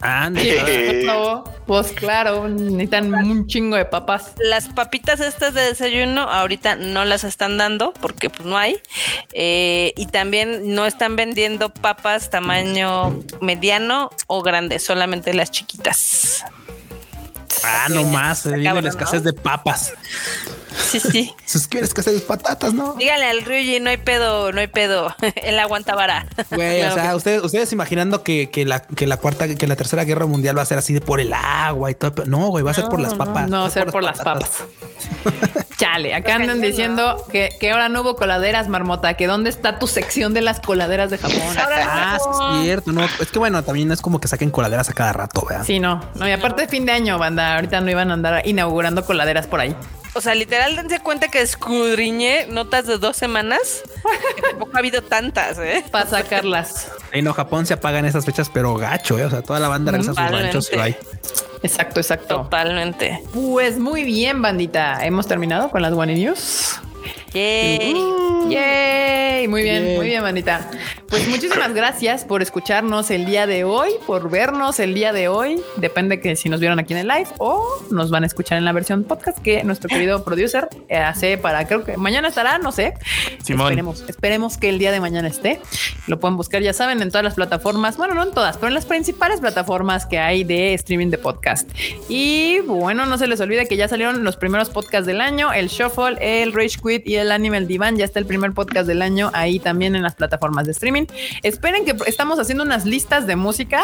Ande, Eh. No, pues claro, necesitan un chingo de papas. Las papitas estas de desayuno ahorita no las están dando porque pues no hay. Eh, y también no están vendiendo papas tamaño mediano o grande, solamente las chiquitas. ah, no más, se viene cabrón, la escasez de papas. Sí, sí. (laughs) Si es que patatas, ¿no? Díganle al Ryuji, no hay pedo, no hay pedo. (laughs) Él aguanta vara. Güey, o sea, ustedes, ustedes imaginando que, que la, que la cuarta, que la tercera guerra mundial va a ser así de por el agua y todo. No, güey, va a ser por las papas. No, va a ser por las papas. (laughs) Chale, acá andan diciendo que, que ahora no hubo coladeras, Marmota, que dónde está tu sección de las coladeras de Japón. Ah, sí es cierto, no. Es que bueno, también es como que saquen coladeras a cada rato, ¿verdad? Sí, no, no, y aparte de fin de año, banda, ahorita no iban a andar inaugurando coladeras por ahí. O sea, literal, dense cuenta que escudriñé notas de dos semanas. (laughs) tampoco ha habido tantas, ¿eh? Para sacarlas. Y no, Japón se apaga en esas fechas, pero gacho, ¿eh? O sea, toda la banda regresa a sus ranchos y va ahí. Exacto, exacto. Totalmente. Pues muy bien, bandita. Hemos terminado con las One News. Yay. Yay, muy bien, Bien. muy bien, bandita. Pues muchísimas gracias por escucharnos el día de hoy, por vernos el día de hoy. Depende que si nos vieron aquí en el live o nos van a escuchar en la versión podcast que nuestro querido producer eh, hace para, creo que mañana estará, no sé. Simón. Esperemos, esperemos que el día de mañana esté. Lo pueden buscar, ya saben, en todas las plataformas. Bueno, no en todas, pero en las principales plataformas que hay de streaming de podcast. Y bueno, no se les olvide que ya salieron los primeros podcasts del año, el Shuffle, el Rage Quit y el Animal Divan. Ya está el primer podcast del año ahí también en las plataformas de streaming. Esperen que estamos haciendo unas listas de música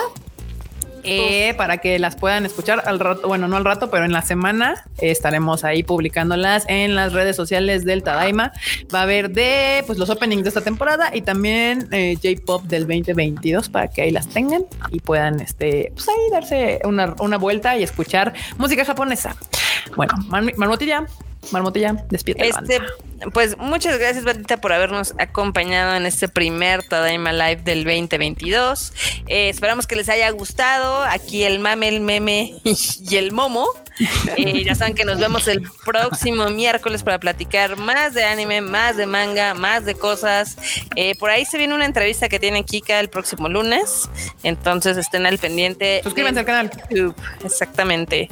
eh, para que las puedan escuchar al rato, bueno, no al rato, pero en la semana eh, estaremos ahí publicándolas en las redes sociales del Tadaima. Va a haber de pues los openings de esta temporada y también eh, J-Pop del 2022 para que ahí las tengan y puedan este, pues ahí darse una, una vuelta y escuchar música japonesa. Bueno, Mar- Marmotilla, Marmotilla, despierta. Este, pues muchas gracias, Batita, por habernos acompañado en este primer Tadaima Live del 2022. Eh, esperamos que les haya gustado. Aquí el mame, el meme y el momo. Eh, ya saben que nos vemos el próximo miércoles para platicar más de anime, más de manga, más de cosas. Eh, por ahí se viene una entrevista que tiene Kika el próximo lunes. Entonces estén al pendiente. Suscríbanse al canal. Exactamente.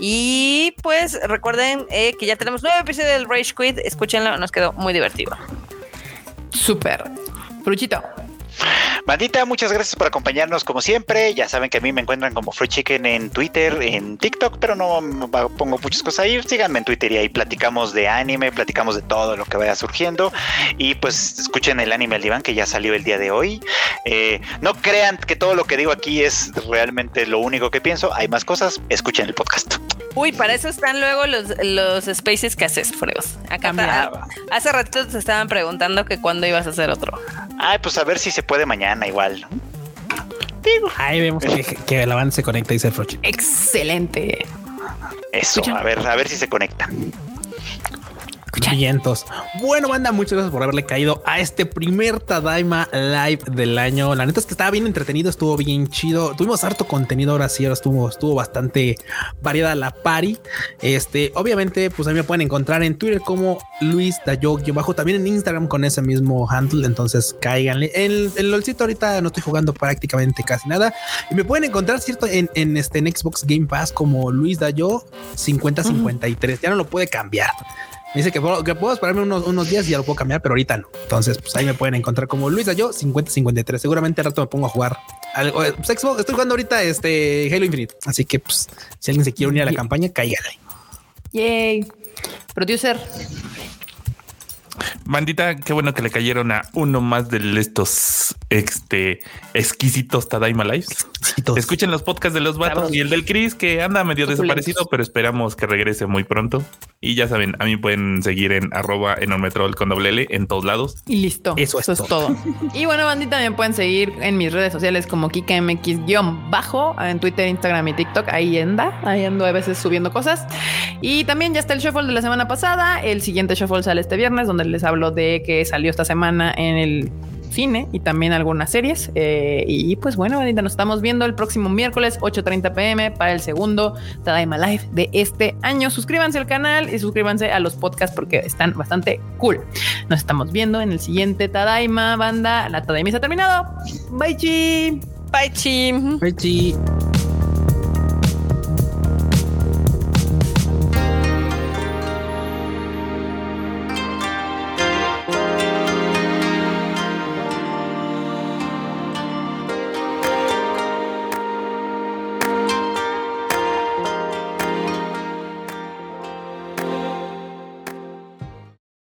Y pues recuerden que ya tenemos nueve episodios del Rage Quit. Escuchen nos quedó muy divertido. Súper. Fruchito. Bandita, muchas gracias por acompañarnos como siempre. Ya saben que a mí me encuentran como Free Chicken en Twitter, en TikTok, pero no pongo muchas cosas ahí. Síganme en Twitter y ahí platicamos de anime, platicamos de todo lo que vaya surgiendo. Y pues escuchen el anime al diván que ya salió el día de hoy. Eh, no crean que todo lo que digo aquí es realmente lo único que pienso. Hay más cosas. Escuchen el podcast. Uy, para eso están luego los, los spaces que haces, Fregos. Acá hace ratito te estaban preguntando que cuándo ibas a hacer otro. Ay, pues a ver si se puede mañana igual. Ahí vemos que, el avance se conecta, dice Frochi. Excelente. Eso, a ver, a ver si se conecta. Vientos. Bueno, banda, muchas gracias por haberle caído a este primer Tadaima Live del año. La neta es que estaba bien entretenido, estuvo bien chido. Tuvimos harto contenido ahora sí, ahora estuvo, estuvo bastante variada la pari. Este, obviamente, pues a mí me pueden encontrar en Twitter como Luis Dayo, bajo también en Instagram con ese mismo handle. Entonces cáiganle. En el LOLcito ahorita no estoy jugando prácticamente casi nada. Y me pueden encontrar, cierto, en, en este en Xbox Game Pass como Luis Dayo 5053. Ya no lo puede cambiar. Me dice que puedo, esperarme unos, unos, días y ya lo puedo cambiar, pero ahorita no. Entonces, pues ahí me pueden encontrar como Luisa yo 50-53. Seguramente al rato me pongo a jugar algo. Eh, pues, estoy jugando ahorita este Halo Infinite. Así que, pues, si alguien se quiere unir a la campaña, cáigale. Yay. Producer. Bandita, qué bueno que le cayeron a uno más de estos este, exquisitos Tadaima Lives. Escuchen los podcasts de los vatos y el del Chris, que anda medio desaparecido, pero esperamos que regrese muy pronto. Y ya saben, a mí pueden seguir en arroba enormetrol con doble L en todos lados. Y listo. Eso, es, todo. y bueno, bandita, me pueden seguir en mis redes sociales como KikaMX-bajo, en Twitter, Instagram y TikTok. Ahí anda, ahí ando a veces subiendo cosas. Y también ya está el shuffle de la semana pasada. El siguiente shuffle sale este viernes, donde les hablo de que salió esta semana en el cine y también algunas series. Eh, y pues bueno, ahorita nos estamos viendo el próximo miércoles 8.30 pm para el segundo Tadaima Live de este año. Suscríbanse al canal y suscríbanse a los podcasts porque están bastante cool. Nos estamos viendo en el siguiente Tadaima, banda. La Tadaima se ha terminado. Bye, chi. Bye, chi. Bye, chi.